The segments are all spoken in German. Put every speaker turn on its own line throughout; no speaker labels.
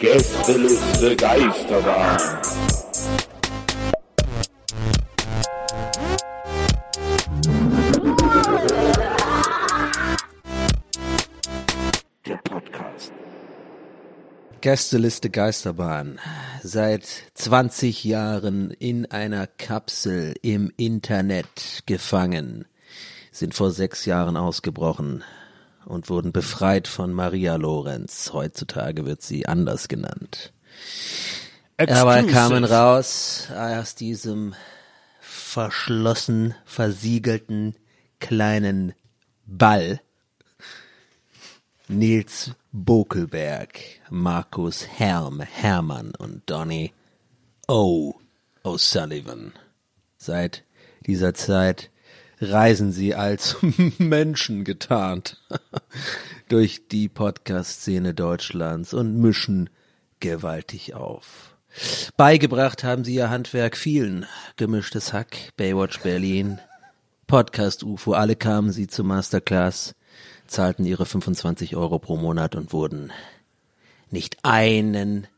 Gästeliste Geisterbahn. Der Podcast.
Gästeliste Geisterbahn. Seit 20 Jahren in einer Kapsel im Internet gefangen. Sind vor sechs Jahren ausgebrochen und wurden befreit von Maria Lorenz. Heutzutage wird sie anders genannt. Aber kamen raus aus diesem verschlossen, versiegelten kleinen Ball. Nils Bokelberg, Markus Herm, Hermann und Donny O. O'Sullivan. Seit dieser Zeit reisen sie als Menschen getarnt durch die Podcast-Szene Deutschlands und mischen gewaltig auf. Beigebracht haben sie ihr Handwerk vielen. Gemischtes Hack, Baywatch Berlin, Podcast UFO, alle kamen sie zur Masterclass, zahlten ihre 25 Euro pro Monat und wurden nicht einen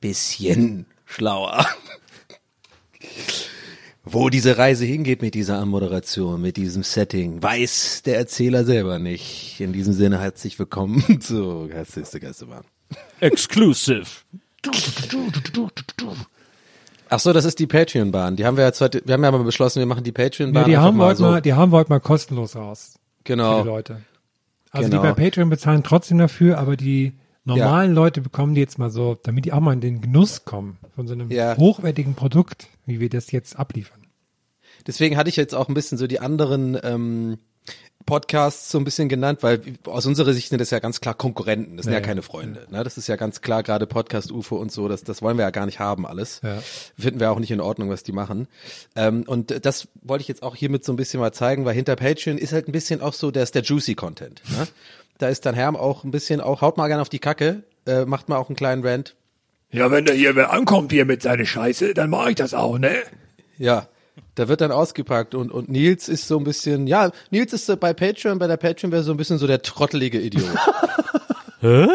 bisschen schlauer. Wo diese Reise hingeht mit dieser Anmoderation, mit diesem Setting, weiß der Erzähler selber nicht. In diesem Sinne herzlich willkommen zu Gästeliste Geisterbahn.
Exclusive.
Ach so, das ist die Patreon-Bahn. Die haben wir jetzt heute, wir haben ja mal beschlossen, wir machen die Patreon-Bahn.
Ja, die haben wir heute
so.
mal, die haben wir heute mal kostenlos raus. Für
Genau.
die Leute. Also
Genau.
die bei Patreon bezahlen trotzdem dafür, aber die normalen Leute bekommen die jetzt mal so, damit die auch mal in den Genuss kommen von so einem
Ja.
hochwertigen Produkt, wie wir das jetzt abliefern.
Deswegen hatte ich jetzt auch ein bisschen so die anderen ähm, Podcasts so ein bisschen genannt, weil aus unserer Sicht sind das ja ganz klar Konkurrenten, das sind ja,
Ja, ja.
keine Freunde. Ne? Das ist ja ganz klar gerade Podcast UFO und so, das, das wollen wir ja gar nicht haben alles.
Ja.
Finden wir auch nicht in Ordnung, was die machen. Ähm, und das wollte ich jetzt auch hiermit so ein bisschen mal zeigen, weil hinter Patreon ist halt ein bisschen auch so, der ist der juicy Content. Ne? Da ist dann Herm auch ein bisschen auch, haut mal gerne auf die Kacke, äh, macht mal auch einen kleinen Rant.
Ja, wenn da hier wer ankommt hier mit seiner Scheiße, dann mache ich das auch, ne?
Ja, da wird dann ausgepackt und, und Nils ist so ein bisschen, ja, Nils ist so bei Patreon, bei der Patreon wäre so ein bisschen so der trottelige Idiot.
Hä?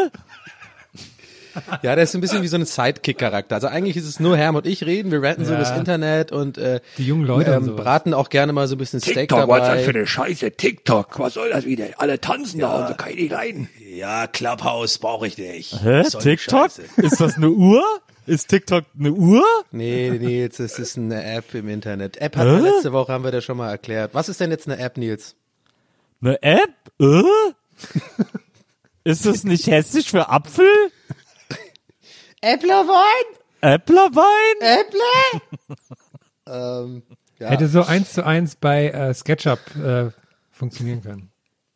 Ja, der ist ein bisschen wie so ein Sidekick-Charakter. Also eigentlich ist es nur Herm und ich reden, wir ranten so
Ja.
das Internet und äh,
Die jungen Leute
ähm, braten auch gerne mal so ein bisschen Steak
TikTok, was ist das für
dabei.
eine Scheiße? TikTok, was soll das wieder? Alle tanzen da und so, kann ich nicht leiden.
Ja, Clubhouse brauche ich nicht.
Hä?
So
TikTok?
Scheiße.
Ist das eine Uhr? Ist TikTok eine Uhr?
Nee, Nils, es ist eine App im Internet. App hat wir letzte Woche haben wir das schon mal erklärt. Was ist denn jetzt eine App, Nils?
Eine App? Äh? Ist das nicht hessisch für Apfel?
Äpplerwein?
Äpplerwein?
Äppler? ähm, ja.
Hätte so eins zu eins bei äh, SketchUp äh, funktionieren können.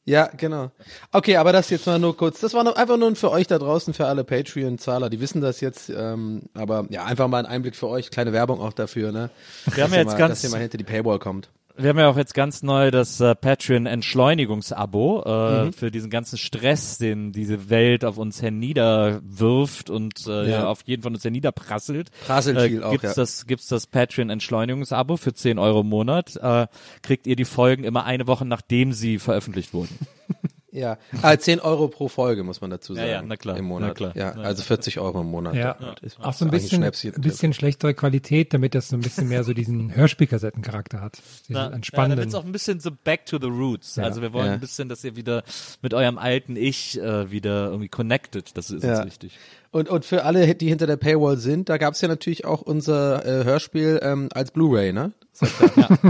Ja, genau. Okay, aber das jetzt mal nur kurz. Das war noch einfach nur für euch da draußen, für alle Patreon-Zahler, die wissen das jetzt. Ähm, aber ja, einfach mal ein Einblick für euch, kleine Werbung auch dafür, ne?
Wir haben
dass
ja
ihr
jetzt
mal,
ganz-
dass ihr mal hinter die Paywall kommt.
Wir haben ja auch jetzt ganz neu das äh, Patreon Entschleunigungsabo äh,
Mhm.
für diesen ganzen Stress, den diese Welt auf uns herniederwirft und äh,
Ja.
auf jeden von uns herniederprasselt.
Prasselt
äh,
viel auch,
gibt's
ja.
das gibt's das Patreon Entschleunigungsabo für 10 Euro im Monat. Äh, kriegt ihr die Folgen immer eine Woche nachdem sie veröffentlicht wurden.
Ja, ah, 10 Euro pro Folge muss man dazu sagen.
ja, na klar,
Im Monat.
na klar.
Ja, also 40 Euro im Monat.
Ja,
Ist-
auch so ein bisschen, ein bisschen schlechtere Qualität, damit das so ein bisschen mehr so diesen Hörspielkassettencharakter hat.
Ja,
entspannenden.
damit es auch ein bisschen so back to the roots.
Ja.
Also wir wollen
Ja.
ein bisschen, dass ihr wieder mit eurem alten Ich äh, wieder irgendwie connected. Das ist
Ja.
uns wichtig.
Und, und für alle, die hinter der Paywall sind, da gab es ja natürlich auch unser äh, Hörspiel ähm, als Blu-ray, ne?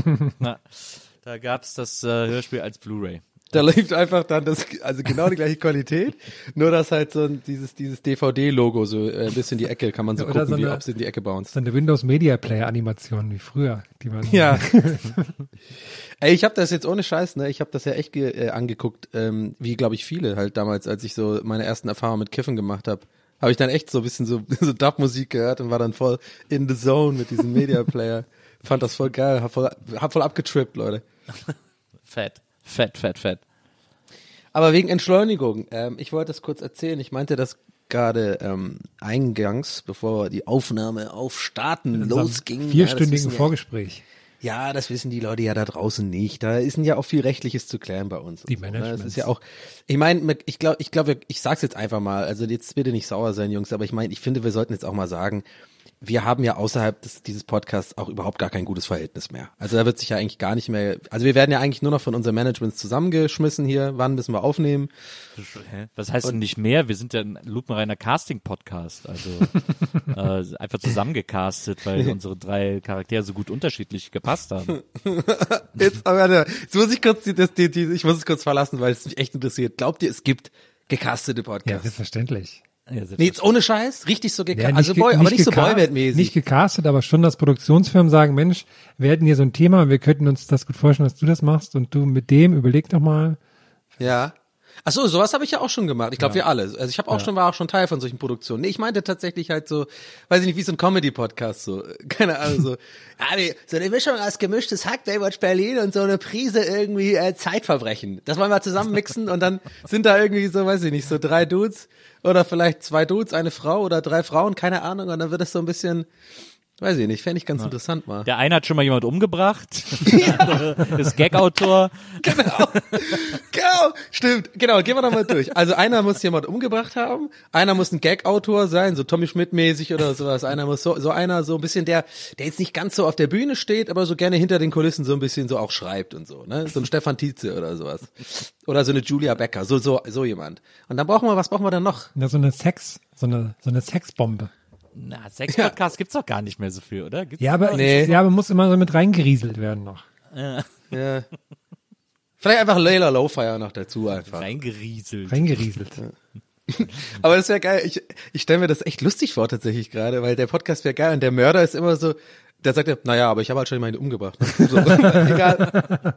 Na, da gab's das äh, Hörspiel als Blu-ray.
Da läuft einfach dann das, also genau die gleiche Qualität, nur dass halt so ein, dieses, dieses DVD-Logo so äh, ein bisschen die Ecke, kann man so
Oder
gucken,
so
wie
eine-
ob es in die Ecke
Das
bounced.
ist dann eine Windows Media Player Animation wie früher, die man
Ja. Ey, ich habe das jetzt ohne Scheiß, ne? Ich habe das ja echt ge äh, angeguckt, ähm, wie glaube ich viele halt damals, als ich so meine ersten Erfahrungen mit Kiffen gemacht habe. Habe ich dann echt so ein bisschen so, so Dub-Musik gehört und war dann voll in the zone mit diesem Media Player. Fand das voll geil, hab voll, hab voll abgetrippt, Leute.
Fett, fett, fett, fett.
Aber wegen Entschleunigung, ähm, ich wollte das kurz erzählen. Ich meinte das gerade ähm, eingangs, bevor die Aufnahme auf Starten losging.
Vierstündigen
ja-
Vorgespräch.
Ja, das wissen die Leute ja da draußen nicht. Da ist ja auch viel Rechtliches zu klären bei uns.
Die
so, ne?
Managements.
Das ist ja auch, ich meine, ich glaube, ich glaube, ich sag's jetzt einfach mal, also jetzt bitte nicht sauer sein, Jungs, aber ich meine, ich finde, wir sollten jetzt auch mal sagen, wir haben ja außerhalb des, dieses Podcasts auch überhaupt gar kein gutes Verhältnis mehr. Also da wird sich ja eigentlich gar nicht mehr, also wir werden ja eigentlich nur noch von unseren Managements zusammengeschmissen hier. Wann müssen wir aufnehmen?
Hä? Was heißt denn nicht mehr? Wir sind ja ein lupenreiner Casting-Podcast. Also äh, einfach zusammengecastet, weil unsere drei Charaktere so gut unterschiedlich gepasst haben.
Jetzt, aber jetzt muss ich kurz die, das, die, die, ich muss es kurz verlassen, weil es mich echt interessiert. Glaubt ihr, es gibt gecastete
Ja,
Podcasts?
selbstverständlich.
Ja,
nee, jetzt ohne Scheiß, richtig so
Ja,
gecastet. also
ge-
Boy, aber nicht so
geca-
Boyband-mäßig.
Nicht gecastet, aber schon, dass Produktionsfirmen sagen, Mensch, wir hätten hier so ein Thema und wir könnten uns das gut vorstellen, dass du das machst und du mit dem überleg doch mal.
Ja. Ach so, sowas habe ich ja auch schon gemacht. Ich glaube, wir alle. Also ich habe auch schon war auch schon Teil von solchen Produktionen. Nee, ich meinte tatsächlich halt so, weiß ich nicht, wie so ein Comedy Podcast so. Keine Ahnung so. ja, so eine Mischung aus gemischtes Hack Baywatch Berlin und so eine Prise irgendwie äh, Zeitverbrechen. Das wollen wir zusammen mixen und dann sind da irgendwie so, weiß ich nicht, so drei Dudes oder vielleicht zwei Dudes, eine Frau oder drei Frauen, keine Ahnung. Und dann wird es so ein bisschen Weiß ich nicht, fände ich ganz interessant mal.
Der eine hat schon mal jemand umgebracht, der andere ist Gag-Autor.
Genau. genau. Stimmt. Genau. Gehen wir doch mal durch. Also einer muss jemand umgebracht haben. Einer muss ein Gag-Autor sein, so Tommy Schmidt mäßig oder sowas. Einer muss so, so einer so ein bisschen der, der jetzt nicht ganz so auf der Bühne steht, aber so gerne hinter den Kulissen so ein bisschen so auch schreibt und so, ne? So ein Stefan Tietze oder sowas. Oder so eine Julia Becker. So, so, so jemand. Und dann brauchen wir, was brauchen wir dann noch?
Ja, so eine Sex, so eine, so eine Sexbombe.
Na, Sex-Podcast gibt's doch gar nicht mehr so viel, oder? Gibt's
Ja, aber,
Nee.
ja, aber muss immer so mit reingerieselt werden noch.
Ja. Vielleicht einfach Layla Lowfire noch dazu einfach.
reingerieselt.
Reingerieselt.
Aber das wäre geil. Ich, ich stelle mir das echt lustig vor tatsächlich gerade, weil der Podcast wäre geil und der Mörder ist immer so, der sagt ja, naja, aber ich habe halt schon jemanden umgebracht. So, egal.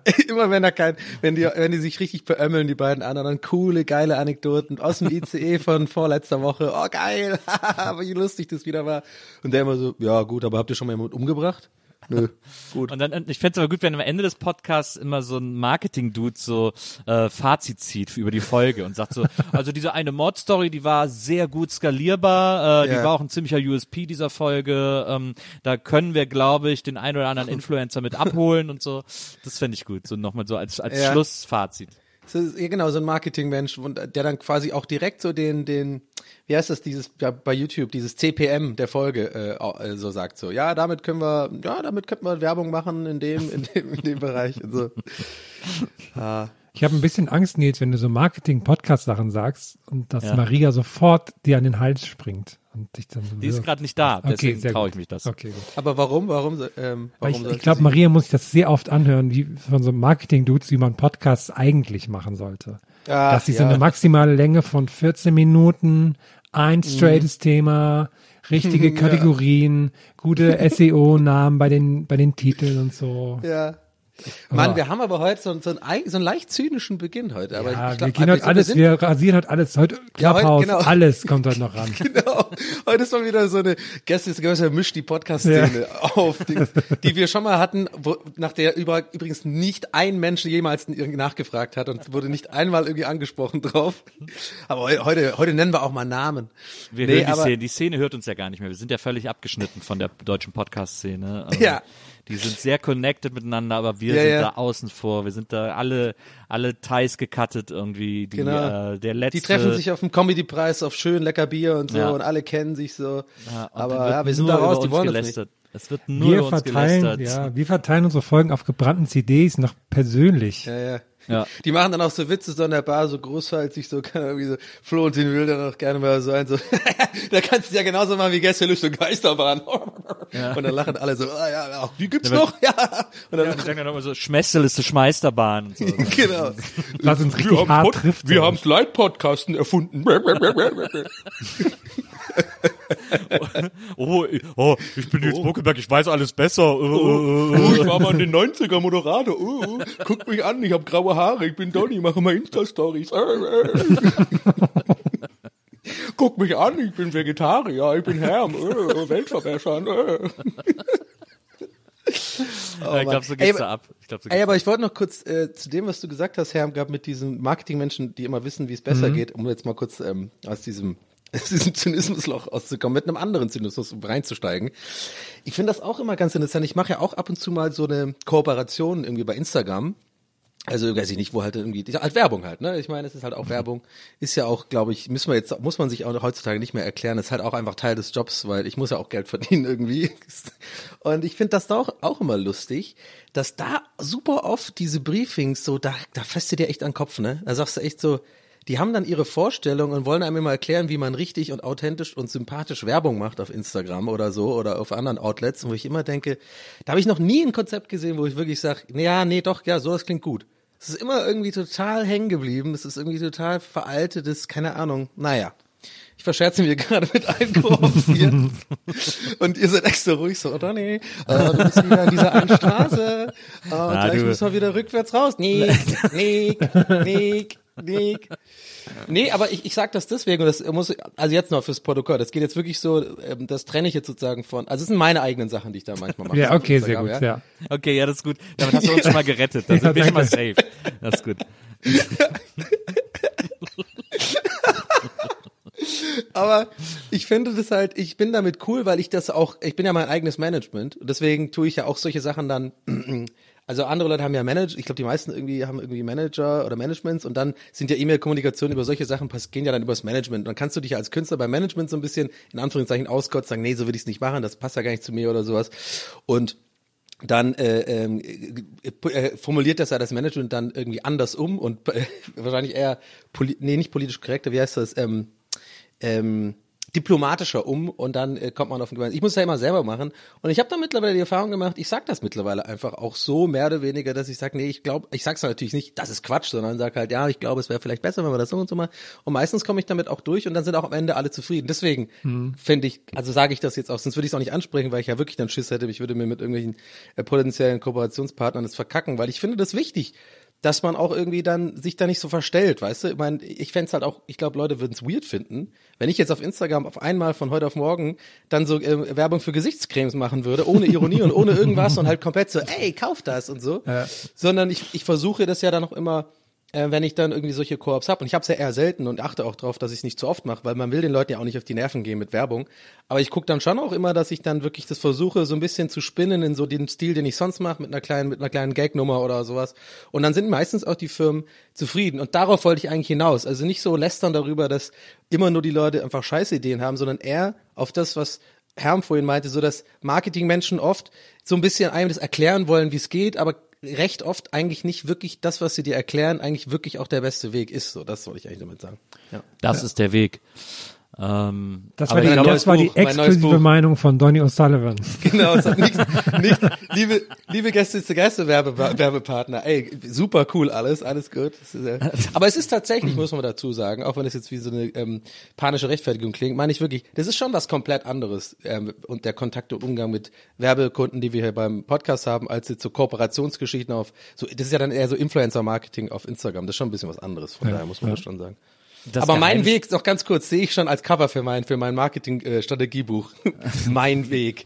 immer wenn er kein, wenn die, wenn die sich richtig beömmeln, die beiden anderen, coole, geile Anekdoten aus dem ICE von vorletzter Woche. Oh geil, aber wie lustig das wieder war. Und der immer so, ja gut, aber habt ihr schon mal jemanden umgebracht? Nö, gut.
Und dann, ich fände es aber gut, wenn am Ende des Podcasts immer so ein Marketing-Dude so äh, Fazit zieht über die Folge und sagt so, also diese eine Mordstory, die war sehr gut skalierbar, äh,
Ja.
die war auch ein ziemlicher USP dieser Folge. Ähm, da können wir, glaube ich, den einen oder anderen Influencer mit abholen und so. Das fände ich gut, so nochmal so als, als
Ja.
Schlussfazit.
So, ja, genau, so ein Marketingmensch, der dann quasi auch direkt so den, den, wie heißt das, dieses, ja, bei YouTube, dieses CPM der Folge, äh, äh, so sagt so, ja, damit können wir, ja, damit könnten wir Werbung machen in dem, in dem, in dem Bereich und so. Ah,
Ich habe ein bisschen Angst, Nils, wenn du so Marketing-Podcast-Sachen sagst und dass
Ja.
Maria sofort dir an den Hals springt und dich dann so
Die ist gerade nicht da,
Okay,
deswegen traue
gut.
ich mich das.
Okay, gut.
aber warum, warum, so- ähm, warum
ich ich glaube, Maria muss sich das sehr oft anhören, wie von so Marketing-Dudes, wie man Podcasts eigentlich machen sollte.
Ach,
Dass sie so
ja.
eine maximale Länge von 14 Minuten, ein straightes Thema, richtige Kategorien, gute SEO-Namen bei den, bei den Titeln und so.
Ja. Mann, wir haben aber heute so, so, einen, so einen leicht zynischen Beginn heute. Aber
Ja,
ich, glaub,
wir gehen heute alles, wir rasieren heute alles, heute
Ja, heute-
Clubhouse,
genau.
alles kommt heute noch ran.
Genau. Heute ist mal wieder so eine Gäste mischt die Podcast-Szene auf, die, die wir schon mal hatten, wo, nach der über, übrigens nicht ein Mensch jemals irgendwie nachgefragt hat und wurde nicht einmal irgendwie angesprochen drauf. Aber heu- heute, heute nennen wir auch mal Namen.
Wir
Nee,
hören die
aber-
Szene, die Szene hört uns ja gar nicht mehr. Wir sind ja völlig abgeschnitten von der deutschen Podcast-Szene. Also
Ja.
Die sind sehr connected miteinander, aber wir
Ja,
sind
ja.
da außen vor. Wir sind da alle, alle Ties gecuttet irgendwie. Die,
Genau.
äh, der letzte.
Die treffen sich auf dem Comedy-Preis auf schön lecker Bier und so
Ja.
und alle kennen sich so.
Ja,
Aber ja, wir sind da raus, die wollen das
gelästert. Es wird nur
Wir verteilen,
gelästert.
ja, wir verteilen unsere Folgen auf gebrannten CDs noch persönlich.
Ja, ja.
Ja.
Die machen dann auch so Witze so in der Bar, so großfalzig, so kann wie so, Florentin will dann auch gerne mal so ein, so, da kannst du ja genauso machen wie gestern durch so Geisterbahn. Und dann lachen alle so, ah, ja, auch die gibt's
Ja,
noch, ja. Und dann,
Ja, die sagen dann immer so, Schmessel ist die Schmeisterbahn und so.
genau.
Was uns richtig hart trifft.
Wir haben's Leitpodcasten erfunden.
Oh, ich- oh, ich bin jetzt Buckelberg, ich weiß alles besser. Äh,
Oh, ich war mal in den 90er Moderator. Oh, oh, guck mich an, ich habe graue Haare, ich bin Donny, mache mal Insta-Stories. guck mich an, ich bin Vegetarier, ich bin Herm, oh, Weltverbesser. Oh.
Ich glaube, so
Ey,
geht's
aber-
da ab. Ich glaub, so
Ey, aber ich wollte noch kurz äh, zu dem, was du gesagt hast, Herm, gab mit diesen Marketingmenschen, die immer wissen, wie es besser geht, um jetzt mal kurz ähm, aus diesem aus diesem Zynismusloch auszukommen, mit einem anderen Zynismus reinzusteigen. Ich finde das auch immer ganz interessant. Ich mache ja auch ab und zu mal so eine Kooperation irgendwie bei Instagram. Also weiß ich nicht, wo halt irgendwie halt Werbung halt, ne? Ich meine, es ist halt auch Werbung, ist ja auch, glaube ich, müssen wir jetzt muss man sich auch heutzutage nicht mehr erklären, ist halt auch einfach Teil des Jobs, weil ich muss ja auch Geld verdienen irgendwie. Und ich finde das da auch, auch immer lustig, dass da super oft diese Briefings so da da du dir echt an den Kopf, ne? Da sagst du echt so, die haben dann ihre Vorstellung und wollen einem immer erklären, wie man richtig und authentisch und sympathisch Werbung macht auf Instagram oder so oder auf anderen Outlets, wo ich immer denke, da habe ich noch nie ein Konzept gesehen, wo ich wirklich sage, ja, nee, doch, ja, so das klingt gut. Es ist immer irgendwie total hängen geblieben, es ist irgendwie total veraltetes, keine Ahnung. Naja. Ich verscherze mir gerade mit Einkauf hier. Und ihr seid extra ruhig so, oder nee? Äh, du bist wieder in dieser einen Straße. Äh, gleich
du-
müssen wir wieder rückwärts raus. Nick, Nick, Nick, Nick. Nee, aber ich, ich sag das deswegen, und das muss, also jetzt noch fürs Protokoll, das geht jetzt wirklich so, ähm, das trenne ich jetzt sozusagen von, also es sind meine eigenen Sachen, die ich da manchmal mache.
Ja, okay, sehr gut, ja.
Okay, ja, das ist gut. Damit hast du uns schon mal gerettet. Da sind wir schon mal safe. Das ist gut.
Aber ich finde das halt, ich bin damit cool, weil ich das auch, ich bin ja mein eigenes Management und deswegen tue ich ja auch solche Sachen dann, also andere Leute haben ja Manager, ich glaube die meisten irgendwie haben irgendwie Manager oder Managements und dann sind ja E-Mail-Kommunikation über solche Sachen, gehen ja dann übers Management. Und dann kannst du dich ja als Künstler beim Management so ein bisschen in Anführungszeichen auskotzen, sagen, nee, so will ich es nicht machen, das passt ja gar nicht zu mir oder sowas. Und dann äh, ähm, äh, äh, formuliert das ja das Management dann irgendwie anders um und äh, wahrscheinlich eher, nee, nicht politisch korrekter, wie heißt das, ähm, ähm, diplomatischer um und dann äh, kommt man auf den Gemeinsam. Ich muss ja immer selber machen und ich habe da mittlerweile die Erfahrung gemacht, ich sag das mittlerweile einfach auch so mehr oder weniger, dass ich sage, nee, ich glaube, ich sag's natürlich nicht, das ist Quatsch, sondern sag halt, ja, ich glaube, es wäre vielleicht besser, wenn wir das so und so machen und meistens komme ich damit auch durch und dann sind auch am Ende alle zufrieden. Deswegen finde ich, also sage ich das jetzt auch, sonst würde ich es auch nicht ansprechen, weil ich ja wirklich dann Schiss hätte, ich würde mir mit irgendwelchen äh, potenziellen Kooperationspartnern das verkacken, weil ich finde das wichtig, dass man auch irgendwie dann sich da nicht so verstellt, weißt du? Ich meine, ich fänd's halt auch, ich glaube, Leute würden es weird finden, wenn ich jetzt auf Instagram auf einmal von heute auf morgen dann so äh, Werbung für Gesichtscremes machen würde, ohne Ironie und ohne irgendwas und halt komplett so, ey, kauf das und so. Sondern ich, ich versuche das ja dann auch immer, äh, wenn ich dann irgendwie solche Koops habe. Und ich habe es ja eher selten und achte auch drauf, dass ich es nicht zu oft mache, weil man will den Leuten ja auch nicht auf die Nerven gehen mit Werbung. Aber ich gucke dann schon auch immer, dass ich dann wirklich das versuche, so ein bisschen zu spinnen in so den Stil, den ich sonst mache, mit einer kleinen, mit einer kleinen Gagnummer oder sowas. Und dann sind meistens auch die Firmen zufrieden. Und darauf wollte ich eigentlich hinaus. Also nicht so lästern darüber, dass immer nur die Leute einfach Scheißideen haben, sondern eher auf das, was Herm vorhin meinte, so dass Marketingmenschen oft so ein bisschen einem das erklären wollen, wie es geht, aber recht oft eigentlich nicht wirklich das, was sie dir erklären, eigentlich wirklich auch der beste Weg ist. So, das wollte ich eigentlich damit sagen. Ja.
Das ist der Weg. Ähm,
Das war die, das war die
Buch,
exklusive. Meinung von Donny O'Sullivan.
Genau, es hat nichts, nicht, liebe, liebe Gäste zu Gäste Werbe, Werbepartner, ey, super cool alles, alles gut. Äh, aber es ist tatsächlich, muss man dazu sagen, auch wenn es jetzt wie so eine ähm, panische Rechtfertigung klingt, meine ich wirklich, das ist schon was komplett anderes ähm, und der Kontakt und Umgang mit Werbekunden, die wir hier beim Podcast haben, als jetzt so Kooperationsgeschichten auf, so, das ist ja dann eher so Influencer-Marketing auf Instagram, das ist schon ein bisschen was anderes, von daher muss man das schon sagen.
Das
Aber mein Weg, noch ganz kurz, sehe ich schon als Cover für mein, für mein Marketing-Strategiebuch. mein Weg.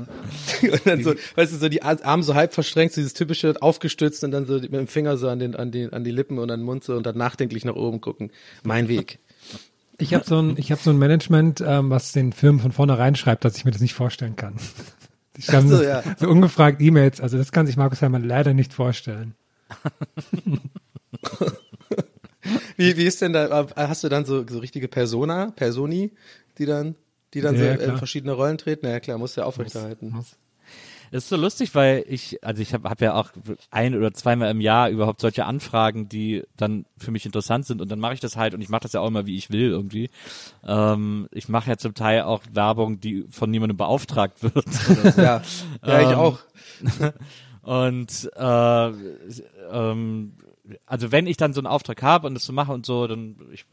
und dann so, weißt du, so die Arme so halb verschränkt, so dieses typische aufgestützt und dann so mit dem Finger so an den, an die, an die Lippen und an den Mund so und dann nachdenklich nach oben gucken. Mein Weg.
Ich habe so ein, ich habe so ein Management, ähm, was den Firmen von vornherein schreibt, dass ich mir das nicht vorstellen kann. Die schreiben
Ach so, ja.
so ungefragt E-Mails. Also das kann sich Markus Herrmann leider nicht vorstellen.
Wie, wie ist denn da, hast du dann so, so richtige Persona, Personi, die dann, die dann
Ja,
so in verschiedene Rollen treten? Na ja, klar, musst du ja aufrechterhalten.
Es ist so lustig, weil ich, also ich habe hab ja auch ein oder zweimal im Jahr überhaupt solche Anfragen, die dann für mich interessant sind und dann mache ich das halt und ich mache das ja auch immer, wie ich will irgendwie. Ähm, ich mache ja zum Teil auch Werbung, die von niemandem beauftragt wird. So.
Ja, ja ich
Ähm,
auch.
Und äh, ähm, also wenn ich dann so einen Auftrag habe und das so mache und so, dann ich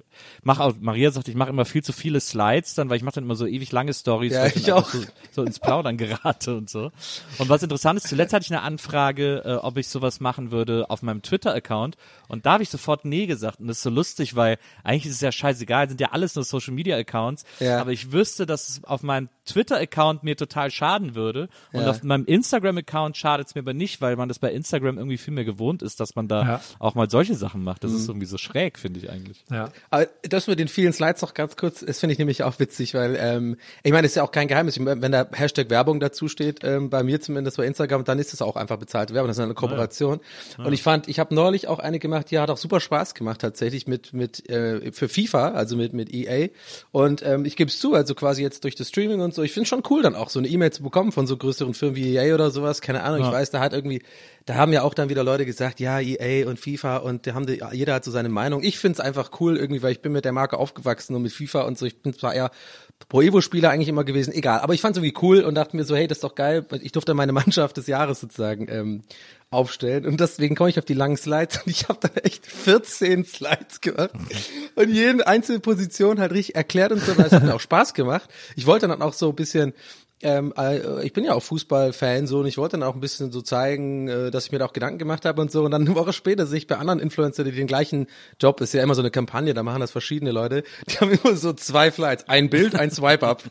mache auch, Maria sagt, ich mache immer viel zu viele Slides dann, weil ich mache dann immer so ewig lange Stories,
Ja, ich auch.
So, so ins Plaudern gerate und so. Und was interessant ist, zuletzt hatte ich eine Anfrage, äh, ob ich sowas machen würde auf meinem Twitter-Account und da habe ich sofort nee gesagt und das ist so lustig, weil eigentlich ist es ja scheißegal, sind ja alles nur Social-Media-Accounts,
Ja.
aber ich wüsste, dass es auf meinem Twitter-Account mir total schaden würde und
Ja.
auf meinem Instagram-Account schadet es mir aber nicht, weil man das bei Instagram irgendwie viel mehr gewohnt ist, dass man da
Ja.
auch mal solche Sachen macht. Das
Mhm.
ist irgendwie so schräg, finde ich eigentlich.
Ja.
Aber das mit den vielen Slides noch ganz kurz, das finde ich nämlich auch witzig, weil ähm, ich meine, es ist ja auch kein Geheimnis, wenn da Hashtag Werbung dazu steht, ähm, bei mir zumindest bei Instagram, dann ist es auch einfach bezahlte Werbung, das ist eine Kooperation. Und ich fand, ich habe neulich auch eine gemacht, die hat auch super Spaß gemacht tatsächlich mit mit äh, für FIFA, also mit mit EA. Und ähm, ich gebe es zu, also quasi jetzt durch das Streaming und so, ich finde schon cool, dann auch so eine E-Mail zu bekommen von so größeren Firmen wie EA oder sowas, keine Ahnung. Ich weiß, da hat irgendwie da haben ja auch dann wieder Leute gesagt, ja, EA und FIFA und da haben die, jeder hat so seine Meinung. Ich find's einfach cool irgendwie, weil ich bin mit der Marke aufgewachsen und mit FIFA und so. Ich bin zwar eher Pro Evo Spieler eigentlich immer gewesen, egal. Aber ich fand's irgendwie cool und dachte mir so, hey, das ist doch geil. Ich durfte meine Mannschaft des Jahres sozusagen ähm, aufstellen und deswegen komme ich auf die langen Slides und ich habe da echt 14 Slides gemacht und jede einzelne Position halt richtig erklärt und so, es hat mir auch Spaß gemacht. Ich wollte dann auch so ein bisschen ähm, äh, ich bin ja auch Fußballfan so und ich wollte dann auch ein bisschen so zeigen, äh, dass ich mir da auch Gedanken gemacht habe und so. Und dann eine Woche später sehe ich bei anderen Influencer, die den gleichen Job, ist ja immer so eine Kampagne, da machen das verschiedene Leute, die haben immer so zwei Flights, ein Bild, ein Swipe-Up.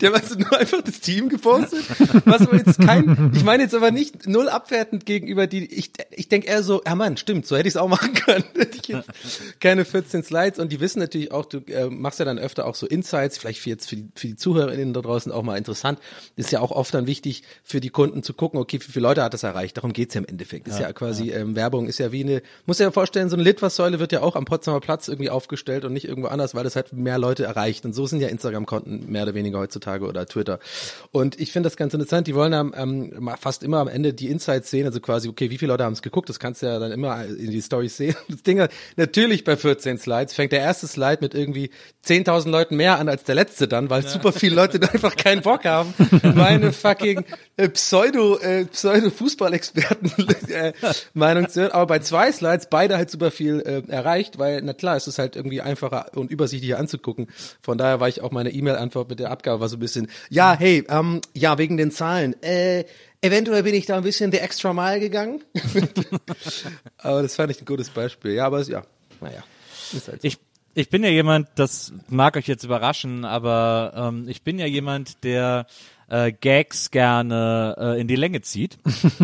Die haben also nur einfach das Team gepostet. Was aber jetzt kein, ich meine jetzt aber nicht null abwertend gegenüber die, ich, ich denke eher so, ja Mann, stimmt, so hätte ich es auch machen können. Hätte ich jetzt keine 14 Slides und die wissen natürlich auch, du äh, machst ja dann öfter auch so Insights, vielleicht für jetzt für die, für die ZuhörerInnen da draußen auch mal interessant. Ist ja auch oft dann wichtig für die Kunden zu gucken, okay, wie viele Leute hat das erreicht? Darum geht's ja im Endeffekt. Ist ja, quasi Ähm, Werbung, ist ja wie eine, muss ja vorstellen, so eine Litfaßsäule wird ja auch am Potsdamer Platz irgendwie aufgestellt und nicht irgendwo anders, weil das halt mehr Leute erreicht. Und so sind ja Instagram-Konten mehr oder weniger heutzutage oder Twitter. Und ich finde das ganz interessant. Die wollen am, ähm, fast immer am Ende die Insights sehen, also quasi, okay, wie viele Leute haben es geguckt? Das kannst du ja dann immer in die Stories sehen. Das Ding hat natürlich bei 14 Slides fängt der erste Slide mit irgendwie 10.000 Leuten mehr an als der letzte dann, weil super viele Leute einfach keinen Bock haben, meine fucking äh, Pseudo äh, Pseudo Fußballexperten äh, zu hören. Aber bei zwei Slides beide halt super viel äh, erreicht, weil na klar, es ist halt irgendwie einfacher und übersichtlicher anzugucken. Von daher war ich auch meine E-Mail-Antwort mit der Abgabe war so ein bisschen, ja, hey, ähm, ja, wegen den Zahlen. Äh, Eventuell bin ich da ein bisschen der extra Mile gegangen. aber das fand ich ein gutes Beispiel. Ja, aber es, ja, naja. Halt so.
Ich, ich bin ja jemand, das mag euch jetzt überraschen, aber ähm, ich bin ja jemand, der äh, Gags gerne äh, in die Länge zieht.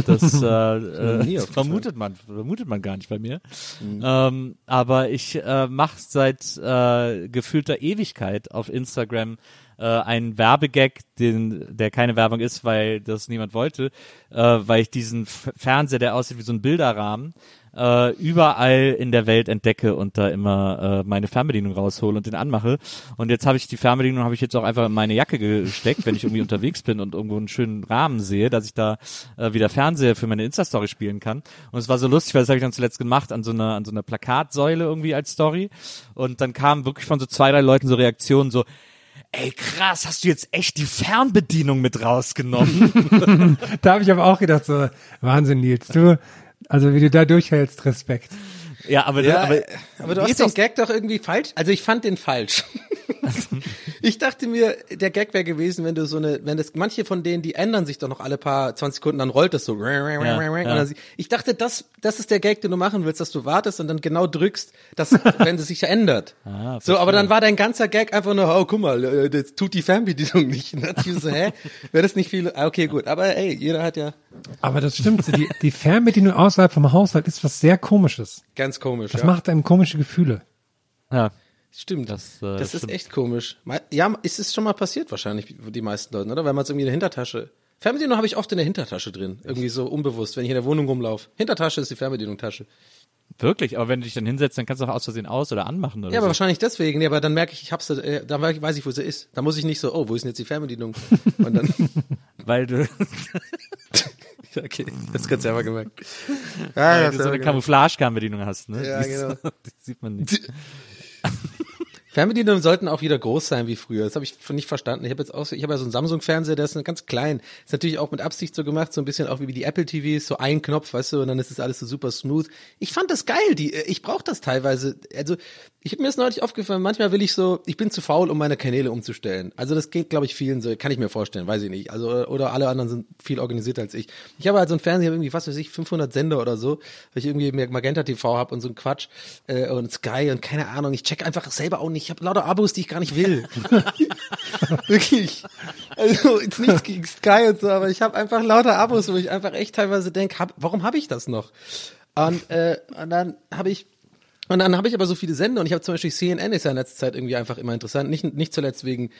Das, äh, äh, das vermutet man, vermutet man gar nicht bei mir. Ähm, aber ich äh, mache seit äh, gefühlter Ewigkeit auf Instagram äh, einen Werbegag, den, der keine Werbung ist, weil das niemand wollte, äh, weil ich diesen Fernseher, der aussieht wie so ein Bilderrahmen, äh, überall in der Welt entdecke und da immer äh, meine Fernbedienung raushole und den anmache. Und jetzt habe ich die Fernbedienung habe ich jetzt auch einfach in meine Jacke gesteckt, wenn ich irgendwie unterwegs bin und irgendwo einen schönen Rahmen sehe, dass ich da äh, wieder Fernseher für meine Insta-Story spielen kann. Und es war so lustig, weil das habe ich dann zuletzt gemacht an so einer an so einer Plakatsäule irgendwie als Story. Und dann kamen wirklich von so zwei, drei Leuten so Reaktionen so, Ey, krass, hast du jetzt echt die Fernbedienung mit rausgenommen?
Da habe ich aber auch gedacht, so, Wahnsinn, Nils, du, also wie du da durchhältst, Respekt.
ja, aber,
Ja,
aber,
aber, du hast
ist
den Gag doch irgendwie falsch. Also ich fand den falsch. Ich dachte mir, der Gag wäre gewesen, wenn du so eine, wenn das, manche von denen, die ändern sich doch noch alle paar 20 Sekunden, dann rollt das so. Und dann sie- Ich dachte, das, das ist der Gag, den du machen willst, dass du wartest und dann genau drückst, dass, wenn es sich ändert.
Ah,
so, aber dann war dein ganzer Gag einfach nur, oh, guck mal, äh, das tut die Fernbedienung nicht. Und dann dachte ich so, hä? Wäre das nicht viel? Ah, Okay, gut. Aber ey, jeder hat ja
Aber das stimmt, die, die Fernbedienung außerhalb vom Haushalt ist was sehr komisches.
ganz komisch.
Das
ja.
macht einem komische Gefühle.
ja,
Stimmt.
Das,
Das,
äh,
ist
stimmt.
echt komisch. Ja, es ist schon mal passiert wahrscheinlich für die meisten Leuten, oder? Weil man es irgendwie in der Hintertasche Fernbedienung habe ich oft in der Hintertasche drin. Irgendwie so unbewusst, wenn ich in der Wohnung rumlaufe. Hintertasche ist die Fernbedienung-Tasche.
Wirklich, aber wenn du dich dann hinsetzt, dann kannst du auch aus Versehen aus- oder anmachen oder
Ja, aber
so.
wahrscheinlich deswegen. Nee, aber dann merke ich, ich hab's, äh, dann weiß ich, wo sie ist. Da muss ich nicht so, oh, wo ist denn jetzt die Fernbedienung? Und dann,
Weil du,
okay, das kannst du selber gemerkt.
weil
Ja,
du so eine Camouflage-Fernbedienung hast, ne?
Ja,
Die ist-
genau.
Die sieht man nicht.
Fernbedienungen sollten auch wieder groß sein wie früher. Das habe ich nicht verstanden. Ich habe jetzt auch, ich habe ja so einen Samsung-Fernseher, der ist ganz klein. Ist natürlich auch mit Absicht so gemacht, so ein bisschen auch wie die Apple TVs, so ein Knopf, weißt du, und dann ist das alles so super smooth. Ich fand das geil. Die, ich brauche das teilweise. Also ich mir ist neulich aufgefallen. Manchmal will ich so, ich bin zu faul, um meine Kanäle umzustellen. Also das geht, glaube ich, vielen so. Kann ich mir vorstellen, weiß ich nicht. Also oder alle anderen sind viel organisierter als ich. Ich habe halt so einen Fernseher irgendwie, was weiß ich, 500 Sender oder so, weil ich irgendwie Magenta TV habe und so ein Quatsch äh, und Sky und keine Ahnung. Ich check einfach selber auch nicht. Ich habe lauter Abos, die ich gar nicht will. Wirklich. Also jetzt nichts gegen Sky und so, aber ich habe einfach lauter Abos, wo ich einfach echt teilweise denke, hab, warum habe ich das noch? Und, äh, und dann habe ich und dann habe ich aber so viele Sender und ich habe zum Beispiel CNN ist ja in letzter Zeit irgendwie einfach immer interessant, nicht, nicht zuletzt wegen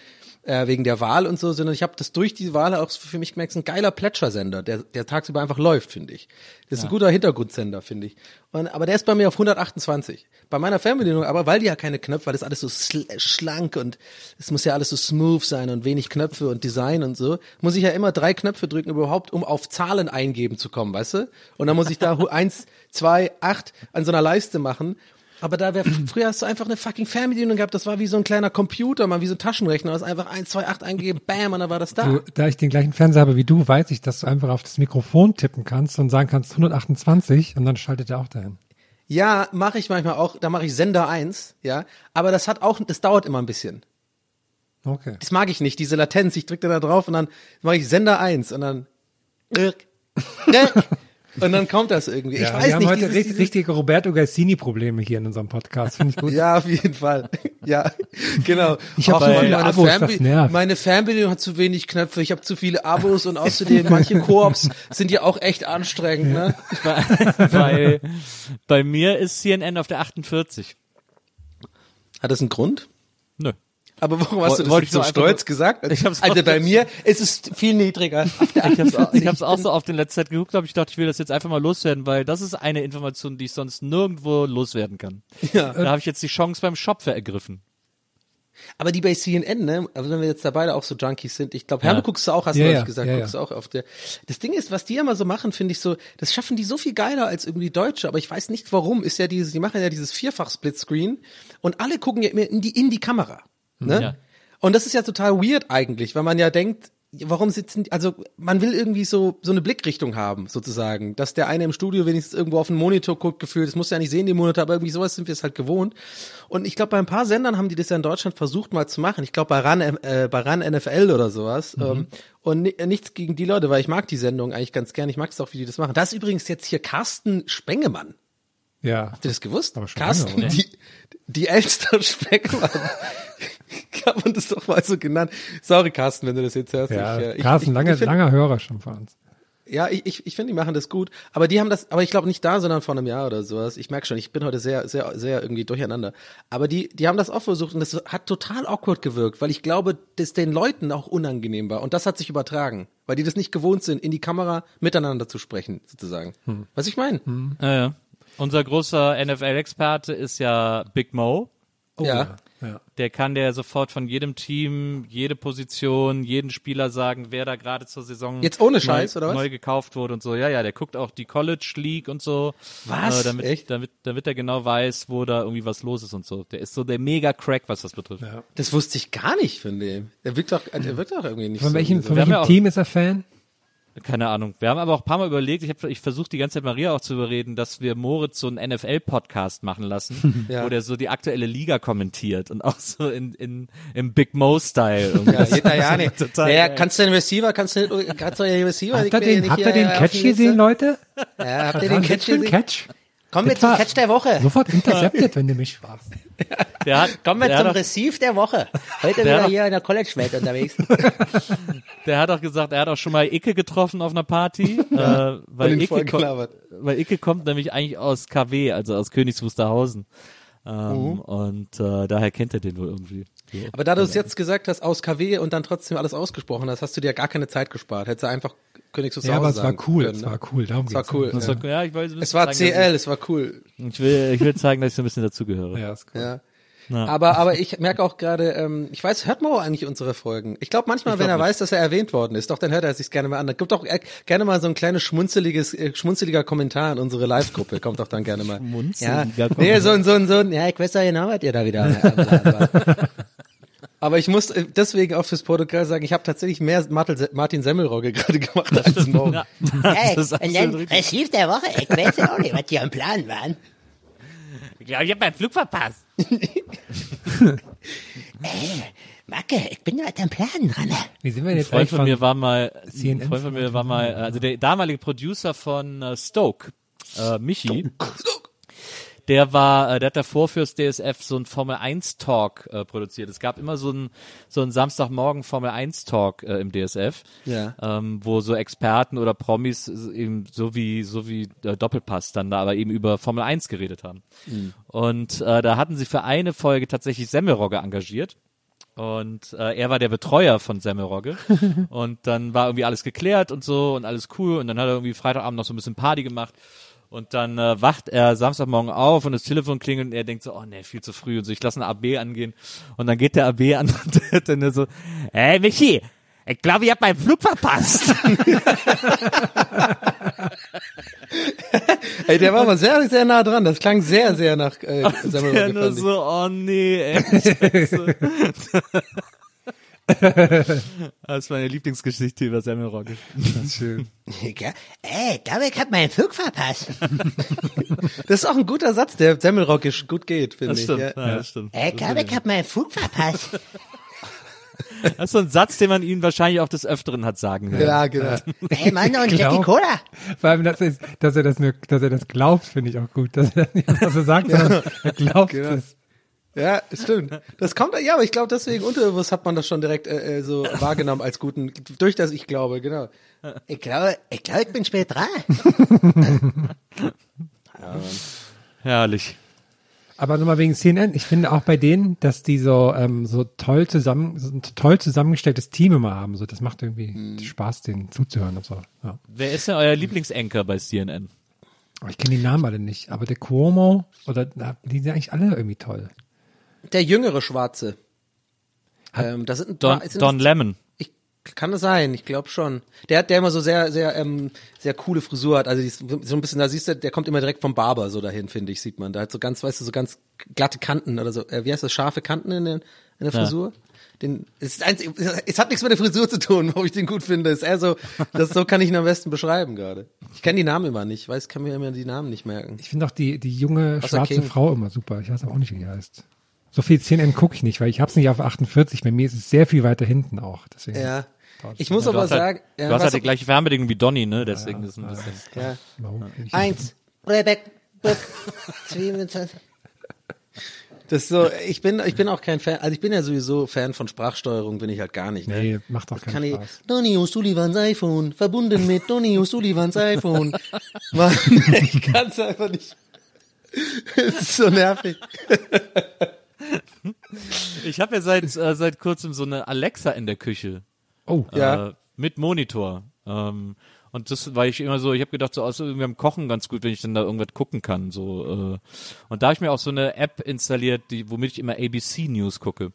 äh, wegen der Wahl und so, sondern ich habe das durch die Wahl auch für mich gemerkt, es ist ein geiler Plätscher-Sender, der, der tagsüber einfach läuft, finde ich. Das ist ein guter Hintergrundsender, finde ich. Und, aber der ist bei mir auf 128. Bei meiner Fernbedienung, aber weil die ja keine Knöpfe, weil das alles so schlank und es muss ja alles so smooth sein und wenig Knöpfe und Design und so, muss ich ja immer drei Knöpfe drücken überhaupt, um auf Zahlen eingeben zu kommen, weißt du? Und dann muss ich da eins, zwei, acht an so einer Leiste machen. Aber da wär, früher hast du einfach eine fucking Fernbedienung gehabt, das war wie so ein kleiner Computer, mal wie so ein Taschenrechner, du hast einfach eins, zwei, acht eingegeben, bam, und dann war das da.
Du, da ich den gleichen Fernseher habe wie du, weiß ich, dass du einfach auf das Mikrofon tippen kannst und sagen kannst 128 und dann schaltet er auch dahin.
Ja, mache ich manchmal auch, da mache ich Sender eins, ja, aber das hat auch, das dauert immer ein bisschen.
Okay.
Das mag ich nicht, diese Latenz. Ich drücke da drauf und dann mache ich Sender eins und dann irk, irk, und dann kommt das irgendwie. ich
Ja,
weiß
wir haben
nicht,
heute
dieses,
richtig,
dieses,
richtige Roberto Gassini-Probleme hier in unserem Podcast. Finde ich gut.
Ja, auf jeden Fall. Ja, genau.
Ich hab
Auch
so
meine
viele Abos,
Fernbe-. Meine Fernbedienung hat zu wenig Knöpfe, ich habe zu viele Abos und außerdem manche Koops sind ja auch echt anstrengend, ne?
Weil bei mir ist CNN auf der 48.
Hat das einen Grund? Aber warum hast du das
ich
so stolz
nur-
gesagt?
Ich hab's
also bei mir ist es viel niedriger.
Ich hab's, auch-
48.
ich hab's auch so auf den letzten Zeit geguckt, aber ich dachte, ich will das jetzt einfach mal loswerden, weil das ist eine Information, die ich sonst nirgendwo loswerden kann.
Ja.
Da habe ich jetzt die Chance beim Shop ergriffen.
Aber die bei CNN, ne, also wenn wir jetzt da beide auch so Junkies sind, ich glaube,
Ja.
Herr, du guckst du auch, hast
Ja,
du
ja,
gesagt,
ja,
guckst
ja.
du auch auf der. Das Ding ist, was die immer so machen, finde ich so, das schaffen die so viel geiler als irgendwie Deutsche, aber ich weiß nicht warum, ist ja dieses, die machen ja dieses Vierfach-Splitscreen und alle gucken ja immer in die, in die Kamera, ne?
Ja.
Und das ist ja total weird eigentlich, weil man ja denkt, warum sitzen, also man will irgendwie so so eine Blickrichtung haben, sozusagen, dass der eine im Studio wenigstens irgendwo auf den Monitor guckt, gefühlt, das muss ja nicht sehen, den Monitor, aber irgendwie sowas sind wir es halt gewohnt. Und ich glaube, bei ein paar Sendern haben die das ja in Deutschland versucht mal zu machen. Ich glaube, bei RAN, äh, bei RAN NFL oder sowas. Ähm, und ni nichts gegen die Leute, weil ich mag die Sendung eigentlich ganz gern. Ich mag es auch, wie die das machen. Das ist übrigens jetzt hier Carsten Spengemann.
Ja.
Habt ihr das gewusst?
Aber schon
Carsten,
lange,
die, die Elster Speckmann. Kann man das doch mal so genannt. Sorry, Carsten, wenn du das jetzt hörst.
Ja,
ich, äh,
Carsten,
ich,
lange,
ich find,
langer Hörer schon von uns.
Ja, ich, ich, ich finde, die machen das gut. Aber die haben das, aber ich glaube nicht da, sondern vor einem Jahr oder sowas. Ich merke schon, ich bin heute sehr, sehr, sehr irgendwie durcheinander. Aber die, die haben das auch versucht und das hat total awkward gewirkt, weil ich glaube, dass den Leuten auch unangenehm war. Und das hat sich übertragen, weil die das nicht gewohnt sind, in die Kamera miteinander zu sprechen, sozusagen.
Hm.
Was ich meine?
Ja, ja. Unser großer NFL-Experte ist ja Big Mo.
ja.
Ja.
Der kann dir sofort von jedem Team, jede Position, jeden Spieler sagen, wer da gerade zur Saison
Jetzt ohne
neu,
Scheiß, oder was?
neu gekauft wurde und so. Ja, ja, der guckt auch die College League und so.
Was?
Äh, damit,
Echt?
damit, damit er genau weiß, wo da irgendwie was los ist und so. Der ist so der mega Crack, was das betrifft.
Ja.
Das wusste ich gar nicht von dem. Der wirkt doch, der wirkt doch irgendwie nicht
Von welchem,
so.
von welchem Team ist er Fan?
Keine Ahnung. Wir haben aber auch ein paar Mal überlegt, ich, hab- ich versuche die ganze Zeit Maria auch zu überreden, dass wir Moritz so einen NFL-Podcast machen lassen,
Ja.
wo der so die aktuelle Liga kommentiert und auch so in, in, im Big Mo-Style.
Ja.
Total
Ja,
geil.
kannst du den Receiver, kannst du, kannst du den Receiver?
Habt
ich
ihr
ja
den,
nicht
habt ihr
hier
den Catch gesehen, Leute?
Ja, habt ihr den Catch gesehen?
Catch?
Kommen wir zum Catch der Woche.
Sofort intercepted, wenn du mich fragst.
Der hat,
Kommen wir
der
zum Receive der Woche. Heute
Der
wieder
hat-
hier in der College-Welt unterwegs.
der hat auch gesagt, er hat auch schon mal Icke getroffen auf einer Party, äh, weil, Icke kommt, weil Icke kommt nämlich eigentlich aus KW, also aus Königs Wusterhausen. Ähm,
Mhm.
Und äh, daher kennt er den wohl irgendwie.
Aber da du es jetzt gesagt hast, aus KW und dann trotzdem alles ausgesprochen hast, hast du dir gar keine Zeit gespart. Hättest du einfach Königs
Ja, aber es war cool, es war cool, darum
Es war cool. Ja.
war, ja, ich wollte ein
Es
bisschen
war
zeigen,
CL, es war cool.
Ich, will, ich will zeigen, dass ich so ein bisschen dazugehöre.
Ja, ist cool.
Ja.
Ja.
Aber, aber ich merke auch gerade, ähm, ich weiß, hört Mo eigentlich unsere Folgen? Ich glaube manchmal,
Ich
wenn
glaub
er
nicht.
weiß, dass er erwähnt worden ist, doch, dann hört er sich gerne mal an. Da gibt doch äh, gerne mal so ein kleines schmunzeliges, äh, schmunzeliger Kommentar in unsere Live-Gruppe. Kommt doch dann gerne mal.
Schmunzeliger
ja.
Kommentar.
Nee, so ein, so ein, so ein, ja, ich weiß ja genau, was ihr da wieder. aber- ich muss äh, deswegen auch fürs Protokoll sagen, ich habe tatsächlich mehr Martin Semmelrogge gerade gemacht als Mo.
Ja,
Hey,
das
und dann. Archiv der Woche. Ich weiß ja auch nicht, was die am Plan waren.
Ich glaube, ich habe meinen Flug verpasst.
Macke, ich bin nur am Plan dran.
Wie sind wir
Ein
jetzt
Freund
eigentlich
von mir
von,
war mal, ein
CNN
Freund von mir war mal, äh, also der damalige Producer von äh, Stoke, äh, Michi. Der war, äh, der hat davor fürs DSF so ein Formel 1 Talk äh, produziert. Es gab immer so ein so ein Samstagmorgen Formel 1 Talk äh, im DSF,
Ja.
ähm, wo so Experten oder Promis eben so wie so wie äh, Doppelpass dann da aber eben über Formel 1 geredet haben. Und äh, da hatten sie für eine Folge tatsächlich Semmelrogge engagiert. Und äh, er war der Betreuer von Semmelrogge. und dann war irgendwie alles geklärt und so und alles cool. Und dann hat er irgendwie Freitagabend noch so ein bisschen Party gemacht. Und dann äh, wacht er Samstagmorgen auf und das Telefon klingelt und er denkt so, oh nee, viel zu früh und so, ich lasse eine AB angehen. Und dann geht der AB an und dann so, hey Michi, ich glaube, ich habe meinen Flug verpasst.
Ey, der war aber sehr, sehr nah dran. Das klang sehr, sehr nach äh,
der
Semmelrogge.
so, oh nee, ey. Das ist meine Lieblingsgeschichte über Semmelrogge.
schön.
Ey, ich glaube, ich habe meinen Flug verpasst.
Das ist auch ein guter Satz, der semmelroggisch gut geht, finde
Das
ich.
stimmt,
Ja.
ja, das stimmt.
Ey, ich habe meinen Flug verpasst.
Das ist so ein Satz, den man ihnen wahrscheinlich auch des Öfteren hat sagen hören.
Ja, genau.
Ey, Mann, und Jackie Cola.
Vor allem, dass, es, dass er das nur, dass er das glaubt, finde ich auch gut. Dass er das nicht so sagt, sondern er glaubt
Genau.
Es.
Ja, stimmt. Das kommt, ja, aber ich glaube, deswegen unterbewusst hat man das schon direkt äh, äh, so wahrgenommen als guten, durch das ich glaube, genau.
Ich glaube, ich glaube, ich bin spät dran.
Herrlich.
Aber nochmal wegen CNN, ich finde auch bei denen, dass die so, ähm, so toll zusammen, so ein toll zusammengestelltes Team immer haben. So, das macht irgendwie
Mhm.
Spaß, denen zuzuhören und so. Ja.
Wer ist denn euer Lieblingsanker bei CNN?
Aber ich kenne die Namen alle nicht. Aber der Cuomo oder na, die sind eigentlich alle irgendwie toll.
Der jüngere Schwarze. Ähm, das sind
Don,
paar- sind
Don
das-
Lemon.
Ich, kann es sein, ich glaube schon. Der hat, der immer so sehr, sehr, ähm, sehr coole Frisur hat. Also die ist so ein bisschen, da siehst du, der kommt immer direkt vom Barber so dahin, finde ich, sieht man. Da hat so ganz, weißt du, so ganz glatte Kanten oder so. Äh, wie heißt das? Scharfe Kanten in, den, in der
Ja.
Frisur? Den, es, ist eins, es hat nichts mit der Frisur zu tun, warum ich den gut finde. Es ist eher so, das, so kann ich ihn am besten beschreiben gerade. Ich kenne die Namen immer nicht, ich weiß, kann mir immer die Namen nicht merken.
Ich finde auch die, die junge
Außer
schwarze
King.
Frau immer super. Ich weiß auch nicht, wie die heißt. So viel CNN gucke ich nicht, weil ich hab's nicht auf 48. Bei mir ist es sehr viel weiter hinten auch. Deswegen.
Ja. Ich muss
Du
aber
hast halt,
sagen, ja,
du hast halt die gleiche Fernbedienung wie Donny, ne? Deswegen ist es ein bisschen.
ja.
Warum? Ich-
Eins, Rebek, Buck, 27.
Das ist so, ich bin, ich bin auch kein Fan, also ich bin ja sowieso Fan von Sprachsteuerung, bin ich halt gar nicht. Ne?
Nee, macht doch
Kann
keinen
ich,
Spaß.
Donny O'Sullivans iPhone, verbunden mit Donny O'Sullivans iPhone. Mann, ich kann's einfach nicht. Es ist so nervig.
Ich habe ja seit, äh, seit kurzem so eine Alexa in der Küche.
Oh,
Ja.
Äh, mit Monitor. Ähm, und das war ich immer so, ich habe gedacht, so aus irgendwie am Kochen ganz gut, wenn ich dann da irgendwas gucken kann. So, äh. Und da habe ich mir auch so eine App installiert, die, womit ich immer ABC News gucke.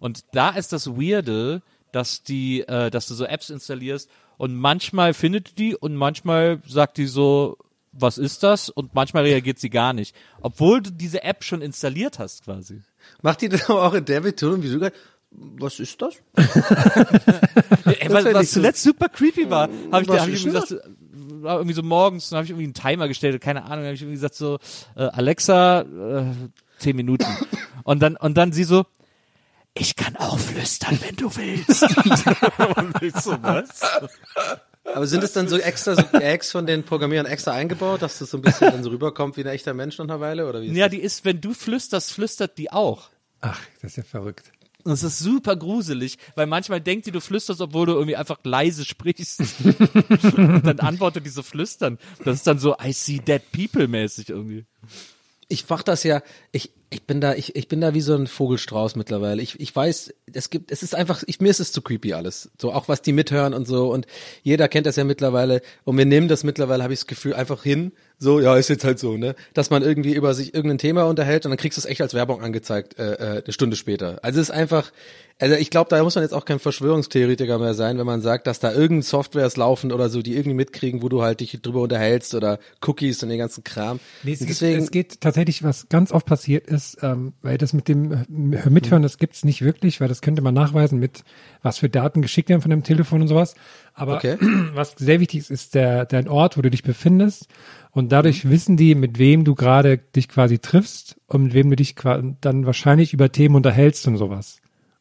Und da ist das Weirde, dass die, äh, dass du so Apps installierst und manchmal findet die und manchmal sagt die so, was ist das? Und manchmal reagiert sie gar nicht. Obwohl du diese App schon installiert hast quasi.
Macht die das aber auch in der Betonung, wie du gerade, was ist das?
Ey,
Das
was,
fänd
was
ich so-
zuletzt super creepy war, habe ich, da, hab ich gesagt, äh, war irgendwie so morgens, dann habe ich irgendwie einen Timer gestellt, keine Ahnung, habe ich irgendwie gesagt so, äh, Alexa, äh, zehn Minuten. Und dann, und dann sie so, ich kann auch flüstern, wenn du willst. und ich so, was?
Aber sind es dann so extra so Gags von den Programmierern extra eingebaut, dass das so ein bisschen dann so rüberkommt wie ein echter Mensch nach einer Weile, oder wie? ist
Ja, die ist, wenn du flüsterst, flüstert die auch.
ach, das ist ja verrückt.
Und es ist super gruselig, weil manchmal denkt die, du flüsterst, obwohl du irgendwie einfach leise sprichst. und dann antwortet die so flüstern. Das ist dann so I see dead people mäßig irgendwie.
Ich mach das ja, ich, ich bin da, ich, ich bin da wie so ein Vogelstrauß mittlerweile. Ich, ich weiß, es gibt, es ist einfach, ich, mir ist es zu creepy alles. So auch was die mithören und so und jeder kennt das ja mittlerweile und wir nehmen das mittlerweile, habe ich das Gefühl, einfach hin. So, ja, ist jetzt halt so, ne? Dass man irgendwie über sich irgendein Thema unterhält und dann kriegst du es echt als Werbung angezeigt, äh, äh, eine Stunde später. Also es ist einfach, also ich glaube, da muss man jetzt auch kein Verschwörungstheoretiker mehr sein, wenn man sagt, dass da irgendein Softwares laufen oder so, die irgendwie mitkriegen, wo du halt dich drüber unterhältst oder Cookies und den ganzen Kram.
Nee, es,
Und
geht, es geht tatsächlich, was ganz oft passiert ist, ähm, weil das mit dem äh, Mithören, das gibt's nicht wirklich, weil das könnte man nachweisen mit, was für Daten geschickt werden von dem Telefon und sowas. Aber
Okay.
was sehr wichtig ist, ist der, dein Ort, wo du dich befindest. Und
Mhm.
dadurch wissen die, mit wem du gerade dich quasi triffst und mit wem du dich dann wahrscheinlich über Themen unterhältst und sowas.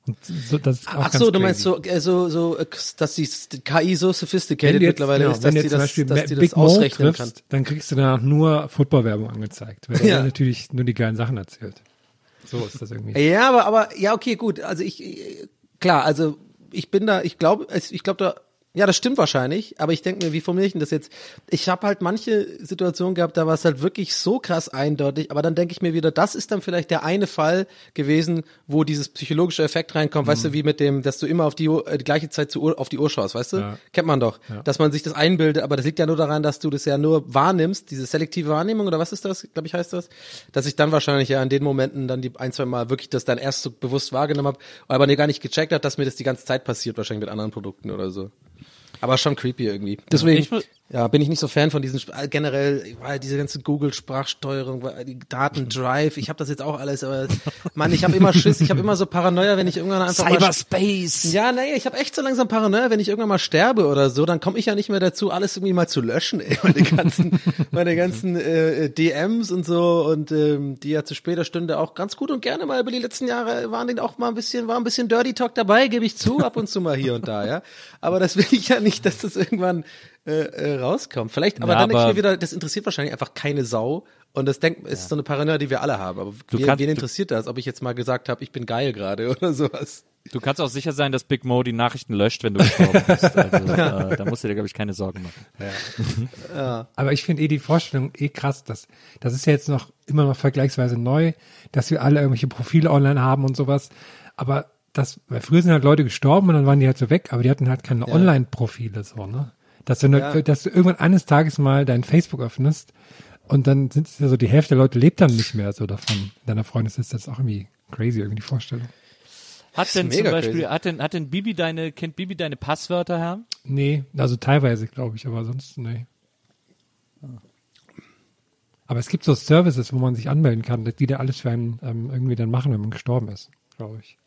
Und so, das ist
Ach so, du meinst so, äh, so, so, äh, dass die KI so sophisticated
jetzt,
mittlerweile
genau,
ist,
wenn
dass
du
die das,
Beispiel
dass die das
Big Mo
ausrechnen kann.
triffst, dann kriegst du danach nur Footballwerbung angezeigt, weil
Ja.
er natürlich nur die geilen Sachen erzählt. So ist das irgendwie.
Ja, aber, aber, ja, okay, gut. Also ich, äh, klar, also ich bin da, ich glaube, ich glaube da, ja, das stimmt wahrscheinlich, aber ich denke mir, wie formuliere ich denn das jetzt? Ich habe halt manche Situationen gehabt, da war es halt wirklich so krass eindeutig, aber dann denke ich mir wieder, das ist dann vielleicht der eine Fall gewesen, wo dieses psychologische Effekt reinkommt, weißt du, wie mit dem, dass du immer auf die, Uhr, äh, die gleiche Zeit zu Uhr, auf die Uhr schaust, weißt du?
Ja.
Kennt man doch, dass man sich das einbildet, aber das liegt ja nur daran, dass du das ja nur wahrnimmst, diese selektive Wahrnehmung oder was ist das, glaube ich, heißt das, dass ich dann wahrscheinlich ja in den Momenten dann die ein, zwei Mal wirklich das dann erst so bewusst wahrgenommen habe, aber nee, gar nicht gecheckt hat, dass mir das die ganze Zeit passiert, wahrscheinlich mit anderen Produkten oder so. Aber schon creepy irgendwie. Deswegen,
Ich
ja, bin ich nicht so Fan von diesen, äh, generell, weil diese ganze Google-Sprachsteuerung, weil die Daten Drive, ich habe das jetzt auch alles, aber Mann, ich habe immer Schiss, ich habe immer so Paranoia, wenn ich irgendwann einfach mal
Cyberspace.
ja, naja, ich habe echt so langsam Paranoia, wenn ich irgendwann mal sterbe oder so, dann komme ich ja nicht mehr dazu, alles irgendwie mal zu löschen, ey, meine ganzen, meine ganzen äh, DMs und so und ähm, die ja zu später Stunde auch ganz gut und gerne mal über die letzten Jahre waren den auch mal ein bisschen, war ein bisschen Dirty Talk dabei, gebe ich zu, ab und zu mal hier und da, ja. Aber das will ich ja nicht, dass das irgendwann äh, äh, rauskommt. Vielleicht, aber
Ja,
dann denke ich mir wieder, das interessiert wahrscheinlich einfach keine Sau. Und das denkt, ist so eine Paranoia, die wir alle haben. Aber
Du
wen,
kannst-
wen
du-
interessiert das, ob ich jetzt mal gesagt habe, ich bin geil gerade oder sowas?
Du kannst auch sicher sein, dass Big Mo die Nachrichten löscht, wenn du gestorben bist. Also, äh, da musst du dir, glaube ich, keine Sorgen machen.
Aber ich finde eh die Vorstellung eh krass, dass das ist ja jetzt noch immer noch vergleichsweise neu, dass wir alle irgendwelche Profile online haben und sowas. Aber das, weil früher sind halt Leute gestorben und dann waren die halt so weg, aber die hatten halt keine Online-Profile so, ne? Dass du, ne, dass du irgendwann eines Tages mal dein Facebook öffnest und dann sind es ja so, die Hälfte der Leute lebt dann nicht mehr so davon. In deiner Freundesliste das ist auch irgendwie crazy, irgendwie die Vorstellung.
Hat denn zum Beispiel,
crazy.
hat denn, hat denn Bibi deine, kennt Bibi deine Passwörter, Herr?
Nee, also teilweise, glaube ich, aber sonst, nee. Aber es gibt so Services, wo man sich anmelden kann, die da alles für einen ähm, irgendwie dann machen, wenn man gestorben ist, glaube ich.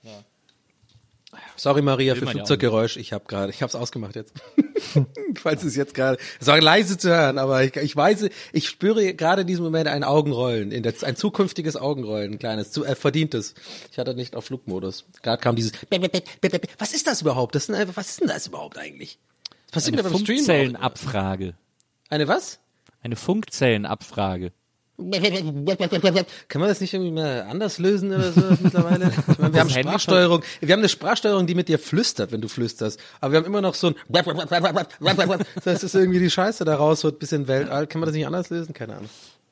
Sorry Maria für
ja
Flugzeuggeräusch. Ich habe gerade, ich habe es ausgemacht jetzt. Falls es jetzt gerade, es war leise zu hören, aber ich, ich weiß, ich spüre gerade in diesem Moment ein Augenrollen, in der, ein zukünftiges Augenrollen, ein kleines, zu, äh, verdientes. Ich hatte nicht auf Flugmodus. Gerade kam dieses. Was ist das überhaupt? Das sind einfach, was ist denn das überhaupt eigentlich? Was passiert
Eine? Funkzellenabfrage.
Eine was?
Eine Funkzellenabfrage.
Kann man das nicht irgendwie mal anders lösen oder so mittlerweile? Ich meine, wir haben Sprachsteuerung, wir haben eine Sprachsteuerung, die mit dir flüstert, wenn du flüsterst. Aber wir haben immer noch so ein Das ist irgendwie die Scheiße da raus, wird ein bisschen Weltall. Kann man das nicht anders lösen? Keine Ahnung.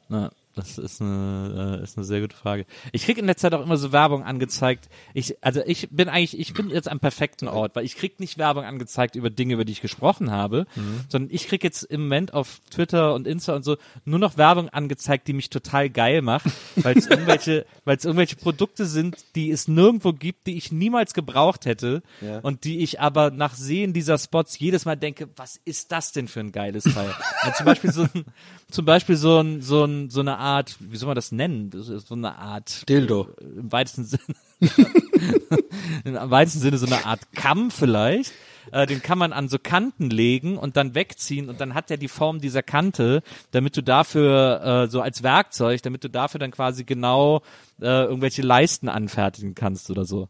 Na, das ist eine, äh, ist eine sehr gute Frage. Ich krieg in der Zeit auch immer so Werbung angezeigt. Ich, also ich bin eigentlich, ich bin jetzt am perfekten Ort, weil ich krieg nicht Werbung angezeigt über Dinge, über die ich gesprochen habe, sondern ich krieg jetzt im Moment auf Twitter und Insta und so nur noch Werbung angezeigt, die mich total geil macht, weil es irgendwelche, weil es irgendwelche Produkte sind, die es nirgendwo gibt, die ich niemals gebraucht hätte
Ja.
und die ich aber nach Sehen dieser Spots jedes Mal denke, was ist das denn für ein geiles Teil? ja, zum Beispiel so ein, zum Beispiel so ein, so ein, so eine Art, wie soll man das nennen? So eine Art
Dildo.
im weitesten Sinne, im weitesten Sinne so eine Art Kamm vielleicht. Äh, den kann man an so Kanten legen und dann wegziehen und dann hat der die Form dieser Kante, damit du dafür äh, so als Werkzeug, damit du dafür dann quasi genau äh, irgendwelche Leisten anfertigen kannst oder so.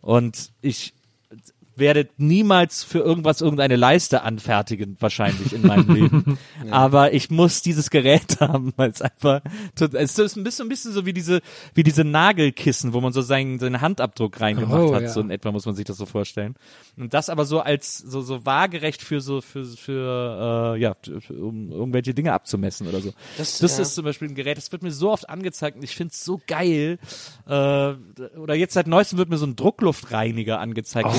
Und ich werde niemals für irgendwas irgendeine Leiste anfertigen, wahrscheinlich in meinem Leben. Aber ich muss dieses Gerät haben, weil es einfach, es ist ein bisschen, ein bisschen so wie diese, wie diese Nagelkissen, wo man so seinen, seinen Handabdruck reingemacht
Oh,
hat,
ja.
so in etwa muss man sich das so vorstellen. Und das aber so als, so, so waagerecht für so, für, für, äh, ja, um irgendwelche Dinge abzumessen oder so.
Das-
Das,
ja.
ist zum Beispiel ein Gerät, das wird mir so oft angezeigt und ich finde es so geil. Äh, oder jetzt seit neuestem wird mir so ein Druckluftreiniger angezeigt,
Oh,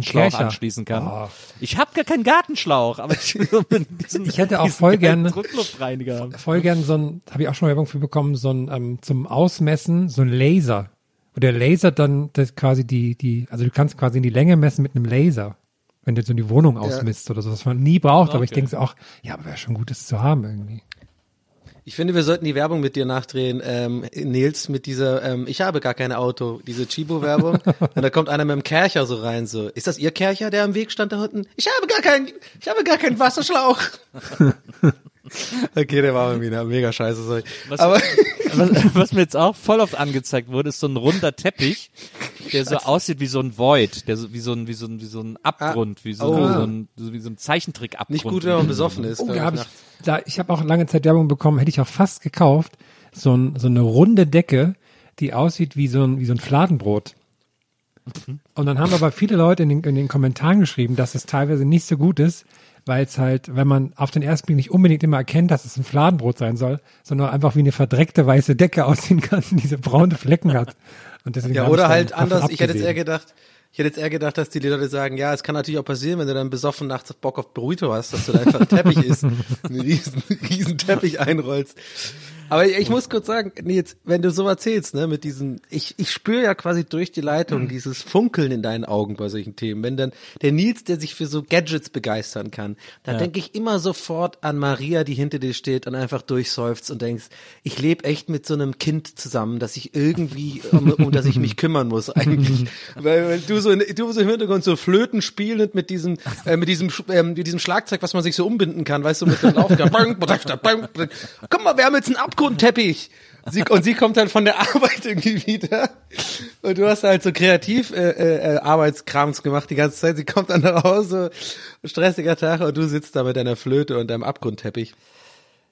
Gartenschlauch
Kercher.
anschließen kann.
Oh.
Ich habe gar keinen Gartenschlauch, aber ich, diesen,
Ich hätte auch voll gerne-
Druckluftreiniger haben.
voll gern so ein, habe ich auch schon Werbung für bekommen, so ein ähm, zum Ausmessen, so ein Laser. Wo der Laser dann das quasi die, die, also du kannst quasi in die Länge messen mit einem Laser. Wenn du so die Wohnung ausmisst oder so, was man nie braucht, aber ich
Okay.
denke auch, ja, aber wäre schon gut, das zu haben irgendwie.
Ich finde, wir sollten die Werbung mit dir nachdrehen, ähm, Nils, mit dieser, ähm, ich habe gar kein Auto, diese Chibo-Werbung. und da kommt einer mit dem Kercher so rein, so, ist das Ihr Kercher, der am Weg stand da unten? Ich habe gar keinen, ich habe gar keinen Wasserschlauch. okay, der war irgendwie eine mega scheiße, sorry.
Was,
Aber,
was, was mir jetzt auch voll oft angezeigt wurde, ist so ein runder Teppich, der so aussieht wie so ein Void, der so wie so ein wie so ein wie so ein Abgrund, wie so,
Oh.
wie so ein wie so ein Zeichentrick-Abgrund.
nicht gut, wenn man besoffen ist.
Oh, da habe ich, da, ich habe auch lange Zeit Werbung bekommen, hätte ich auch fast gekauft. So, ein, so eine runde Decke, die aussieht wie so ein, wie so ein Fladenbrot. Und dann haben aber viele Leute in den, in den Kommentaren geschrieben, dass es teilweise nicht so gut ist, weil es halt, wenn man auf den ersten Blick nicht unbedingt immer erkennt, dass es ein Fladenbrot sein soll, sondern einfach wie eine verdreckte weiße Decke aussehen kann, die diese braune Flecken hat. Und deswegen
Ja, oder halt anders. Ich hätte jetzt eher gedacht, ich hätte jetzt eher gedacht, dass die Leute sagen, ja, es kann natürlich auch passieren, wenn du dann besoffen nachts Bock auf Burrito hast, dass du da einfach einen Teppich isst, einen riesen, riesen Teppich einrollst. Aber ich muss kurz sagen, Nils, wenn du so erzählst, ne, mit diesem, ich, ich spüre ja quasi durch die Leitung dieses Funkeln in deinen Augen bei solchen Themen. Wenn dann der Nils, der sich für so Gadgets begeistern kann, da denke ich immer sofort an Maria, die hinter dir steht und einfach durchseufzt und denkst, ich lebe echt mit so einem Kind zusammen, dass ich irgendwie, um, um das ich mich kümmern muss eigentlich. weil, weil du so, in, du so im Hintergrund so Flöten spielend mit diesem, äh, mit diesem, ähm, mit diesem Schlagzeug, was man sich so umbinden kann, weißt du, mit dem Laufgang. Guck mal, wir haben jetzt einen Abgrundteppich. Sie, und sie kommt dann von der Arbeit irgendwie wieder. Und du hast halt so kreativ äh, äh, Arbeitskrams gemacht die ganze Zeit. Sie kommt dann nach Hause, stressiger Tag, und du sitzt da mit deiner Flöte und deinem Abgrundteppich.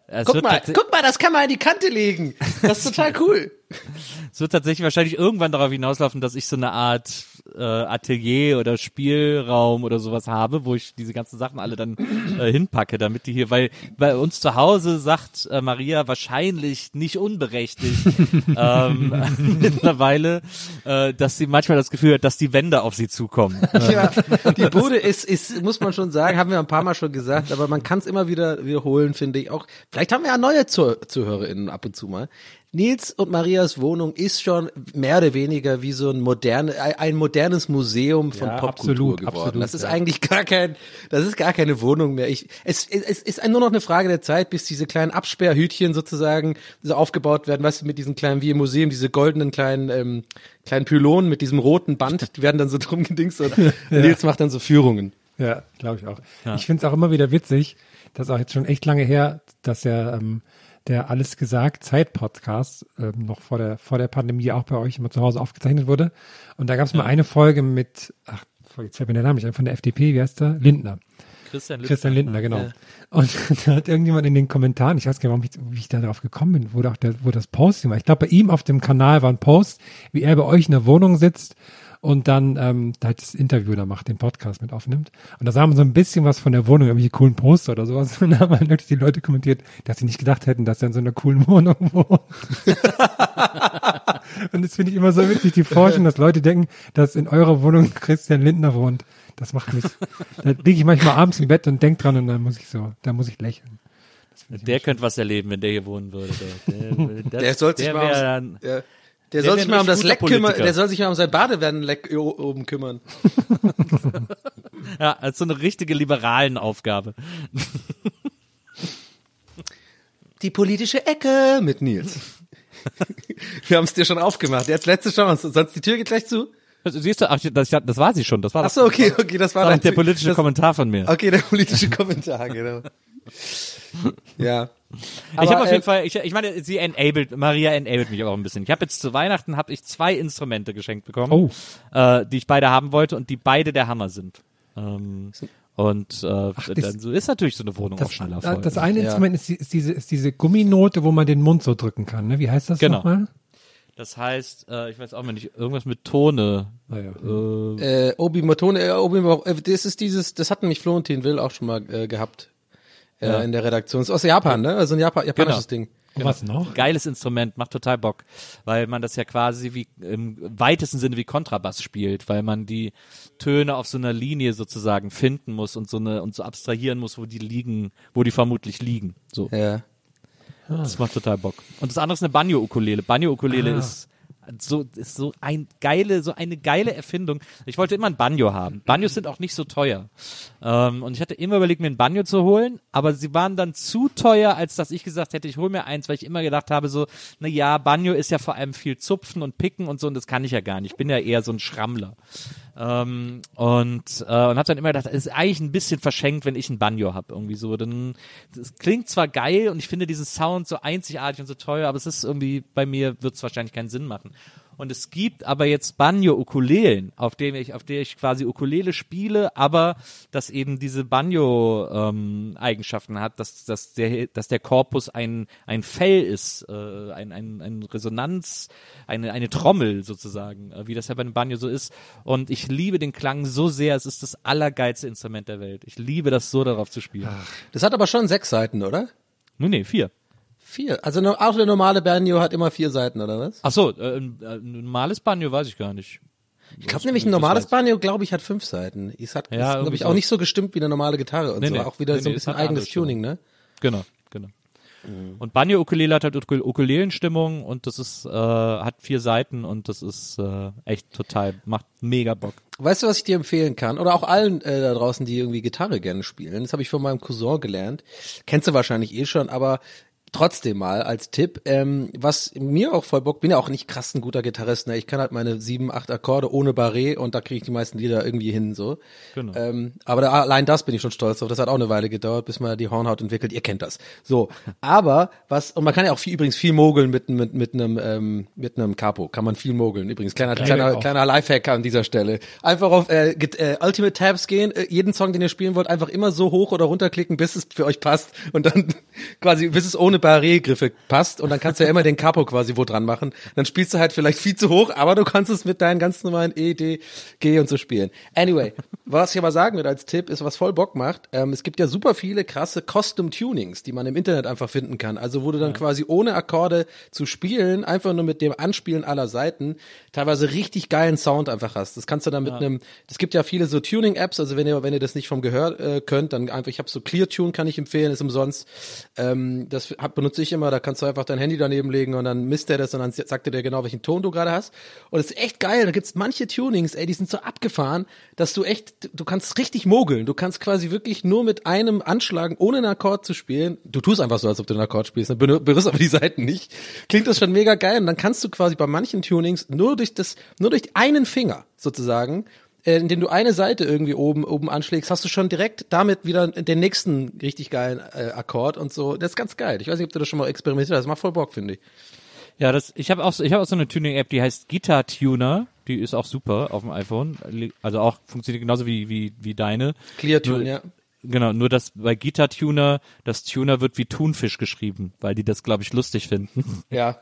Es
Guck mal, guck mal, das kann man an die Kante legen. Das ist total cool.
es wird tatsächlich wahrscheinlich irgendwann darauf hinauslaufen, dass ich so eine Art äh, Atelier oder Spielraum oder sowas habe, wo ich diese ganzen Sachen alle dann äh, hinpacke, damit die hier, weil bei uns zu Hause sagt äh, Maria wahrscheinlich nicht unberechtigt ähm, mittlerweile, äh, dass sie manchmal das Gefühl hat, dass die Wände auf sie zukommen.
Ja, die Bude ist, ist, muss man schon sagen, haben wir ein paar Mal schon gesagt, aber man kann es immer wieder wiederholen, finde ich auch. Vielleicht haben wir ja neue Zuh ZuhörerInnen ab und zu mal. Nils und Marias Wohnung ist schon mehr oder weniger wie so ein moderne, ein modernes Museum von
Ja,
Popkultur
absolut,
geworden.
absolut,
das ist
ja.
eigentlich gar kein, das ist gar keine Wohnung mehr. Ich, es, es, es ist nur noch eine Frage der Zeit, bis diese kleinen Absperrhütchen sozusagen so aufgebaut werden, weißt du, mit diesen kleinen, wie im Museum, diese goldenen kleinen, ähm, kleinen Pylonen mit diesem roten Band, die werden dann so drum gedingst und Nils macht dann so Führungen.
Ja, glaube ich auch. Ich finde es auch immer wieder witzig, dass auch jetzt schon echt lange her, dass ja ähm, der Alles gesagt Zeit-Podcast ähm, noch vor der, vor der Pandemie auch bei euch immer zu Hause aufgezeichnet wurde. Und da gab es mal eine Folge mit, ach, jetzt fällt mir der Name nicht ein, von der FDP, wie heißt der? Lindner.
Christian Lindner.
Christian Lindner, genau. Und da hat irgendjemand in den Kommentaren, ich weiß gar nicht, warum ich, wie ich da drauf gekommen bin, wo, auch der, wo das Posting war. Ich glaube, bei ihm auf dem Kanal war ein Post, wie er bei euch in der Wohnung sitzt und dann ähm, da halt das Interview da macht, den Podcast mit aufnimmt. Und da sah man so ein bisschen was von der Wohnung, irgendwelche coolen Poster oder sowas. Und da haben halt wirklich die Leute kommentiert, dass sie nicht gedacht hätten, dass er in so einer coolen Wohnung wohnt. und das finde ich immer so witzig, die Forschung, dass Leute denken, dass in eurer Wohnung Christian Lindner wohnt. Das macht mich, da liege ich manchmal abends im Bett und denk dran und dann muss ich so, da muss ich lächeln.
Der könnte was erleben, wenn der hier wohnen würde. Der, der, das,
Der soll sich
der
mal ums-
dann,
Ja. Der,
Der
soll sich mal um das Leck kümmern, der soll sich mal um sein Badewannenleck oben kümmern.
ja, als so eine richtige liberalen Aufgabe.
Die politische Ecke mit Nils. Wir haben es dir schon aufgemacht. Jetzt letzte Chance, sonst die Tür geht gleich zu.
Also, Siehst du, ach, das, das war sie schon. Das war,
Ach so, okay, okay, das war
das war der politische
das,
Kommentar von mir.
Okay, der politische Kommentar, genau. Ja.
Ich habe auf
äh,
jeden Fall, ich, ich meine, sie enabled, Maria enabled mich auch ein bisschen. Ich habe jetzt zu Weihnachten habe ich zwei Instrumente geschenkt bekommen,
Oh.
äh, die ich beide haben wollte und die beide der Hammer sind. Ähm, und äh, dann so ist natürlich so eine Wohnung auch
Das,
schneller voll.
das eine Instrument ist, ist, diese, ist diese Gumminote, wo man den Mund so drücken kann. Ne? Wie heißt das
Genau.
nochmal?
Das heißt, äh, ich weiß auch mal nicht, irgendwas mit Tone.
Naja.
Äh,
Äh, Obi Motone, äh, Obi, äh, das ist dieses, das hat nämlich Florentin Will auch schon mal äh, gehabt äh,
Ja.
in der Redaktion. Ist aus Japan, ne? Also ein Japan, japanisches
Genau.
Ding.
Und was noch?
geiles Instrument, macht total Bock, weil man das ja quasi wie im weitesten Sinne wie Kontrabass spielt, weil man die Töne auf so einer Linie sozusagen finden muss und so eine und so abstrahieren muss, wo die liegen, wo die vermutlich liegen. So,
Ja.
das macht total Bock. Und das andere ist eine Banjo-Ukulele. Banjo-Ukulele
Ah.
ist so ist so ein geile so eine geile Erfindung. Ich wollte immer ein Banjo haben. Banjos sind auch nicht so teuer. Ähm, und ich hatte immer überlegt, mir ein Banjo zu holen, aber sie waren dann zu teuer, als dass ich gesagt hätte, ich hole mir eins, weil ich immer gedacht habe, so, na ja, Banjo ist ja vor allem viel Zupfen und Picken und so, und das kann ich ja gar nicht. Ich bin ja eher so ein Schrammler. Ähm, und äh, und habe dann immer gedacht, es ist eigentlich ein bisschen verschenkt, wenn ich ein Banjo hab irgendwie so. Dann es klingt zwar geil und ich finde diesen Sound so einzigartig und so teuer, aber es ist irgendwie bei mir wird es wahrscheinlich keinen Sinn machen. Und es gibt aber jetzt Banjo-Ukulelen, auf dem ich, auf der ich quasi Ukulele spiele, aber das eben diese Banjo-Eigenschaften hat, dass, dass der, dass der Korpus ein, ein Fell ist, äh, ein, ein, ein Resonanz, eine, eine Trommel sozusagen, äh, wie das ja bei einem Banjo so ist. Und ich liebe den Klang so sehr, es ist das allergeilste Instrument der Welt. Ich liebe das so darauf zu spielen.
Das hat aber schon sechs Seiten, oder?
Nee, nee, vier.
Vier. Also auch der normale Banjo hat immer vier Seiten, oder was?
Ach so, äh, ein, äh, normales Banjo weiß ich gar nicht.
Ich glaube nämlich ein normales Banjo, glaube ich, hat fünf Seiten. Es hat,
Ja,
glaube ich, auch nicht so gestimmt wie eine normale Gitarre und
Nee,
so.
nee.
Auch wieder
Nee,
so ein bisschen
eine
eigenes. Tuning, ne?
Genau, genau. Und Banjo Ukulele hat halt Ukul- Ukulelenstimmung und das ist äh, hat vier Seiten und das ist äh, echt total macht mega Bock.
Weißt du, was ich dir empfehlen kann? Oder auch allen äh, da draußen, die irgendwie Gitarre gerne spielen. Das habe ich von meinem Cousin gelernt. Kennst du wahrscheinlich eh schon, aber trotzdem mal als Tipp, ähm, was mir auch voll Bock, bin ja auch nicht krass ein guter Gitarrist, ne? Ich kann halt meine sieben, acht Akkorde ohne Barré und da kriege ich die meisten Lieder irgendwie hin, so.
Genau.
Ähm, aber da, allein das bin ich schon stolz drauf. Das hat auch eine Weile gedauert, bis man die Hornhaut entwickelt. Ihr kennt das. So. Aber was, und man kann ja auch viel, übrigens viel mogeln mit, mit, mit einem, ähm, mit einem Capo. Kann man viel mogeln. Übrigens, kleiner, kleiner,
auch.
kleiner Lifehack an dieser Stelle. Einfach auf äh, äh, Ultimate Tabs gehen, äh, jeden Song, den ihr spielen wollt, einfach immer so hoch oder runterklicken, bis es für euch passt und dann quasi, bis es ohne Barré-Griffe passt und dann kannst du ja immer den Capo quasi wo dran machen. Dann spielst du halt vielleicht viel zu hoch, aber du kannst es mit deinen ganz normalen E, D, G und so spielen. Anyway, was ich aber sagen würde als Tipp ist, was voll Bock macht, ähm, es gibt ja super viele krasse Custom-Tunings, die man im Internet einfach finden kann. Also wo du dann quasi ohne Akkorde zu spielen, einfach nur mit dem Anspielen aller Seiten, teilweise richtig geilen Sound einfach hast. Das kannst du dann mit einem, es gibt ja viele so Tuning-Apps, also wenn ihr, wenn ihr das nicht vom Gehör äh, könnt, dann einfach, ich habe so Clear Tune, kann ich empfehlen, ist umsonst. Ähm, das hab, benutze ich immer, da kannst du einfach dein Handy daneben legen und dann misst er das und dann sagt er dir genau, welchen Ton du gerade hast. Und es ist echt geil, da gibt's manche Tunings, ey, die sind so abgefahren, dass du echt, du kannst richtig mogeln. Du kannst quasi wirklich nur mit einem Anschlagen, ohne einen Akkord zu spielen. Du tust einfach so, als ob du einen Akkord spielst, dann berühr- berührst aber die Seiten nicht. Klingt das schon mega geil. Und dann kannst du quasi bei manchen Tunings nur durch das, nur durch einen Finger sozusagen, indem du eine Seite irgendwie oben oben anschlägst, hast du schon direkt damit wieder den nächsten richtig geilen äh, Akkord und so. Das ist ganz geil. Ich weiß nicht, ob du das schon mal experimentiert hast. Das macht voll Bock, finde ich.
Ja, das ich habe auch so- ich habe auch so eine Tuning App, die heißt Guitar Tuner, die ist auch super auf dem iPhone, also auch funktioniert genauso wie wie wie deine.
Clear Tune, ja.
Genau, nur dass bei Guitar Tuner das Tuner wird wie Thunfisch geschrieben, weil die das glaube ich lustig finden.
Ja.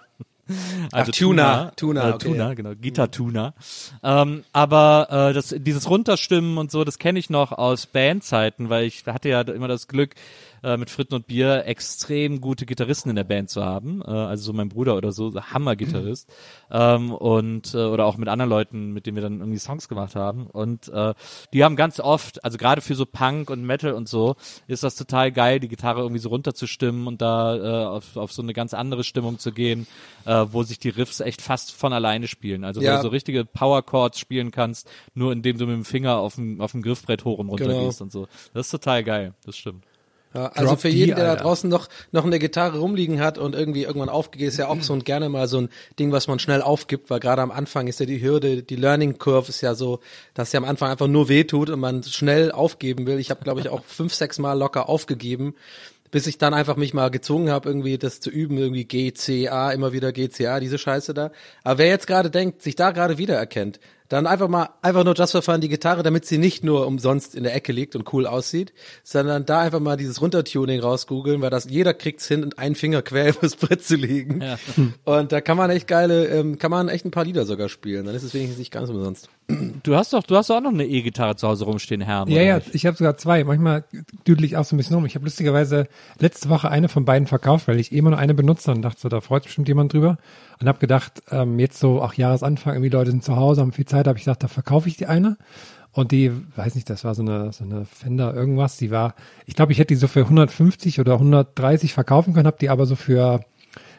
Also
Ach, Tuner, Tuner,
äh,
okay,
Tuner,
ja.
genau, Guitar Tuner. Ähm, aber äh, das, dieses Runterstimmen und so, das kenne ich noch aus Bandzeiten, weil ich hatte ja immer das Glück, äh, mit Fritten und Bier extrem gute Gitarristen in der Band zu haben. Äh, also so mein Bruder oder so, Hammer-Gitarrist. ähm, und äh, oder auch mit anderen Leuten, mit denen wir dann irgendwie Songs gemacht haben. Und äh, die haben ganz oft, also gerade für so Punk und Metal und so, ist das total geil, die Gitarre irgendwie so runterzustimmen und da äh, auf, auf so eine ganz andere Stimmung zu gehen, äh, wo sich die Riffs echt fast von alleine spielen. Also wo
Ja.
du so richtige Power Chords spielen kannst, nur indem du mit dem Finger auf dem, auf dem Griffbrett hoch und runter
Genau.
gehst und so. Das ist total geil, das stimmt.
Ja, also
Drop
für jeden, der da draußen noch, noch eine Gitarre rumliegen hat und irgendwie irgendwann aufgeht, ist ja auch so ein gerne mal so ein Ding, was man schnell aufgibt, weil gerade am Anfang ist ja die Hürde, die Learning Curve ist ja so, dass ja am Anfang einfach nur wehtut und man schnell aufgeben will. Ich habe, glaube ich, auch fünf, sechs Mal locker aufgegeben, bis ich dann einfach mich mal gezwungen habe, irgendwie das zu üben, irgendwie GCA, immer wieder GCA, diese Scheiße da. Aber wer jetzt gerade denkt, sich da gerade wiedererkennt, dann einfach mal, einfach nur Just for Fun die Gitarre, damit sie nicht nur umsonst in der Ecke liegt und cool aussieht, sondern da einfach mal dieses Runtertuning rausgoogeln, weil das jeder kriegt's hin, und einen Finger quer übers Brett zu liegen.
Ja.
Und da kann man echt geile, ähm, kann man echt ein paar Lieder sogar spielen. Dann ist es wenigstens nicht ganz umsonst.
Du hast doch, du hast doch auch noch eine E-Gitarre zu Hause rumstehen, Herrn.
Ja, ja,
nicht?
ich habe sogar zwei. Manchmal düdel ich auch so ein bisschen um. Ich habe lustigerweise letzte Woche eine von beiden verkauft, weil ich eh immer nur eine benutze und dachte so, da freut sich bestimmt jemand drüber. Und habe gedacht, ähm, jetzt so auch Jahresanfang, irgendwie Leute sind zu Hause, haben viel Zeit, habe ich gedacht, da verkaufe ich die eine. Und die, weiß nicht, das war so eine, so eine Fender irgendwas, die war, ich glaube, ich hätte die so für 150 oder 130 verkaufen können, habe die aber so für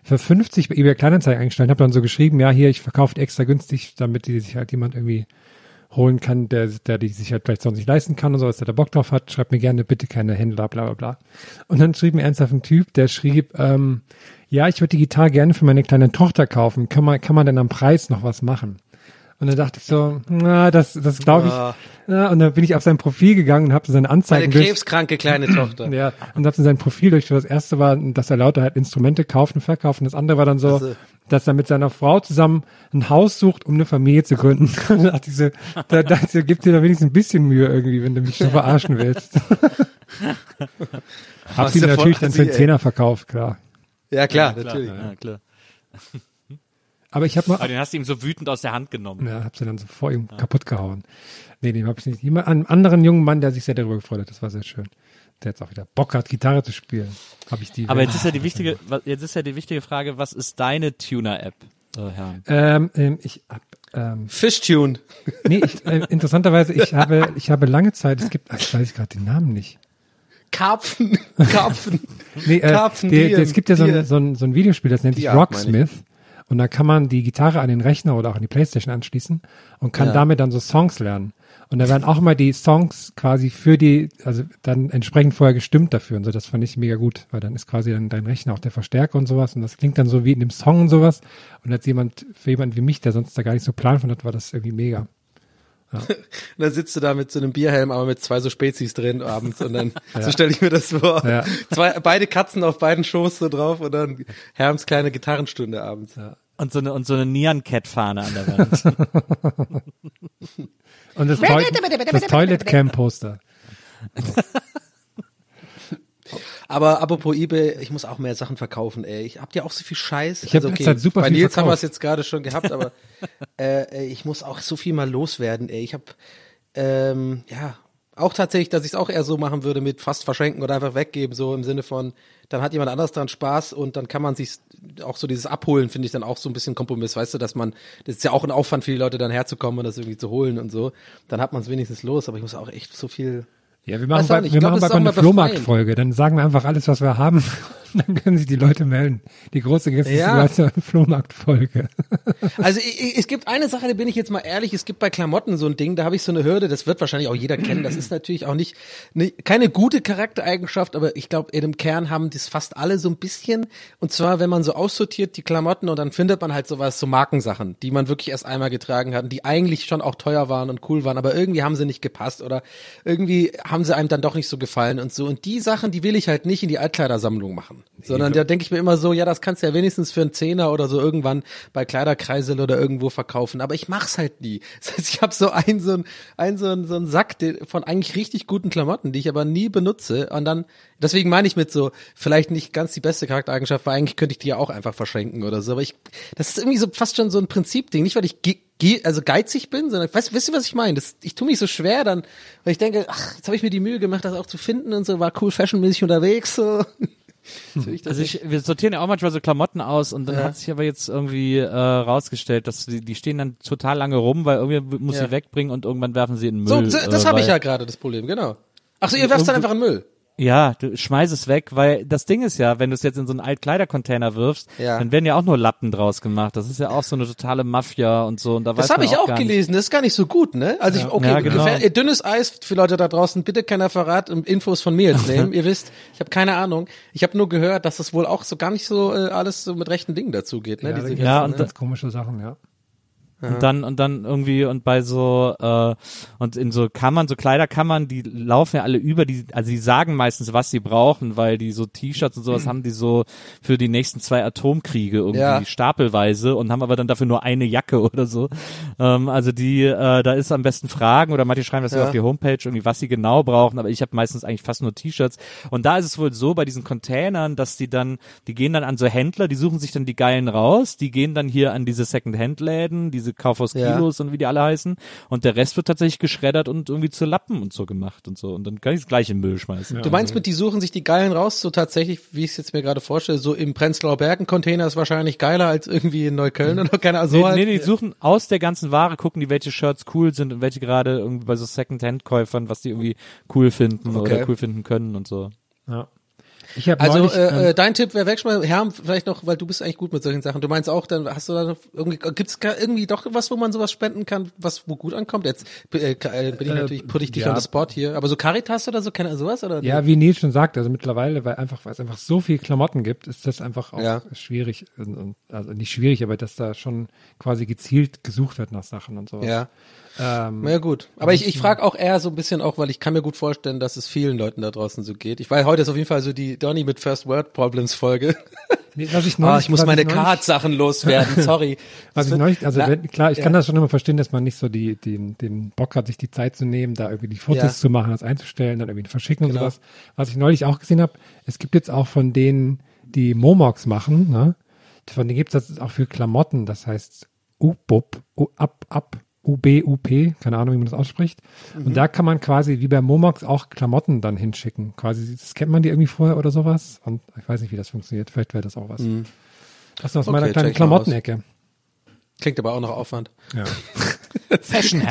für 50 bei eBay Kleinanzeigen eingestellt, habe dann so geschrieben, ja, hier, ich verkaufe die extra günstig, damit die sich halt jemand irgendwie holen kann, der, der die sich halt vielleicht sonst nicht leisten kann und sowas, der da Bock drauf hat, schreibt mir gerne bitte keine Händler, bla bla bla. Und dann schrieb mir ernsthaft ein Typ, der schrieb, ähm, ja, ich würde die Gitarre gerne für meine kleine Tochter kaufen. Kann man, kann man denn am Preis noch was machen? Und dann dachte ich so, na, das, das glaube ich. Ja, und dann bin ich auf sein Profil gegangen und habe so seine
Meine
Anzeigen durch,
krebskranke kleine Tochter.
ja, und habe so sein Profil durch. Das erste war, dass er lauter halt Instrumente kauft und verkauft. Und das andere war dann so,
Also-
dass er mit seiner Frau zusammen ein Haus sucht, um eine Familie zu gründen. Und da dachte ich so, da dachte ich so, gib dir da wenigstens ein bisschen Mühe irgendwie, wenn du mich so verarschen willst. Hab sie natürlich dann für einen
ey.
Zehner verkauft, klar.
Ja, klar,
Klar,
natürlich.
ja, klar.
Aber ich habe mal,
Aber den hast du ihm so wütend aus der Hand genommen.
ja, hab sie dann so vor ihm kaputt gehauen. Nee, dem hab ich nicht. Jemand, einen anderen jungen Mann, der sich sehr darüber gefreut hat, das war sehr schön. Der jetzt auch wieder Bock hat, Gitarre zu spielen. Habe ich die.
Aber jetzt ist ja die wichtige, jetzt ist ja die wichtige Frage, was ist deine Tuner-App, Herrn?
Ähm, ähm, ich hab, ähm,
Fischtune.
nee, ich, äh, interessanterweise, ich habe, ich habe lange Zeit, es gibt, ach, ich weiß gerade den Namen nicht.
Karpfen. Karpfen.
Nee, äh,
Karpfen,
die, die,
Dieren,
es gibt ja so ein, so, ein, so ein Videospiel, das nennt sich. Rocksmith. Und da kann man die Gitarre an den Rechner oder auch an die Playstation anschließen und kann
Ja.
damit dann so Songs lernen. Und da werden auch immer die Songs quasi für die, also dann entsprechend vorher gestimmt dafür und so. Das fand ich mega gut, weil dann ist quasi dann dein Rechner auch der Verstärker und sowas. Und das klingt dann so wie in dem Song und sowas. Und als jemand, für jemanden wie mich, der sonst da gar nicht so Plan von hat, war das irgendwie mega.
Und dann sitzt du da mit so einem Bierhelm, aber mit zwei so Spezies drin abends und dann, so stelle ich mir das vor.
Ja.
Zwei, beide Katzen auf beiden Schoß so drauf und dann Herms kleine Gitarrenstunde abends.
Und so eine, und so eine Neon Cat Fahne an der Wand.
Und das, Toi das Toilet Cam Poster.
Aber apropos eBay, ich muss auch mehr Sachen verkaufen, ey. Ich hab ja auch so viel Scheiß. Also,
Ich hab letzte Zeit super
bei
viel
Nils haben wir
verkauft.
es jetzt gerade schon gehabt, aber äh, ich muss auch so viel mal loswerden, ey. Ich hab ähm, ja auch tatsächlich, dass ich es auch eher so machen würde mit fast verschenken oder einfach weggeben, so im Sinne von, dann hat jemand anders dran Spaß und dann kann man sich auch so dieses Abholen, finde ich dann auch so ein bisschen Kompromiss, weißt du, dass man, das ist ja auch ein Aufwand für die Leute, dann herzukommen und das irgendwie zu holen und so. Dann hat man es wenigstens los, aber ich muss auch echt so viel
Ja, wir machen.
Ich
wir machen bald mal eine. Flohmarktfolge. Dann sagen wir einfach alles, was wir haben. Dann können sich die Leute melden. Die große Gäste
Ja.
ist eine Flohmarktfolge.
Also ich, es gibt eine Sache, da bin ich jetzt mal ehrlich, es gibt bei Klamotten so ein Ding, da habe ich so eine Hürde, das wird wahrscheinlich auch jeder kennen, das ist natürlich auch nicht, ne, keine gute Charaktereigenschaft, aber ich glaube, im Kern haben das fast alle so ein bisschen, und zwar, wenn man so aussortiert die Klamotten und dann findet man halt sowas, so Markensachen, die man wirklich erst einmal getragen hat, und die eigentlich schon auch teuer waren und cool waren, aber irgendwie haben sie nicht gepasst oder irgendwie haben sie einem dann doch nicht so gefallen und so, und die Sachen, die will ich halt nicht in die Altkleidersammlung machen, sondern da denke ich mir immer so, ja, das kannst du ja wenigstens für einen Zehner oder so irgendwann bei Kleiderkreisel oder irgendwo verkaufen, aber ich mach's halt nie. Das heißt, ich habe so einen so einen, einen so einen, so einen Sack von eigentlich richtig guten Klamotten, die ich aber nie benutze und dann deswegen meine ich mit so vielleicht nicht ganz die beste Charaktereigenschaft, weil eigentlich könnte ich die ja auch einfach verschenken oder so, aber ich das ist irgendwie so fast schon so ein Prinzipding, nicht weil ich also geizig bin, sondern weißt, wisst ihr, was ich meine? Das, ich tue mich so schwer dann, weil ich denke, ach, jetzt habe ich mir die Mühe gemacht, das auch zu finden und so, war cool fashionmäßig unterwegs so. Ich
Also ich, wir sortieren ja auch manchmal so Klamotten aus und dann
Ja.
hat sich aber jetzt irgendwie äh, rausgestellt, dass die, die stehen dann total lange rum, weil irgendwie muss
Ja.
sie wegbringen und irgendwann werfen sie in den Müll.
so das
äh,
habe ich ja gerade das Problem, genau. Ach so, ihr werft dann einfach in den Müll.
Ja, du schmeiß es weg, weil das Ding ist ja, wenn du es jetzt in so einen Altkleidercontainer wirfst,
Ja.
dann werden ja auch nur Lappen draus gemacht. Das ist ja auch so eine totale Mafia und so. Und da
Das habe ich auch
nicht-
gelesen, das ist gar nicht so gut, ne? Also ich, okay,
Ja, genau.
gefähr- äh, dünnes Eis für Leute da draußen, bitte keiner Verrat und Infos von mir jetzt nehmen. Ihr wisst, ich habe keine Ahnung. Ich habe nur gehört, dass das wohl auch so gar nicht so äh, alles so mit rechten Dingen dazu geht, ne?
Ja,
Diese ganzen,
Ja, und
ne?
ganz komische Sachen, ja.
Und dann und dann irgendwie und bei so äh, und in so Kammern, so Kleiderkammern, die laufen ja alle über, die also die sagen meistens, was sie brauchen, weil die so T-Shirts und sowas haben die so für die nächsten zwei Atomkriege irgendwie
Ja.
stapelweise und haben aber dann dafür nur eine Jacke oder so. Ähm, also die, äh, da ist am besten Fragen oder manche schreiben das ja.
Ja.
auf die Homepage irgendwie, was sie genau brauchen, aber ich habe meistens eigentlich fast nur T-Shirts. Und da ist es wohl so bei diesen Containern, dass die dann, die gehen dann an so Händler, die suchen sich dann die geilen raus, die gehen dann hier an diese Second-Hand-Läden, diese Kaufhaus
Ja.
Kilos und wie die alle heißen. Und der Rest wird tatsächlich geschreddert und irgendwie zu Lappen und so gemacht und so. Und dann kann ich es gleich in den Müll schmeißen.
Du meinst mit, die suchen sich die Geilen raus, so tatsächlich, wie ich es jetzt mir gerade vorstelle, so im Prenzlauer Berg ein Container ist wahrscheinlich geiler als irgendwie in Neukölln oder keine Ahnung. So
nee,
halt.
nee, die suchen aus der ganzen Ware, gucken die, welche Shirts cool sind und welche gerade irgendwie bei so Second-Hand-Käufern, was die irgendwie cool finden
Okay.
oder cool finden können und so.
Ja. Ich habe
Also
neulich,
äh,
ähm,
äh, dein Tipp wäre wegschmeißen. Herr, vielleicht noch, weil du bist eigentlich gut mit solchen Sachen. Du meinst auch, dann hast du da noch irgendwie, gibt's irgendwie doch was, wo man sowas spenden kann, was wo gut ankommt? Jetzt äh, äh, bin ich natürlich, put ich dich
ja.
on the spot hier. Aber so Caritas oder so, ihr sowas? Oder?
Ja, wie Nils schon sagt, also mittlerweile, weil einfach, weil es einfach so viel Klamotten gibt, ist das einfach auch
Ja.
schwierig, und, also nicht schwierig, aber dass da schon quasi gezielt gesucht wird nach Sachen und sowas.
Ja.
Ähm,
Ja gut, aber ich, ich frage auch eher so ein bisschen auch, weil ich kann mir gut vorstellen, dass es vielen Leuten da draußen so geht. Ich weiß, heute ist auf jeden Fall so die Donny mit First World Problems Folge.
nee, was ich
Ah,
neulich,
ich muss meine Card-Sachen loswerden, sorry.
Was ich neulich, also wenn, klar, ich
ja.
kann das schon immer verstehen, dass man nicht so die, den, den Bock hat, sich die Zeit zu nehmen, da irgendwie die Fotos
Ja.
zu machen, das einzustellen, dann irgendwie verschicken und
Genau.
sowas. Was ich neulich auch gesehen habe, es gibt jetzt auch von denen, die Momox machen, ne? Von denen gibt es das auch für Klamotten, das heißt UBUP, U- ab, ab, UB-UP, keine Ahnung, wie man das ausspricht.
Mhm.
Und da kann man quasi wie bei Momox auch Klamotten dann hinschicken. Quasi, scannt man die irgendwie vorher oder sowas? Und ich weiß nicht, wie das funktioniert. Vielleicht wäre das auch was. Das ist aus
Mhm. Okay,
meiner kleinen. Klamottenecke.
Klingt aber auch nach Aufwand.
Ja.
Fashion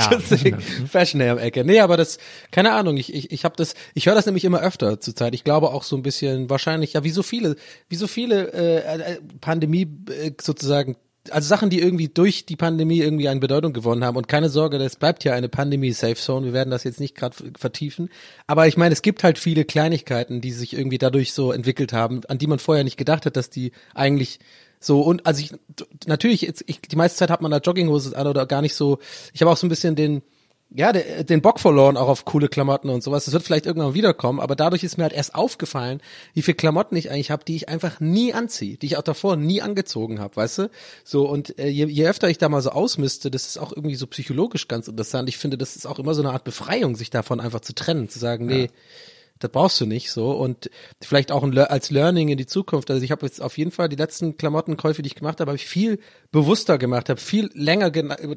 Hair Ecke. Nee, aber das, keine Ahnung, ich, ich, ich habe das, ich höre das nämlich immer öfter zurzeit. Ich glaube auch so ein bisschen wahrscheinlich, ja, wie so viele, wie so viele äh, äh, Pandemie äh, sozusagen, also Sachen, die irgendwie durch die Pandemie irgendwie an Bedeutung gewonnen haben. Und keine Sorge, das bleibt ja eine Pandemie-Safe Zone. Wir werden das jetzt nicht gerade vertiefen. Aber ich meine, es gibt halt viele Kleinigkeiten, die sich irgendwie dadurch so entwickelt haben, an die man vorher nicht gedacht hat, dass die eigentlich so und also ich natürlich jetzt ich, die meiste Zeit hat man da Jogginghose an oder gar nicht so. Ich habe auch so ein bisschen den ja, der, den Bock verloren auch auf coole Klamotten und sowas. Das wird vielleicht irgendwann wiederkommen, aber dadurch ist mir halt erst aufgefallen, wie viel Klamotten ich eigentlich habe, die ich einfach nie anziehe, die ich auch davor nie angezogen habe, weißt du? So und äh, je, je öfter ich da mal so ausmiste, das ist auch irgendwie so psychologisch ganz interessant. Ich finde, das ist auch immer so eine Art Befreiung, sich davon einfach zu trennen, zu sagen, nee, das brauchst du nicht so und vielleicht auch ein, als Learning in die Zukunft. Also ich habe jetzt auf jeden Fall die letzten Klamottenkäufe, die ich gemacht habe, habe ich viel bewusster gemacht, habe viel länger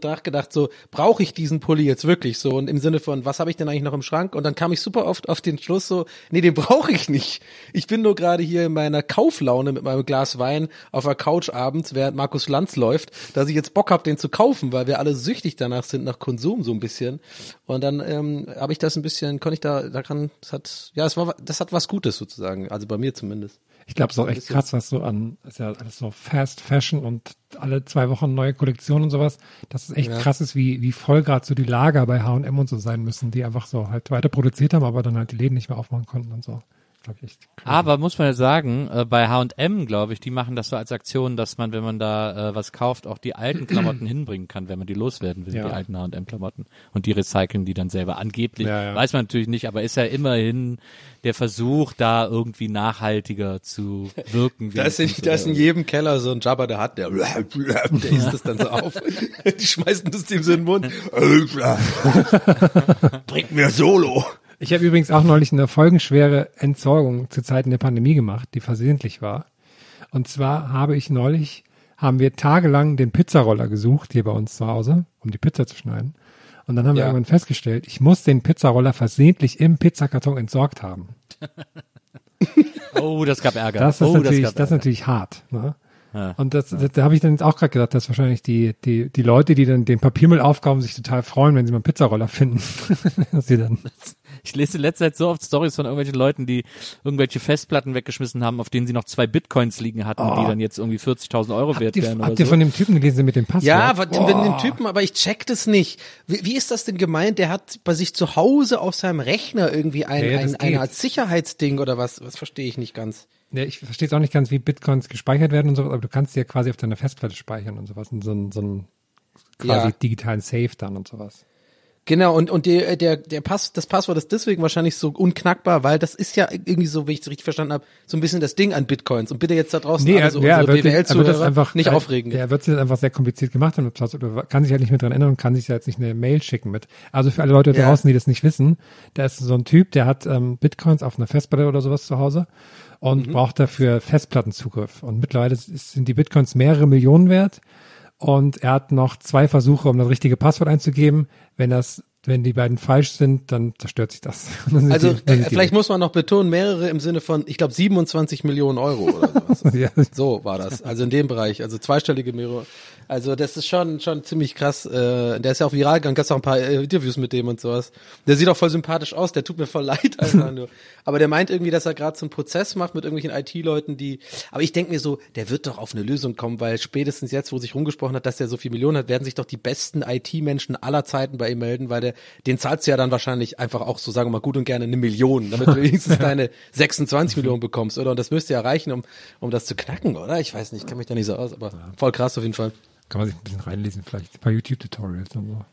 nachgedacht, so brauche ich diesen Pulli jetzt wirklich so und im Sinne von, was habe ich denn eigentlich noch im Schrank? Und dann kam ich super oft auf den Schluss so, nee, den brauche ich nicht. Ich bin nur gerade hier in meiner Kauflaune mit meinem Glas Wein auf der Couch abends, während Markus Lanz läuft, dass ich jetzt Bock habe, den zu kaufen, weil wir alle süchtig danach sind nach Konsum so ein bisschen. Und dann ähm, habe ich das ein bisschen, konnte ich da daran, das hat, ja, es war, das hat was Gutes sozusagen, also bei mir zumindest.
Ich glaube, es ist auch echt krass, was so an, ist ja alles so Fast Fashion und alle zwei Wochen neue Kollektionen und sowas. Das ist echt
Ja.
krass ist, wie, wie voll gerade so die Lager bei H&M und so sein müssen, die einfach so halt weiter produziert haben, aber dann halt die Läden nicht mehr aufmachen konnten und so. Ich.
Aber muss man ja sagen, äh, bei H&M, glaube ich, die machen das so als Aktion, dass man, wenn man da äh, was kauft, auch die alten Klamotten hinbringen kann, wenn man die loswerden will,
Ja.
die alten H&M-Klamotten. Und die recyceln die dann selber angeblich.
Ja, ja.
Weiß man natürlich nicht, aber ist ja immerhin der Versuch, da irgendwie nachhaltiger zu wirken.
Da ist, in, da ist in jedem Keller so ein Jabba, der hat, der, der isst das dann so auf. Die schmeißen das dem so in den Mund.
Bringt mir Solo.
Ich habe übrigens auch neulich eine folgenschwere Entsorgung zu Zeiten der Pandemie gemacht, die versehentlich war. Und zwar habe ich neulich, haben wir tagelang den Pizzaroller gesucht hier bei uns zu Hause, um die Pizza zu schneiden. Und dann haben wir
Ja.
irgendwann festgestellt, ich muss den Pizzaroller versehentlich im Pizzakarton entsorgt haben.
Oh, das gab Ärger.
Das ist
oh,
natürlich,
gab
das ist natürlich hart. Ne?
Ja.
Und das, das, da habe ich dann jetzt auch gerade gedacht, dass wahrscheinlich die, die, die Leute, die dann den Papiermüll aufkaufen, sich total freuen, wenn sie mal einen Pizzaroller finden. dass sie dann
Ich lese in letzter Zeit so oft Stories von irgendwelchen Leuten, die irgendwelche Festplatten weggeschmissen haben, auf denen sie noch zwei Bitcoins liegen hatten, die dann jetzt irgendwie 40.000 Euro wert
Habt ihr,
wären
habt ihr
so.
von dem Typen gelesen mit dem Passwort?
Ja, aber den, den Typen, aber ich check das nicht. Wie, wie ist das denn gemeint? Der hat bei sich zu Hause auf seinem Rechner irgendwie ein,
Ja,
ein, eine. Art Sicherheitsding oder was? Was verstehe ich nicht ganz.
Ja, ich verstehe es auch nicht ganz, wie Bitcoins gespeichert werden und sowas, aber du kannst sie ja quasi auf deiner Festplatte speichern und sowas. Und so ein, so ein quasi
Ja.
digitalen Safe dann und sowas.
Genau, und, und der, der, der Pass, das Passwort ist deswegen wahrscheinlich so unknackbar, weil das ist ja irgendwie so, wie ich es richtig verstanden habe, so ein bisschen das Ding an Bitcoins. Und bitte jetzt da draußen
Nee, er,
so
ja, er
unsere
er das
BWL-Zuhörer nicht
er,
aufregen.
Er wird es jetzt einfach sehr kompliziert gemacht haben. Oder kann sich halt nicht mehr dran erinnern und kann sich jetzt nicht eine Mail schicken mit. Also für alle Leute da
Ja.
draußen, die das nicht wissen, da ist so ein Typ, der hat ähm, Bitcoins auf einer Festplatte oder sowas zu Hause und
Mhm.
braucht dafür Festplattenzugriff. Und mittlerweile sind die Bitcoins mehrere Millionen wert. Und er hat noch zwei Versuche, um das richtige Passwort einzugeben. Wenn das, wenn die beiden falsch sind, dann zerstört sich das.
Also
die,
äh, vielleicht muss man noch betonen, mehrere im Sinne von, ich glaube, 27 Millionen Euro oder sowas.
Ja.
So war das. Also in dem Bereich, also zweistellige Millionen. Also das ist schon schon ziemlich krass. Äh, der ist ja auch viral gegangen, gab's auch ein paar äh, Interviews mit dem und sowas. Der sieht auch voll sympathisch aus, der tut mir voll leid einfach nur. Aber der meint irgendwie, dass er gerade so einen Prozess macht mit irgendwelchen IT-Leuten, die. Aber ich denke mir so, der wird doch auf eine Lösung kommen, weil spätestens jetzt, wo sich rumgesprochen hat, dass der so viel Millionen hat, werden sich doch die besten IT-Menschen aller Zeiten bei ihm melden, weil der, den zahlst du ja dann wahrscheinlich einfach auch so, sagen wir mal, gut und gerne eine Million, damit du wenigstens deine 26 Millionen bekommst, oder? Und das müsste ja reichen, um, um das zu knacken, oder? Ich weiß nicht, ich kenne mich da nicht so aus, aber voll krass auf jeden Fall.
Kann man sich ein bisschen reinlesen, vielleicht ein paar YouTube-Tutorials und so.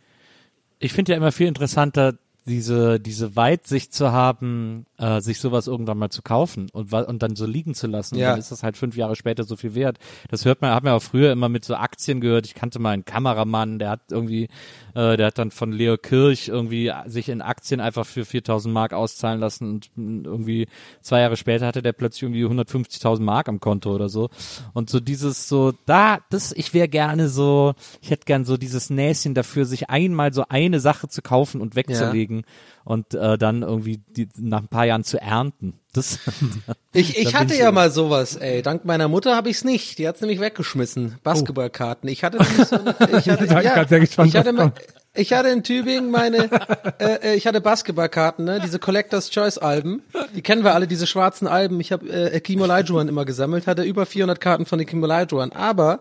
Ich finde ja immer viel interessanter, diese, diese Weitsicht zu haben, äh, sich sowas irgendwann mal zu kaufen und, wa- und dann so liegen zu lassen.
Ja.
Und dann ist das halt fünf Jahre später so viel wert. Das hört man, hat man auch früher immer mit so Aktien gehört. Ich kannte mal einen Kameramann, der hat irgendwie, äh, der hat dann von Leo Kirch irgendwie sich in Aktien einfach für 4000 Mark auszahlen lassen und irgendwie zwei Jahre später hatte der plötzlich irgendwie 150.000 Mark am Konto oder so. Und so dieses so, da, das, ich wäre gerne so, ich hätte gern so dieses Näschen dafür, sich einmal so eine Sache zu kaufen und wegzulegen und äh, dann irgendwie die, nach ein paar Jahren zu ernten. Das,
Ich, ich hatte
ich
ja mal sowas, ey. Dank meiner Mutter habe ich's nicht. Die hat's nämlich weggeschmissen. Basketballkarten. Ich hatte nämlich so eine, ich hatte,
ich
ich mal, ich in Tübingen meine, äh, äh, ich hatte Basketballkarten, ne, diese Collectors Choice Alben. Die kennen wir alle, diese schwarzen Alben. Ich habe äh, Kim Olajuwon immer gesammelt, hatte über 400 Karten von Kim Olajuwon. Aber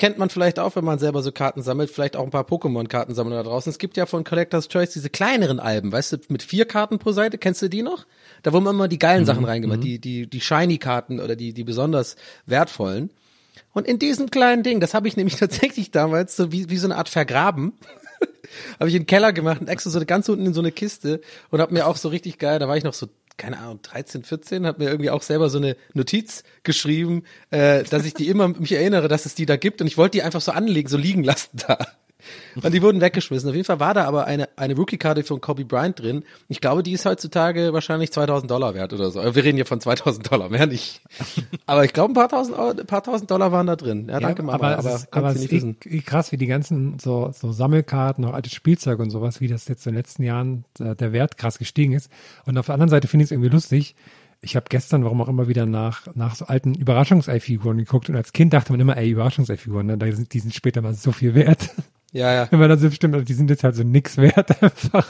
kennt man vielleicht auch, wenn man selber so Karten sammelt, vielleicht auch ein paar Pokémon-Karten sammeln da draußen. Es gibt ja von Collectors Choice diese kleineren Alben, weißt du, mit vier Karten pro Seite. Kennst du die noch? Da man immer die geilen Sachen reingemacht, die, die, die Shiny-Karten oder die, die besonders wertvollen. Und in diesem kleinen Ding, das habe ich nämlich tatsächlich damals so wie, wie so eine Art vergraben. habe ich in den Keller gemacht und extra so ganz unten in so eine Kiste und habe mir auch so richtig geil, da war ich noch so keine Ahnung, 13, 14, hat mir irgendwie auch selber so eine Notiz geschrieben, äh, dass ich die immer mich erinnere, dass es die da gibt und ich wollte die einfach so anlegen, so liegen lassen da. Und die wurden weggeschmissen. Auf jeden Fall war da aber eine, eine Rookie-Karte von Kobe Bryant drin. Ich glaube, die ist heutzutage wahrscheinlich 2000 Dollar wert oder so. Wir reden hier von 2000 Dollar, mehr nicht. Aber ich glaube, ein paar tausend, ein paar tausend Dollar waren da drin. Ja, danke, Mama.
aber,
Aber,
es ist, aber es ist eh, krass, wie die ganzen so, so Sammelkarten, auch altes Spielzeug und sowas, wie das jetzt in den letzten Jahren äh, der Wert krass gestiegen ist. Und auf der anderen Seite finde ich es irgendwie lustig. Ich habe gestern, warum auch immer, wieder nach, nach so alten Überraschungsei-Figuren geguckt und als Kind dachte man immer, ey, Überraschungsei-Figuren, ne, da sind, die sind später mal so viel wert.
Ja, ja.
Wenn man dann so bestimmt, die sind jetzt halt so nix wert einfach.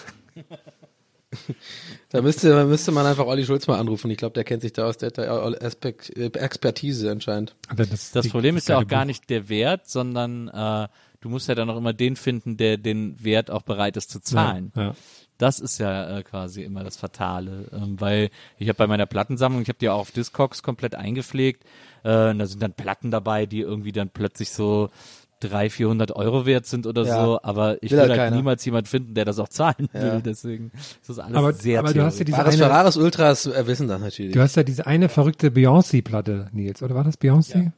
Da müsste, müsste man einfach Olli Schulz mal anrufen. Ich glaube, der kennt sich da aus, der hat da Aspekt, äh, Expertise anscheinend.
Das,
das
die-
Problem ist ja auch gar nicht der Wert, sondern äh, du musst ja dann auch immer den finden, der den Wert auch bereit ist zu zahlen.
Ja, ja.
Das ist ja äh, quasi immer das Fatale, ähm, weil ich habe bei meiner Plattensammlung, ich habe die auch auf Discogs komplett eingepflegt, äh, und da sind dann Platten dabei, die irgendwie dann plötzlich so 300, 400 Euro wert sind oder
Ja.
so, aber ich
Will
will,
halt
halt
keiner.
niemals jemand finden, der das auch zahlen will,
Ja.
deswegen ist das alles
Aber,
sehr
aber du hast ja diese eine,
Ferraris Ultras äh, wissen das natürlich.
du hast ja diese eine verrückte Beyoncé-Platte, Nils, oder war das Beyoncé?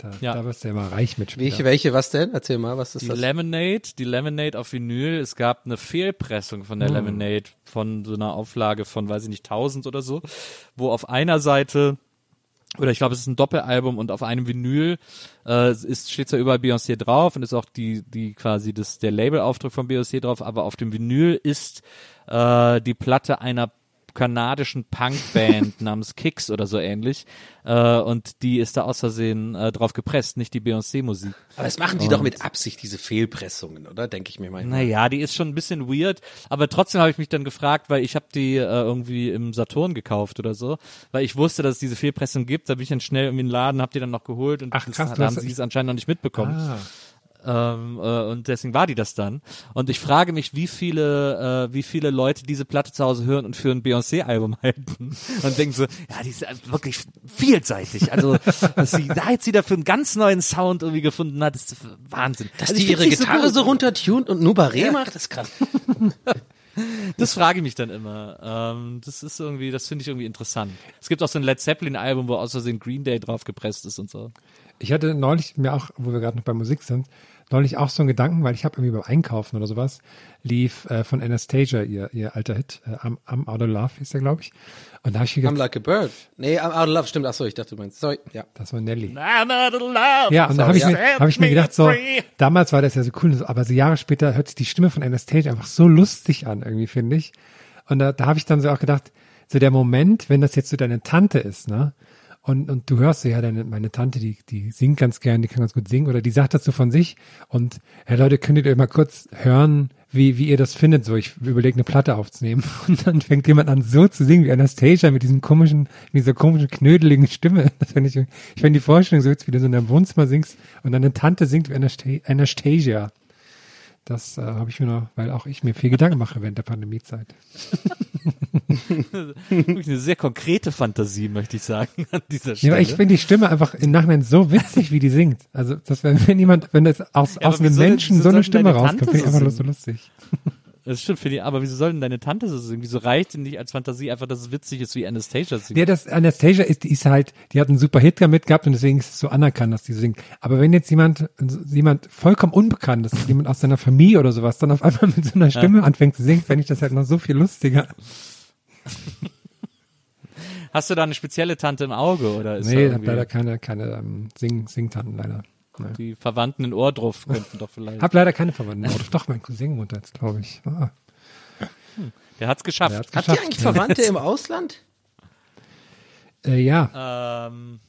Da,
Ja.
da wirst du ja mal reich mit
Welche, welche, was denn? Erzähl mal, was ist
Die
das?
Lemonade, die Lemonade auf Vinyl, es gab eine Fehlpressung von der Lemonade von so einer Auflage von, weiß ich nicht, 1000 oder so, wo auf einer Seite oder ich glaube, es ist ein Doppelalbum und auf einem Vinyl äh, ist steht zwar überall Beyoncé drauf und ist auch die die quasi das der Labelaufdruck von Beyoncé drauf, aber auf dem Vinyl ist äh, die Platte einer kanadischen Punkband namens Kicks oder so ähnlich äh, und die ist da aus Versehen äh, drauf gepresst, nicht die Beyoncé-Musik.
Aber das machen die doch mit Absicht, diese Fehlpressungen, oder? Denke ich mir manchmal.
Naja, die ist schon ein bisschen weird, aber trotzdem habe ich mich dann gefragt, weil ich habe die äh, irgendwie im Saturn gekauft oder so, weil ich wusste, dass es diese Fehlpressung gibt, da bin ich dann schnell in den Laden, habe die dann noch geholt und
Ach,
das
krass,
da
du
haben sie es anscheinend noch nicht mitbekommen.
Ah,
ähm, äh, und deswegen war die das dann. Und ich frage mich, wie viele, äh, wie viele Leute diese Platte zu Hause hören und für ein Beyoncé-Album halten und denken so, ja, die ist wirklich vielseitig. Also, dass sie da jetzt wieder für einen ganz neuen Sound irgendwie gefunden hat, ist Wahnsinn.
Dass
also,
die ihre Gitarre
gut.
so runtertunt und nur Barré macht, das ist krass.
Das frage ich mich dann immer. Ähm, das ist irgendwie, das finde ich irgendwie interessant. Es gibt auch so ein Led Zeppelin-Album, wo aus Versehen Green Day drauf gepresst ist und so.
Ich hatte neulich mir auch, wo wir gerade noch bei Musik sind, neulich auch so einen Gedanken, weil ich habe irgendwie beim Einkaufen oder sowas, lief äh, von Anastasia ihr, ihr alter Hit, äh, I'm, I'm Out of Love ist der, glaube ich. Und da habe ich mir
I'm
gedacht,
like a bird. Nee, I'm out of love, stimmt. Achso, ich dachte, du meinst. Sorry, ja.
das war Nelly.
I'm out of love.
Ja, und da habe ich, mir, hab ich mir gedacht, so, damals war das ja so cool, aber so Jahre später hört sich die Stimme von Anastasia einfach so lustig an, irgendwie, finde ich. Und da, da habe ich dann so auch gedacht, so der Moment, wenn das jetzt so deine Tante ist, ne? Und, und du hörst ja, deine, meine Tante, die, die singt ganz gern, die kann ganz gut singen, oder die sagt das so von sich. Und, ja, Leute, könntet ihr mal kurz hören, wie, wie ihr das findet, so, ich überlege eine Platte aufzunehmen. Und dann fängt jemand an so zu singen wie Anastasia mit diesem komischen, mit dieser komischen, knödeligen Stimme. Das finde ich, ich finde die Vorstellung so, jetzt wie du so in deinem Wohnzimmer singst und deine Tante singt wie Anasta- Anastasia. Das äh, habe ich mir noch, weil auch ich mir viel Gedanken mache während der Pandemiezeit.
Wirklich eine sehr konkrete Fantasie, möchte ich sagen, an dieser
Ja,
Stelle.
aber ich finde die Stimme einfach im Nachhinein so witzig, wie die singt. Also, das wäre, wenn jemand, wenn das aus,
Ja,
aus einem Menschen so eine Stimme rauskommt, finde ich einfach nur so lustig.
Das stimmt für die, aber wieso soll denn deine Tante so singen? Wieso reicht denn nicht als Fantasie einfach, dass es witzig ist, wie Anastasia singt?
Ja, das Anastasia ist, die ist halt, die hat einen super Hit damit gehabt und deswegen ist es so anerkannt, dass die singt. Aber wenn jetzt jemand, jemand vollkommen unbekannt ist, jemand aus seiner Familie oder sowas, dann auf einmal mit so einer Stimme anfängt zu singen, fände ich das halt noch so viel lustiger.
Hast du da eine spezielle Tante im Auge oder ist
nee, ich hab
irgendwie
leider keine, keine ähm, Sing, Singtanten leider. Nee.
die Verwandten in Ohrdruff könnten doch vielleicht.
Hab leider keine Verwandten. Oh, doch, mein Cousin wohnt da jetzt, glaube ich. Ah,
Der hat's geschafft.
der hat's
Habt ihr
geschafft.
eigentlich Verwandte im Ausland?
Äh, ja.
Ähm,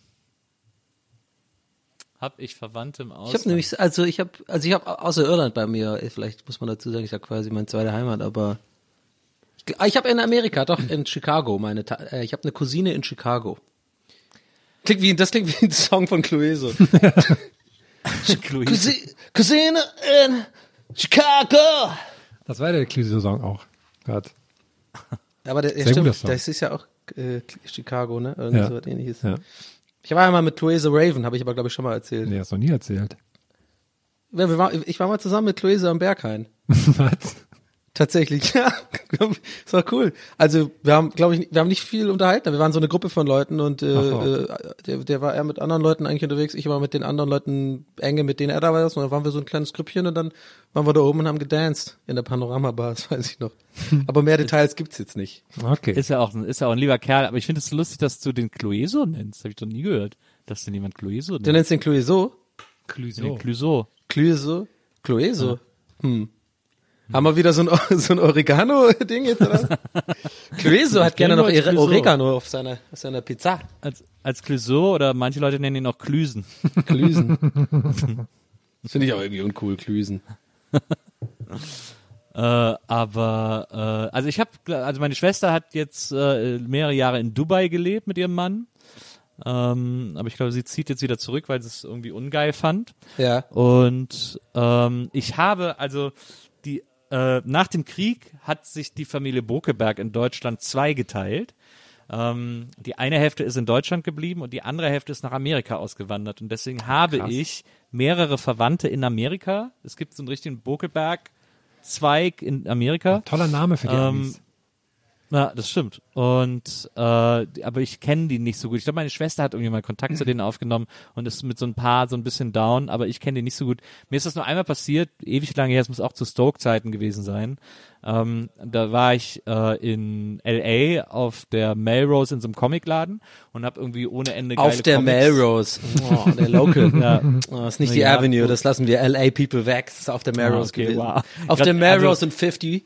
hab ich Verwandte im
Ich
Ausland?
habe nämlich, also ich habe, also ich habe außer Irland bei mir, eh, vielleicht muss man dazu sagen, ich habe quasi meine zweite Heimat, aber ich, ah, ich habe in Amerika, doch in Chicago, meine, äh, ich habe eine Cousine in Chicago. Klingt wie, das klingt wie ein Song von Clueso. Cousi- Cousine in Chicago.
Das war der Clueso-Song auch. Gerade.
Aber der, ja, stimmt, das ist ja auch äh, Chicago, ne? Irgendwie
Ja.
so was ähnliches.
Ja.
Ich war einmal mit Clueso Raven, habe ich aber glaube ich schon mal erzählt.
Nee, hast du noch nie erzählt.
Ja, wir war, ich war mal zusammen mit Clueso am Berghain.
Was?
Tatsächlich, ja. Das war cool. Also wir haben, glaube ich, wir haben nicht viel unterhalten. Wir waren so eine Gruppe von Leuten und äh,
wow.
äh, der, der war eher mit anderen Leuten eigentlich unterwegs. Ich war mit den anderen Leuten enge, mit denen er da war. Und dann waren wir so ein kleines Grüppchen und dann waren wir da oben und haben gedanced in der Panorama-Bar, das weiß ich noch. Aber mehr Details gibt's jetzt nicht.
Okay.
Ist ja auch ein, ist ja auch ein lieber Kerl, aber ich finde es so lustig, dass du den Clueso nennst. Habe ich doch nie gehört, dass den jemand Clueso nennt.
Du nennst den Clueso?
Den Clueso.
Clueso? Clueso? Hm. Haben wir wieder so ein, so ein Oregano-Ding jetzt, oder? Clueso hat gerne noch ihre
Clueso.
Oregano auf seiner, auf seiner Pizza.
Als, als Clueso oder manche Leute nennen ihn auch Klüsen.
Klüsen. Das finde ich auch irgendwie uncool, Klüsen.
Äh, aber äh, also ich habe, also meine Schwester hat jetzt äh, mehrere Jahre in Dubai gelebt mit ihrem Mann. Ähm, aber ich glaube, sie zieht jetzt wieder zurück, weil sie es irgendwie ungeil fand.
Ja.
Und ähm, ich habe also äh, nach dem Krieg hat sich die Familie Bokeberg in Deutschland zweigeteilt. Ähm, die eine Hälfte ist in Deutschland geblieben und die andere Hälfte ist nach Amerika ausgewandert. Und deswegen habe ich mehrere Verwandte in Amerika. Es gibt so einen richtigen Bokeberg-Zweig in Amerika.
Toller Name für die
Ähm,
Amis.
Ja, das stimmt. Und äh, aber ich kenne die nicht so gut. Ich glaube, meine Schwester hat irgendwie mal Kontakt zu denen aufgenommen und ist mit so ein paar so ein bisschen down, aber ich kenne die nicht so gut. Mir ist das nur einmal passiert, ewig lange her, es muss auch zu Stoke-Zeiten gewesen sein. Ähm, da war ich äh, in LA auf der Melrose in so einem Comicladen und habe irgendwie ohne Ende geile
Auf der
Comics.
Melrose. Oh, der Local.
Ja.
Oh, ist nicht die
ja,
Avenue, das lassen wir LA People weg. Das ist auf der Melrose
okay,
gewesen.
wow.
Auf
Grad-
der Melrose
also-
und 50.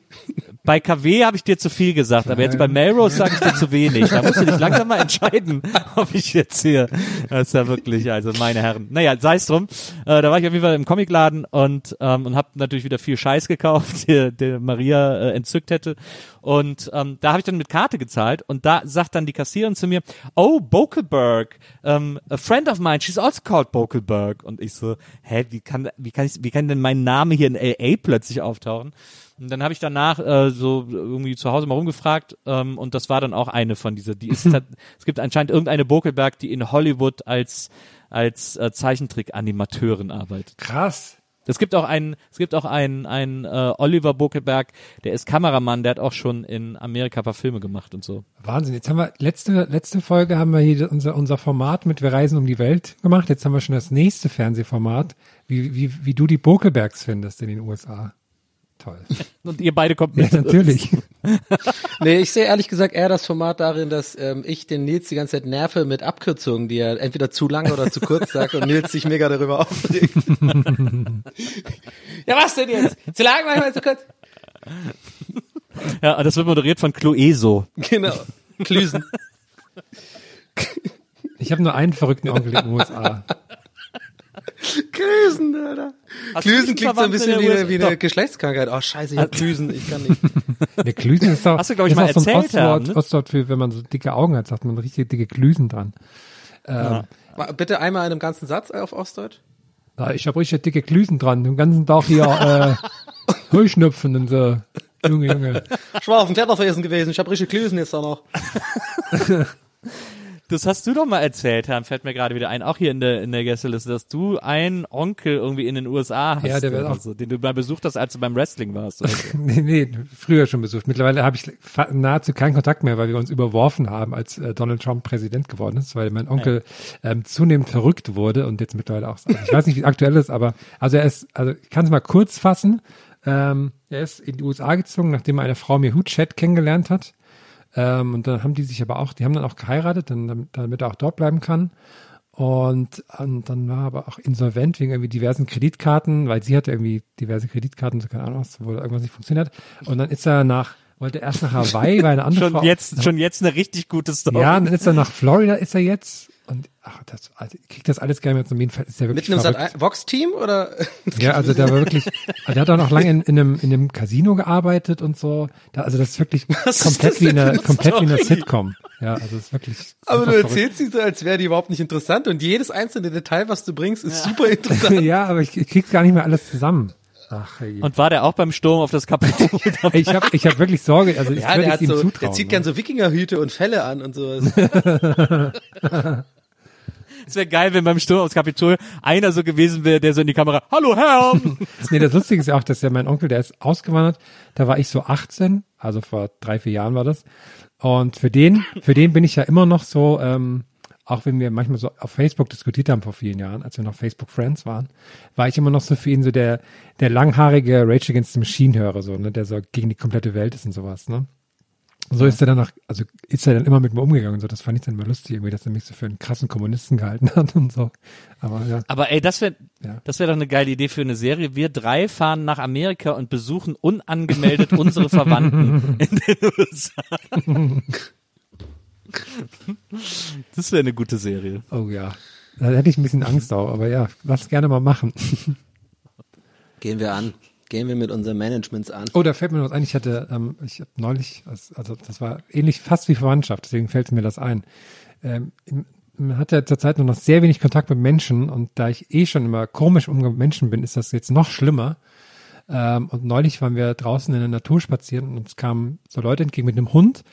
Bei KW habe ich dir zu viel gesagt, aber jetzt bei Melrose sage ich dir zu wenig. Da musst du dich langsam mal entscheiden, ob ich jetzt hier. Das ist ja wirklich, also meine Herren. Naja, sei es drum. Äh, da war ich auf jeden Fall im Comicladen und ähm, und habe natürlich wieder viel Scheiß gekauft, der, der Maria äh, entzückt hätte. Und ähm, da habe ich dann mit Karte gezahlt und da sagt dann die Kassiererin zu mir, oh, Bokelberg, um, a friend of mine, she's also called Bokelberg. Und ich so, hä, wie kann, wie kann ich, wie kann denn mein Name hier in LA plötzlich auftauchen? Und dann habe ich danach äh, so irgendwie zu Hause mal rumgefragt ähm, und das war dann auch eine von dieser, die ist, es gibt anscheinend irgendeine Bokelberg, die in Hollywood als als äh, Zeichentrick-Animateurin arbeitet.
Krass.
Es gibt auch einen, es gibt auch einen, einen äh, Oliver Bokelberg, der ist Kameramann, der hat auch schon in Amerika paar Filme gemacht und so.
Wahnsinn. Jetzt haben wir, letzte, letzte Folge haben wir hier unser, unser Format mit Wir reisen um die Welt gemacht. Jetzt haben wir schon das nächste Fernsehformat, wie, wie, wie du die Bokelbergs findest in den USA. Toll.
Und ihr beide kommt
Ja,
mit.
natürlich.
Nee, ich sehe ehrlich gesagt eher das Format darin, dass ähm, ich den Nils die ganze Zeit nerve mit Abkürzungen, die er entweder zu lang oder zu kurz sagt und Nils sich mega darüber aufregt. ja, was denn jetzt? Zu lang, manchmal zu kurz?
Ja, das wird moderiert von Clueso.
Genau. Klüsen.
Ich habe nur einen verrückten Onkel in den USA.
Klüsen, Alter.
Hast nicht
klingt so ein bisschen wie eine, wie eine. Geschlechtskrankheit. Oh, scheiße, ich hab Klüsen, ich kann nicht.
Der Klüsen ist doch,
Hast du, glaub ich,
ist
mal
auch so ein
erzählt,
Ostwort,
ne?
Ostwort für, wenn man so dicke Augen hat, sagt man richtig dicke Klüsen dran. Ähm,
Mal Bitte einmal in einem ganzen Satz auf Ostdeutsch.
Ja, ich habe richtig dicke Klüsen dran. Den ganzen Tag hier äh, Heuschnupfen und so. Junge, Junge.
Ich war auf dem Kletterfelsen gewesen, ich habe richtig Klüsen jetzt da noch.
Das hast du doch mal erzählt, Herr, fällt mir gerade wieder ein, auch hier in der, in der Gästeliste, dass du einen Onkel irgendwie in den USA hast,
Ja, der wird auch-
so, den du mal besucht hast, als du beim Wrestling warst. Oder so.
Nee, nee, früher schon besucht. Mittlerweile habe ich nahezu keinen Kontakt mehr, weil wir uns überworfen haben, als äh, Donald Trump Präsident geworden ist, weil mein Onkel ähm, zunehmend verrückt wurde und jetzt mittlerweile auch, also ich weiß nicht, wie es aktuell ist, aber also er ist, also ich kann es mal kurz fassen. Ähm, er ist in die USA gezogen, nachdem er eine Frau Mehut Chat kennengelernt hat. Ähm, und dann haben die sich aber auch, die haben dann auch geheiratet, dann, damit, er auch dort bleiben kann. Und, und dann war er aber auch insolvent wegen irgendwie diversen Kreditkarten, weil sie hatte irgendwie diverse Kreditkarten, so keine Ahnung was, wo irgendwas nicht funktioniert hat. Und dann ist er nach, wollte erst nach Hawaii, weil eine andere
schon
Frau,
jetzt, schon jetzt eine richtig gute Story.
ja, und dann ist er nach Florida, ist er jetzt. Und ach, das, also, ich krieg das alles nicht mehr zum Jedenfalls ist er wirklich
Mit einem
verrückt.
Sat Vox-Team oder?
Ja, also der war wirklich, also der hat auch noch lange in, in, einem, in einem Casino gearbeitet und so. Da, also das ist wirklich
Was ist
komplett
das
wie eine, komplett wie eine? Sitcom. Ja, also es ist wirklich.
Aber du erzählst sie so, als wäre die überhaupt nicht interessant und jedes einzelne Detail, was du bringst, ist super interessant.
ja, aber ich, ich krieg's gar nicht mehr alles zusammen. Ach, hey.
Und war der auch beim Sturm auf das Kapitol? dabei?
ich habe ich hab wirklich Sorge, also ich
Ja,
würde
der
es
hat
ihm
so,
zutrauen.
der zieht
ne?
gern so Wikingerhüte und Felle an und sowas.
Es wäre geil, wenn beim Sturm aufs Kapitol einer so gewesen wäre, der so in die Kamera, hallo Herr!
Nee, das Lustige ist ja auch, dass ja mein Onkel, der ist ausgewandert, da war ich so 18, also vor drei, vier Jahren war das. Und für den, für den bin ich ja immer noch so, ähm, auch wenn wir manchmal so auf Facebook diskutiert haben vor vielen Jahren, als wir noch Facebook Friends waren, war ich immer noch so für ihn so der, der langhaarige Rage Against the Machine Hörer, so, ne, der so gegen die komplette Welt ist und sowas, ne. Und so ist er dann auch, also ist er dann immer mit mir umgegangen und so. Das fand ich dann immer lustig, irgendwie, dass er mich so für einen krassen Kommunisten gehalten hat und so. Aber ja.
Aber ey, das wäre
Ja.
das wäre doch eine geile Idee für eine Serie. Wir drei fahren nach Amerika und besuchen unangemeldet unsere Verwandten in den USA. Das wäre eine gute Serie.
Oh ja. Da hätte ich ein bisschen Angst auch, aber ja, lass gerne mal machen.
Gehen wir an. Gehen wir mit unseren Managements an.
Oh, da fällt mir was ein. Ich hatte, ähm, ich habe neulich, also das war ähnlich fast wie Verwandtschaft, deswegen fällt mir das ein. Ähm, man hat ja zurzeit nur noch sehr wenig Kontakt mit Menschen und da ich eh schon immer komisch mit Menschen bin, ist das jetzt noch schlimmer. Ähm, und neulich waren wir draußen in der Natur spazieren und uns kamen so Leute entgegen mit einem Hund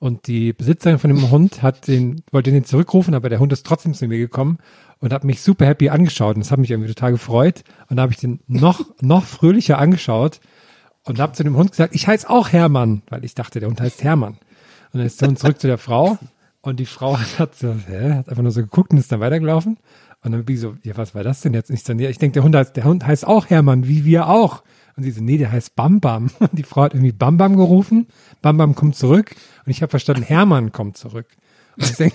und die Besitzerin von dem Hund hat den, wollte den zurückrufen, aber der Hund ist trotzdem zu mir gekommen und hat mich super happy angeschaut und das hat mich irgendwie total gefreut und da habe ich den noch, noch fröhlicher angeschaut und habe zu dem Hund gesagt, ich heiße auch Hermann, weil ich dachte, der Hund heißt Hermann. Und dann ist der Hund zurück zu der Frau und die Frau hat, so, hä, hat einfach nur so geguckt und ist dann weitergelaufen. Und dann bin ich so, ja, was war das denn jetzt? Und ich so, ja, ich denke, der Hund heißt, der Hund heißt auch Hermann, wie wir auch. Und sie so, nee, der heißt Bam Bam. Und die Frau hat irgendwie Bam Bam gerufen. Bam Bam kommt zurück. Und ich habe verstanden, Hermann kommt zurück. Und, ich denk,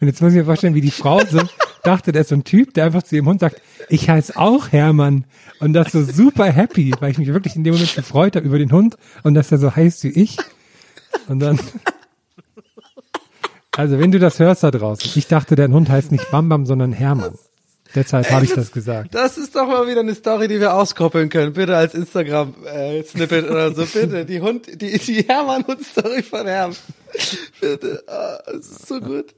und jetzt muss ich mir vorstellen, wie die Frau so dachte, der ist so ein Typ, der einfach zu ihrem Hund sagt, ich heiße auch Hermann. Und das so super happy, weil ich mich wirklich in dem Moment gefreut habe über den Hund und dass er so heißt wie ich. Und dann, also wenn du das hörst da draußen, ich dachte, dein Hund heißt nicht Bam Bam, sondern Hermann. Deshalb habe ich das gesagt.
Das ist doch mal wieder eine Story, die wir auskoppeln können. Bitte als Instagram-Snippet oder so. Bitte, die Hund, die, die Hermann-Hund-Story von Herm. Bitte. Ah, das ist so gut.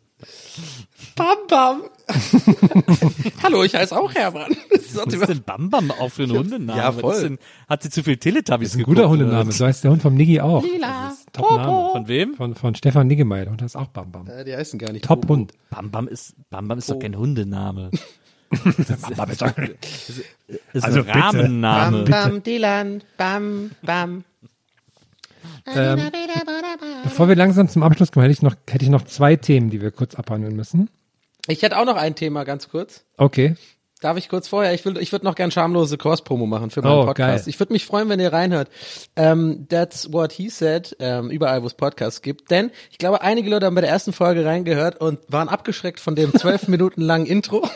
Bam Bam. Hallo, ich heiße auch Hermann.
Was ist denn Bam Bam auch für ein Hundename?
Ja, voll.
ist denn, hat sie zu viel Teletubbies
Das ist ein
geguckt?
guter Hundename.
was?
So heißt der Hund vom Niggi auch. Ist Top-Name.
Von wem?
Von, von Stefan Niggemeier. Und das ist auch Bam Bam.
Äh, Die heißen gar nicht.
Top-Hund.
Bam Bam ist, Bam Bam ist doch kein Hundename.
Bam Bam ist doch-
Ist
Also
ein. Rahmenname.
Bam Bam Dylan. Bam Bam.
Ähm, bevor wir langsam zum Abschluss kommen, hätte ich noch, hätte ich noch zwei Themen, die wir kurz abhandeln müssen.
Ich hätte auch noch ein Thema, ganz kurz.
Okay.
Darf ich kurz vorher? Ich will, ich würde noch gern schamlose Kurs-Promo machen für meinen
Oh,
Podcast.
geil.
Ich würde mich freuen, wenn ihr reinhört. Ähm, that's what he said. Ähm, überall, wo es Podcasts gibt. Denn ich glaube, einige Leute haben bei der ersten Folge reingehört und waren abgeschreckt von dem zwölf Minuten langen Intro.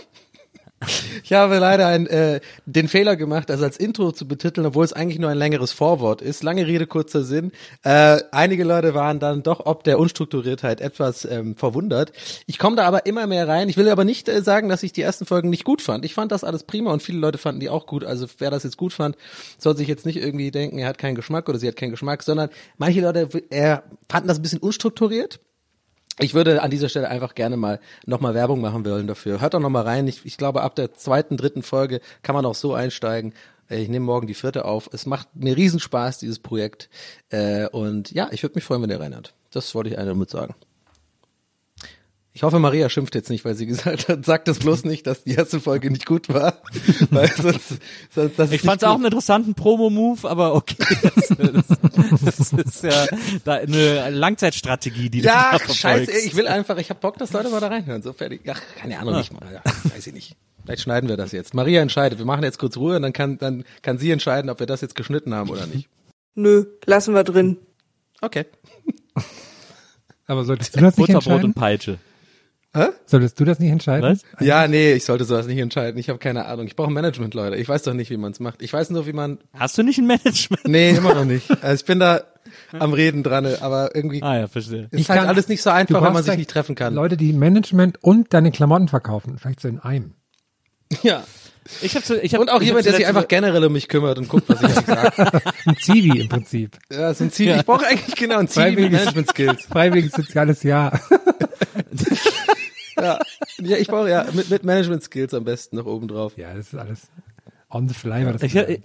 Ich habe leider ein, äh, den Fehler gemacht, das als Intro zu betiteln, obwohl es eigentlich nur ein längeres Vorwort ist. Lange Rede, kurzer Sinn. Äh, einige Leute waren dann doch ob der Unstrukturiertheit etwas ähm, verwundert. Ich komme da aber immer mehr rein. Ich will aber nicht äh, sagen, dass ich die ersten Folgen nicht gut fand. Ich fand das alles prima und viele Leute fanden die auch gut. Also wer das jetzt gut fand, soll sich jetzt nicht irgendwie denken, er hat keinen Geschmack oder sie hat keinen Geschmack, sondern manche Leute äh, fanden das ein bisschen unstrukturiert. Ich würde an dieser Stelle einfach gerne mal nochmal Werbung machen wollen dafür. Hört doch nochmal rein. Ich, ich glaube, ab der zweiten, dritten Folge kann man auch so einsteigen. Äh, Ich nehme morgen die vierte auf. Es macht mir Riesenspaß, dieses Projekt. Äh, Und ja, ich würde mich freuen, wenn ihr reinhört. Das wollte ich einfach damit sagen. Ich hoffe, Maria schimpft jetzt nicht, weil sie gesagt hat, sagt das bloß nicht, dass die erste Folge nicht gut war. weil sonst, sonst, das
Ich fand es auch einen interessanten Promo-Move, aber okay. Das, das, das ist ja da eine Langzeitstrategie, die
Ja,
du da
scheiße, ich will einfach, ich hab Bock, dass Leute mal da reinhören. So fertig. Ach, keine Ahnung, nicht mal. Ja, weiß ich nicht. Vielleicht schneiden wir das jetzt. Maria entscheidet. Wir machen jetzt kurz Ruhe und dann kann, dann kann sie entscheiden, ob wir das jetzt geschnitten haben oder nicht.
Nö, lassen wir drin.
Okay.
Aber solltest du das nicht
Butterbrot
entscheiden?
und Peitsche.
Solltest du das nicht entscheiden?
Was?
Ja, nee, ich sollte sowas nicht entscheiden. Ich habe keine Ahnung. Ich brauche Management, Leute. Ich weiß doch nicht, wie man es macht. Ich weiß nur, wie man.
Hast du nicht ein Management?
Nee, immer noch nicht. Also ich bin da am Reden dran, aber irgendwie
Ah ja, verstehe.
ist halt
kann-
alles nicht so einfach, wenn
brauchst
man sich nicht treffen kann.
Leute, die Management und deine Klamotten verkaufen. Vielleicht so in einem.
Ja.
Ich hab so, ich hab,
Und auch
ich hab
jemand, der sich einfach generell um mich kümmert und guckt, was ich eigentlich sage.
Ein Zivi im Prinzip.
Ja, so ein Ziel. Ich brauche eigentlich genau ein Ziel mit
Freiwilliges-
Management Skills.
Freiwilliges soziales Jahr.
Ja, ja ich brauche ja mit, mit Management Skills am besten noch oben drauf.
Ja, das ist alles on the fly. War das
Ich, ich,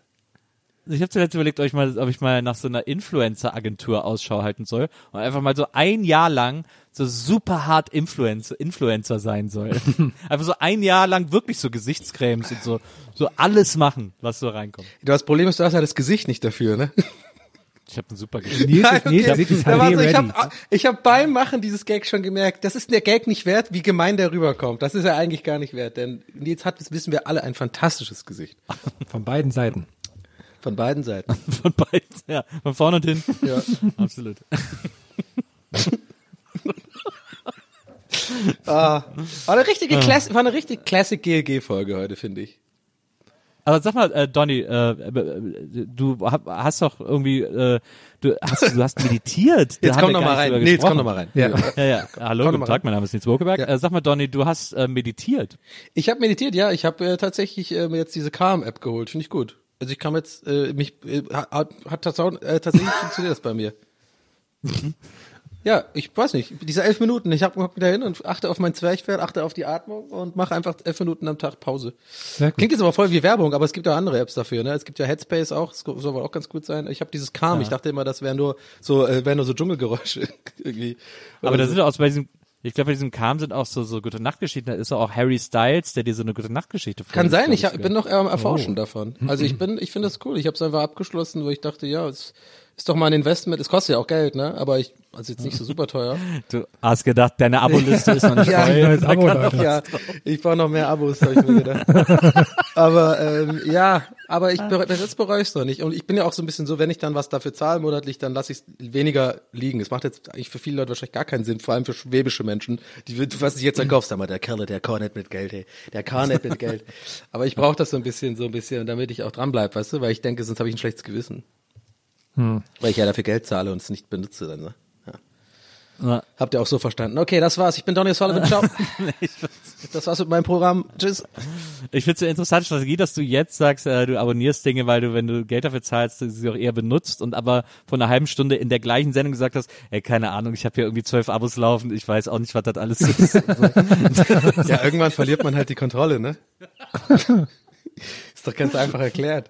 ich habe zuletzt überlegt, ob ich mal, ob ich mal nach so einer Influencer-Agentur Ausschau halten soll und einfach mal so ein Jahr lang so super hart Influencer, Influencer sein soll. einfach so ein Jahr lang wirklich so Gesichtscremes und so, so alles machen, was so reinkommt.
Das Problem ist, du hast ja das Gesicht nicht dafür, ne?
Ich habe ein super Gesicht.
Nils,
Nein,
Nils
okay.
Nils ist
Da war
HD
so, ich habe ich hab beim Machen dieses Gag schon gemerkt, das ist der Gag nicht wert, wie gemein der rüberkommt. Das ist er eigentlich gar nicht wert, denn Nils hat, das wissen wir alle, ein fantastisches Gesicht.
Von beiden Seiten.
Von beiden Seiten.
Von beiden, ja, von vorne und hinten.
Ja.
Absolut.
Ah, war eine richtige Classic, war eine richtig Classic GLG-Folge heute, finde ich.
Aber sag mal, äh, Donny, äh, äh, du hast doch irgendwie, äh, du hast, du hast meditiert.
Jetzt komm noch mal rein. Nils,
gesprochen.
komm noch mal rein.
Ja.
Ja, ja. Hallo,
Komm
guten Tag,
rein.
mein Name ist Nils Wokeberg.
Ja.
Äh, sag mal, Donny, du hast äh, meditiert.
Ich habe meditiert, ja. Ich habe äh, tatsächlich äh, mir jetzt diese Calm-App geholt. Finde ich gut. Also ich kam jetzt, äh, mich, äh, hat, hat tatsächlich, äh, tatsächlich funktioniert das bei mir. Ja, ich weiß nicht. Diese elf Minuten, ich hab, mich da hin und achte auf mein Zwerchfell, achte auf die Atmung und mache einfach elf Minuten am Tag Pause. Klingt jetzt aber voll wie Werbung, aber es gibt ja andere Apps dafür. Ne? Es gibt ja Headspace auch, das soll wohl auch ganz gut sein. Ich habe dieses Calm, ich dachte immer, das wären nur so, äh, wären nur so Dschungelgeräusche irgendwie.
Aber da
so.
sind auch bei diesem, ich glaube, bei diesem Calm sind auch so, so gute Nachtgeschichten. Da ist auch Harry Styles, der dir so eine gute Nachtgeschichte
Kann
vorliest,
sein,
glaub
ich hab, bin noch eher am
Oh.
Erforschen davon. Also ich bin, ich finde das cool. Ich habe es einfach abgeschlossen, wo ich dachte, ja, es ist doch mal ein Investment. Es kostet ja auch Geld, ne? Aber ich, also jetzt nicht so super teuer.
Du hast gedacht, deine Aboliste ist noch nicht
Ja,
voll.
neues Abo,
doch-
ja, ich brauche noch mehr Abos, habe ich mir gedacht. aber ähm, ja, aber ich bereue, das bereue ich noch nicht. Und ich bin ja auch so ein bisschen so, wenn ich dann was dafür zahle monatlich, dann lasse ich es weniger liegen. Es macht jetzt eigentlich für viele Leute wahrscheinlich gar keinen Sinn, vor allem für schwäbische Menschen, die du was ich jetzt dann kaufst, sag mal, der Kerl, der kann nicht mit Geld, ey. Der kann nicht mit Geld. Aber ich brauche das so ein bisschen, so ein bisschen, damit ich auch dran bleib, weißt du, weil ich denke, sonst habe ich ein schlechtes Gewissen. Weil ich ja dafür Geld zahle und es nicht benutze dann, ne? Ja. Habt ihr auch so verstanden. Okay, das war's. Ich bin Donny Sullivan. Ciao. das war's mit meinem Programm. Tschüss.
Ich finde es eine interessante Strategie, dass du jetzt sagst, äh, du abonnierst Dinge, weil du, wenn du Geld dafür zahlst, sie auch eher benutzt und aber vor einer halben Stunde in der gleichen Sendung gesagt hast, ey, keine Ahnung, ich habe hier irgendwie zwölf Abos laufen, ich weiß auch nicht, was das alles ist.
Ja, irgendwann verliert man halt die Kontrolle, ne? Ist doch ganz einfach erklärt.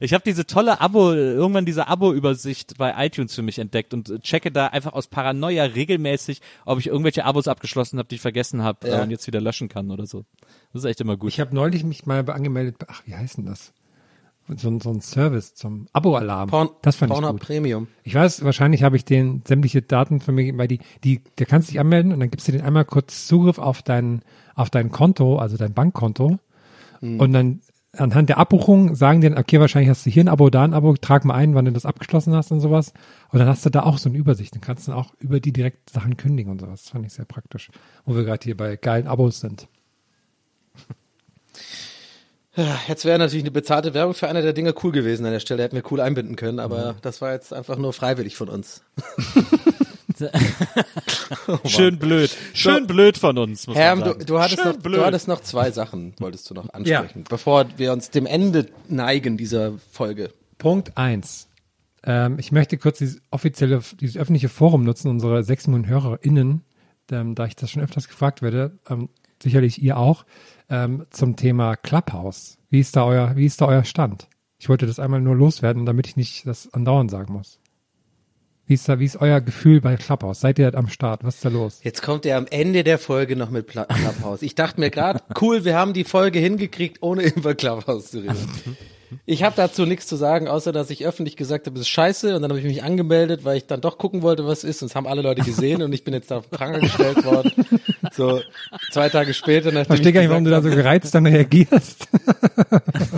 Ich habe diese tolle Abo, irgendwann diese Abo-Übersicht bei iTunes für mich entdeckt und checke da einfach aus Paranoia regelmäßig, ob ich irgendwelche Abos abgeschlossen habe, die ich vergessen habe
Ja.
äh, und jetzt wieder löschen kann oder so. Das ist echt immer gut.
Ich habe neulich mich mal angemeldet, ach, wie heißt denn das? So, ein- so ein Service zum Abo-Alarm.
Porn,
das fand ich
Pornhub
gut.
Premium.
Ich weiß, wahrscheinlich habe ich den sämtliche Daten von mir, weil die, die, da kannst du dich anmelden und dann gibst du den einmal kurz Zugriff auf dein, auf dein Konto, also dein Bankkonto. Und dann anhand der Abbuchung sagen die dann, okay, wahrscheinlich hast du hier ein Abo, da ein Abo, trag mal ein, wann du das abgeschlossen hast und sowas. Und dann hast du da auch so eine Übersicht. Dann kannst du auch über die direkt Sachen kündigen und sowas. Das fand ich sehr praktisch. Wo wir gerade hier bei geilen Abos sind.
Ja, Jetzt wäre natürlich eine bezahlte Werbung für eine der Dinge cool gewesen an der Stelle. Hätten wir cool einbinden können, aber das war jetzt einfach nur freiwillig von uns.
Schön blöd. Schön blöd von uns, muss
Herm,
man
du,
sagen.
du, hattest
Schön
noch,
blöd.
du hattest noch zwei Sachen, wolltest du noch ansprechen, bevor wir uns dem Ende neigen dieser Folge.
Punkt eins. Ähm, ich möchte kurz dieses offizielle, dieses öffentliche Forum nutzen, unsere sechs Millionen HörerInnen, ähm, da ich das schon öfters gefragt werde, ähm, sicherlich ihr auch, ähm, zum Thema Clubhouse. Wie ist da euer, wie ist da euer Stand? Ich wollte das einmal nur loswerden, damit ich nicht das andauernd sagen muss. Wie ist da, wie ist euer Gefühl bei Clubhouse? Seid ihr am Start? Was ist da los?
Jetzt kommt er am Ende der Folge noch mit Pla Clubhouse. Ich dachte mir gerade, cool, wir haben die Folge hingekriegt, ohne über Clubhouse zu reden. Ich habe dazu nichts zu sagen, außer dass ich öffentlich gesagt habe, es ist scheiße und dann habe ich mich angemeldet, weil ich dann doch gucken wollte, was ist und es haben alle Leute gesehen und ich bin jetzt da auf den Pranger gestellt worden. So zwei Tage später, nachdem
Verstehe gar nicht, warum du da so gereizt dann reagierst.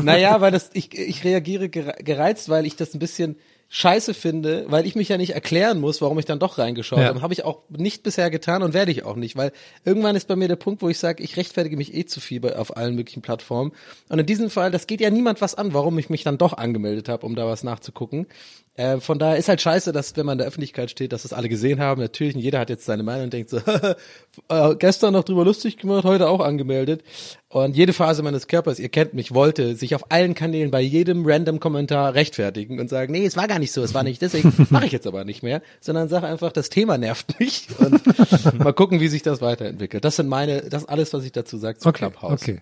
Naja, weil das, ich, ich reagiere gere- gereizt, weil ich das ein bisschen scheiße finde, weil ich mich ja nicht erklären muss, warum ich dann doch reingeschaut
Ja.
habe. Habe ich auch nicht bisher getan und werde ich auch nicht, weil irgendwann ist bei mir der Punkt, wo ich sage, ich rechtfertige mich eh zu viel bei, auf allen möglichen Plattformen. Und in diesem Fall, das geht ja niemand was an, warum ich mich dann doch angemeldet habe, um da was nachzugucken. Äh, von daher ist halt scheiße, dass wenn man in der Öffentlichkeit steht, dass das alle gesehen haben. Natürlich, jeder hat jetzt seine Meinung und denkt so, äh, gestern noch drüber lustig gemacht, heute auch angemeldet. Und jede Phase meines Körpers, ihr kennt mich, wollte sich auf allen Kanälen bei jedem random Kommentar rechtfertigen und sagen, nee, es war gar nicht so, es war nicht deswegen, mache ich jetzt aber nicht mehr, sondern sage einfach, das Thema nervt mich und mal gucken, wie sich das weiterentwickelt. Das sind meine, das ist alles, was ich dazu sage zu
Okay,
Clubhouse.
okay.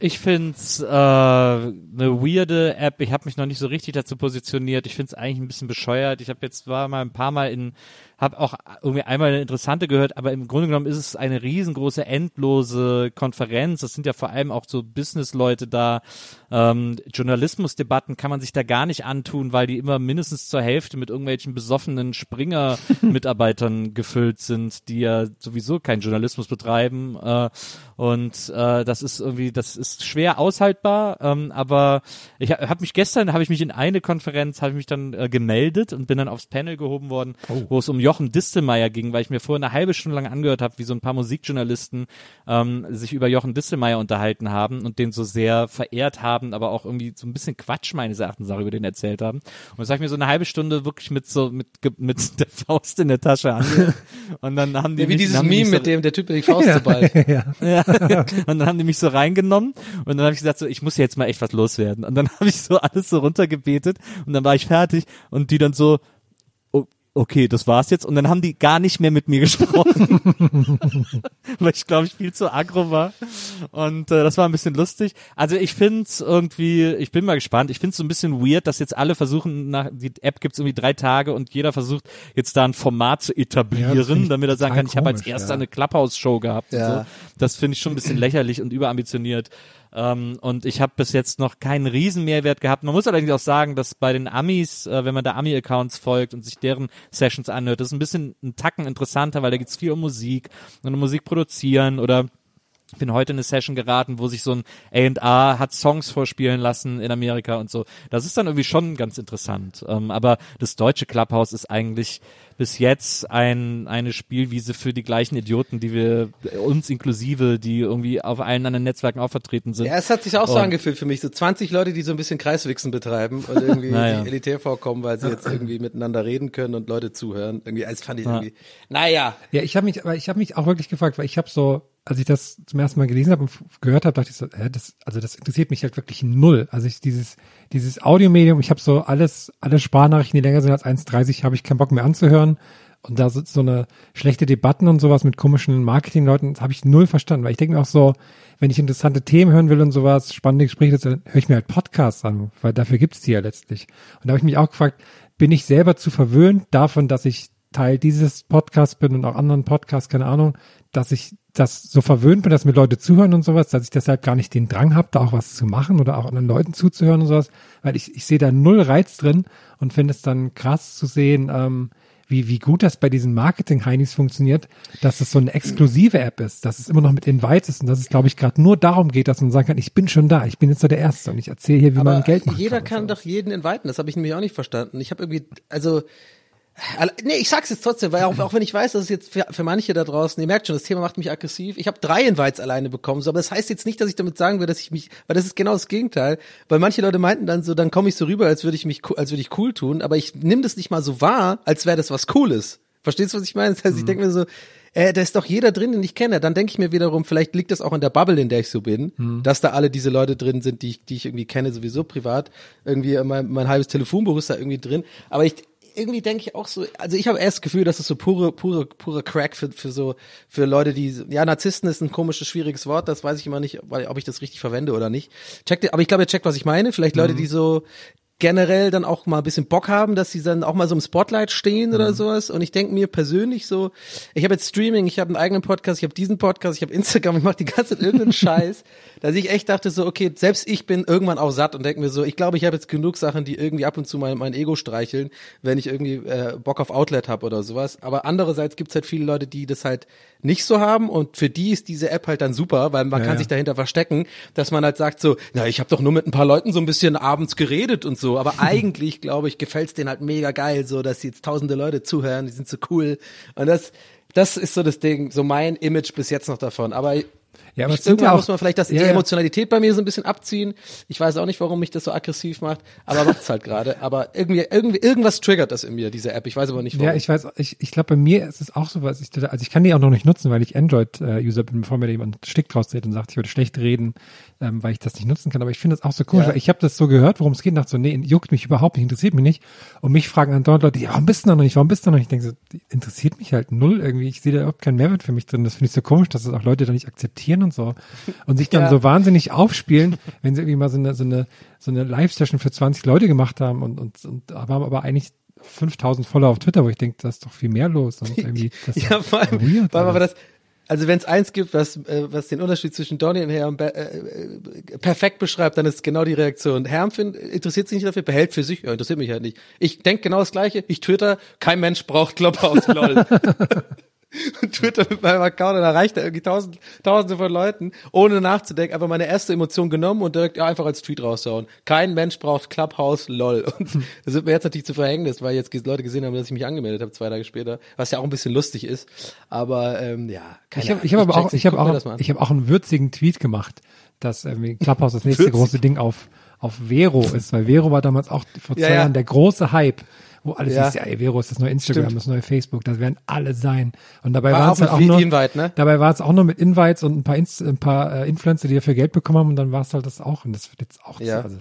Ich find's äh, eine weirde App. Ich habe mich noch nicht so richtig dazu positioniert. Ich find's eigentlich ein bisschen bescheuert. Ich habe jetzt war mal ein paar Mal in, habe auch irgendwie einmal eine interessante gehört, aber im Grunde genommen ist es eine riesengroße endlose Konferenz. Das sind ja vor allem auch so Business-Leute da. Ähm, Journalismusdebatten kann man sich da gar nicht antun, weil die immer mindestens zur Hälfte mit irgendwelchen besoffenen Springer-Mitarbeitern gefüllt sind, die ja sowieso keinen Journalismus betreiben. Äh, und äh, das ist irgendwie, das ist schwer aushaltbar. Ähm, aber ich habe hab mich gestern, habe ich mich in eine Konferenz, habe ich mich dann äh, gemeldet und bin dann aufs Panel gehoben worden, wo es um Jochen Distelmeier ging, weil ich mir vorher eine halbe Stunde lang angehört habe, wie so ein paar Musikjournalisten ähm, sich über Jochen Distelmeier unterhalten haben und den so sehr verehrt haben, aber auch irgendwie so ein bisschen Quatsch meines Erachtens auch über den erzählt haben. Und das habe ich mir so eine halbe Stunde wirklich mit so mit mit der Faust in der Tasche angehört. Und dann haben die
Ja, wie
mich-
dieses Meme
so-
mit dem, der Typ mit die Faust zu bald.
ja.
ja, und dann haben die mich so reingenommen und dann habe ich gesagt, so, ich muss jetzt mal echt was loswerden. Und dann habe ich so alles so runtergebetet und dann war ich fertig und die dann so, "O- okay, das war's jetzt. Und dann haben die gar nicht mehr mit mir gesprochen, weil ich glaube ich viel zu aggro war. Und äh, das war ein bisschen lustig. Also ich finde irgendwie, ich bin mal gespannt. Ich finde es so ein bisschen weird, dass jetzt alle versuchen, nach, die App gibt's irgendwie drei Tage und jeder versucht jetzt da ein Format zu
Ja,
etablieren,
ich
damit er sagen kann, ich habe als
komisch,
erster
ja.
eine Clubhouse-Show gehabt.
Ja.
Und so. Das finde ich schon ein bisschen lächerlich und überambitioniert. Ähm, und ich habe bis jetzt noch keinen riesen Mehrwert gehabt. Man muss allerdings auch sagen, dass bei den Amis, äh, wenn man da Ami-Accounts folgt und sich deren Sessions anhört, das ist ein bisschen ein Tacken interessanter, weil da geht's viel um Musik und um Musik produzieren oder bin heute in eine Session geraten, wo sich so ein A&R hat Songs vorspielen lassen in Amerika und so. Das ist dann irgendwie schon ganz interessant. Ähm, aber das deutsche Clubhouse ist eigentlich bis jetzt ein, eine Spielwiese für die gleichen Idioten, die wir, uns inklusive, die irgendwie auf allen anderen Netzwerken auch vertreten sind.
Ja, es hat sich auch so
Und-
angefühlt für mich. So 20 Leute, die so ein bisschen Kreiswichsen betreiben und irgendwie
Naja.
sich elitär vorkommen, weil sie jetzt irgendwie miteinander reden können und Leute zuhören. Irgendwie, das fand ich
Ja.
irgendwie. Naja.
Ja, ich habe mich, aber ich habe mich auch wirklich gefragt, weil ich habe so, als ich das zum ersten Mal gelesen habe und gehört habe, dachte ich so, hä, das, also das interessiert mich halt wirklich null. Also ich dieses, dieses Audiomedium, ich habe so alles, alle Sprachnachrichten, die länger sind als 1,30, habe ich keinen Bock mehr anzuhören. Und da sind so eine schlechte Debatten und sowas mit komischen Marketingleuten, habe ich null verstanden. Weil ich denke mir auch so, wenn ich interessante Themen hören will und sowas, spannende Gespräche, dann höre ich mir halt Podcasts an, weil dafür gibt's die ja letztlich. Und da habe ich mich auch gefragt, bin ich selber zu verwöhnt davon, dass ich Teil dieses Podcasts bin und auch anderen Podcasts, keine Ahnung, dass ich das so verwöhnt bin, dass mir Leute zuhören und sowas, dass ich deshalb gar nicht den Drang habe, da auch was zu machen oder auch anderen Leuten zuzuhören und sowas, weil ich, ich sehe da null Reiz drin und finde es dann krass zu sehen, ähm, wie, wie gut das bei diesen Marketing-Heinis funktioniert, dass es so eine exklusive App ist, dass es immer noch mit Invites ist und dass es, glaube ich, gerade nur darum geht, dass man sagen kann, ich bin schon da, ich bin jetzt so der Erste und ich erzähle hier, wie
Aber
man Geld macht.
jeder kann doch jeden inviten. Das habe ich nämlich auch nicht verstanden. Ich habe irgendwie, also, nee, ich sag's jetzt trotzdem, weil auch, auch wenn ich weiß, dass es jetzt für, für manche da draußen, ihr merkt schon, das Thema macht mich aggressiv. Ich habe drei Invites alleine bekommen, so, aber das heißt jetzt nicht, dass ich damit sagen will, dass ich mich, weil das ist genau das Gegenteil, weil manche Leute meinten dann so, dann komme ich so rüber, als würde ich mich, als würde ich cool tun, aber ich nehme das nicht mal so wahr, als wäre das was Cooles. Verstehst du, was ich meine? Das heißt, ich denke mir so, äh, da ist doch jeder drin, den ich kenne. Dann denke ich mir wiederum, vielleicht liegt das auch in der Bubble, in der ich so bin, dass da alle diese Leute drin sind, die ich, die ich irgendwie kenne, sowieso privat. Irgendwie mein, mein halbes Telefonbuch ist da irgendwie drin. Aber ich irgendwie denke ich auch so, also ich habe erst das Gefühl, dass es so pure, pure, pure Crack für, für so, für Leute, die, ja, Narzissten ist ein komisches, schwieriges Wort, das weiß ich immer nicht, weil, ob ich das richtig verwende oder nicht. Checkt, aber ich glaube, ihr checkt, was ich meine. Vielleicht Leute, die so generell dann auch mal ein bisschen Bock haben, dass sie dann auch mal so im Spotlight stehen oder sowas. Und ich denke mir persönlich so, ich habe jetzt Streaming, ich habe einen eigenen Podcast, ich habe diesen Podcast, ich habe Instagram, ich mache die ganze irgendeinen Scheiß, dass ich echt dachte so, okay, selbst ich bin irgendwann auch satt und denke mir so, ich glaube, ich habe jetzt genug Sachen, die irgendwie ab und zu mein, mein Ego streicheln, wenn ich irgendwie äh, Bock auf Outlet habe oder sowas. Aber andererseits gibt's halt viele Leute, die das halt nicht so haben und für die ist diese App halt dann super, weil man
Ja,
kann
ja.
sich dahinter verstecken, dass man halt sagt so, na, ich habe doch nur mit ein paar Leuten so ein bisschen abends geredet und so, aber eigentlich, glaube ich, gefällt's denen halt mega geil, so, dass jetzt tausende Leute zuhören, die sind so cool. Und das, das ist so das Ding, so mein Image bis jetzt noch davon, aber
Ja, aber
ich, irgendwann
auch-
muss man vielleicht das,
Ja,
die. Emotionalität bei mir so ein bisschen abziehen. Ich weiß auch nicht, warum mich das so aggressiv macht, aber macht's halt gerade. Aber irgendwie, irgendwie, irgendwas triggert das in mir, diese App. Ich weiß aber nicht, warum.
Ja, ich weiß, ich, ich glaube, bei mir ist es auch so was, ich, also ich kann die auch noch nicht nutzen, weil ich Android-User bin, bevor mir da jemand einen Stick draus dreht und sagt, ich würde schlecht reden, ähm, weil ich das nicht nutzen kann. Aber ich finde das auch so komisch,
Ja.
weil ich habe das so gehört, worum es geht, dachte so, nee, juckt mich überhaupt nicht, interessiert mich nicht. Und mich fragen andauernd Leute, ja, warum bist du noch nicht, warum bist du noch nicht? Ich denke so, interessiert mich halt null irgendwie. Ich sehe da überhaupt keinen Mehrwert für mich drin. Das finde ich so komisch, dass das auch Leute da nicht akzeptieren und so. Und sich dann
Ja.
so wahnsinnig aufspielen, wenn sie irgendwie mal so eine, so eine, so eine Live-Session für 20 Leute gemacht haben und, und, und haben aber eigentlich 5000 Follower auf Twitter, wo ich denke, da ist doch viel mehr los. Und irgendwie, das
ja, vor allem,
weird,
vor allem aber das, also wenn es eins gibt, was, äh, was den Unterschied zwischen Donny und Herm äh, äh, perfekt beschreibt, dann ist genau die Reaktion. Herm find, interessiert sich nicht dafür, behält für sich, ja, interessiert mich halt nicht. Ich denk genau das Gleiche. Ich twitter, kein Mensch braucht Clubhouse, lol. und Twitter mit meinem Account und da reicht da irgendwie tausend, tausende von Leuten, ohne nachzudenken, einfach meine erste Emotion genommen und direkt ja, einfach als Tweet raushauen. Kein Mensch braucht Clubhouse, lol. Und das wird mir jetzt natürlich zu Verhängnis, weil jetzt Leute gesehen haben, dass ich mich angemeldet habe, zwei Tage später, was ja auch ein bisschen lustig ist. Aber ähm, ja, keine
Ich habe ich hab aber
check's
auch, ich
mir
auch, ich habe auch einen würzigen Tweet gemacht, dass irgendwie Clubhouse das nächste große Ding auf, auf Vero ist, weil Vero war damals auch vor zwei
Ja, ja.
Jahren der große Hype, wo alles
Ja.
hieß, ja, ey, Vero ist das neue Instagram,
Stimmt.
das neue Facebook, das werden alle sein. Und dabei
War
es halt auch nur,
Invite, ne?
dabei war es auch nur mit Invites und ein paar, Inst ein paar äh, Influencer, die dafür Geld bekommen haben und dann war es halt das auch und das wird jetzt auch,
Ja.
also,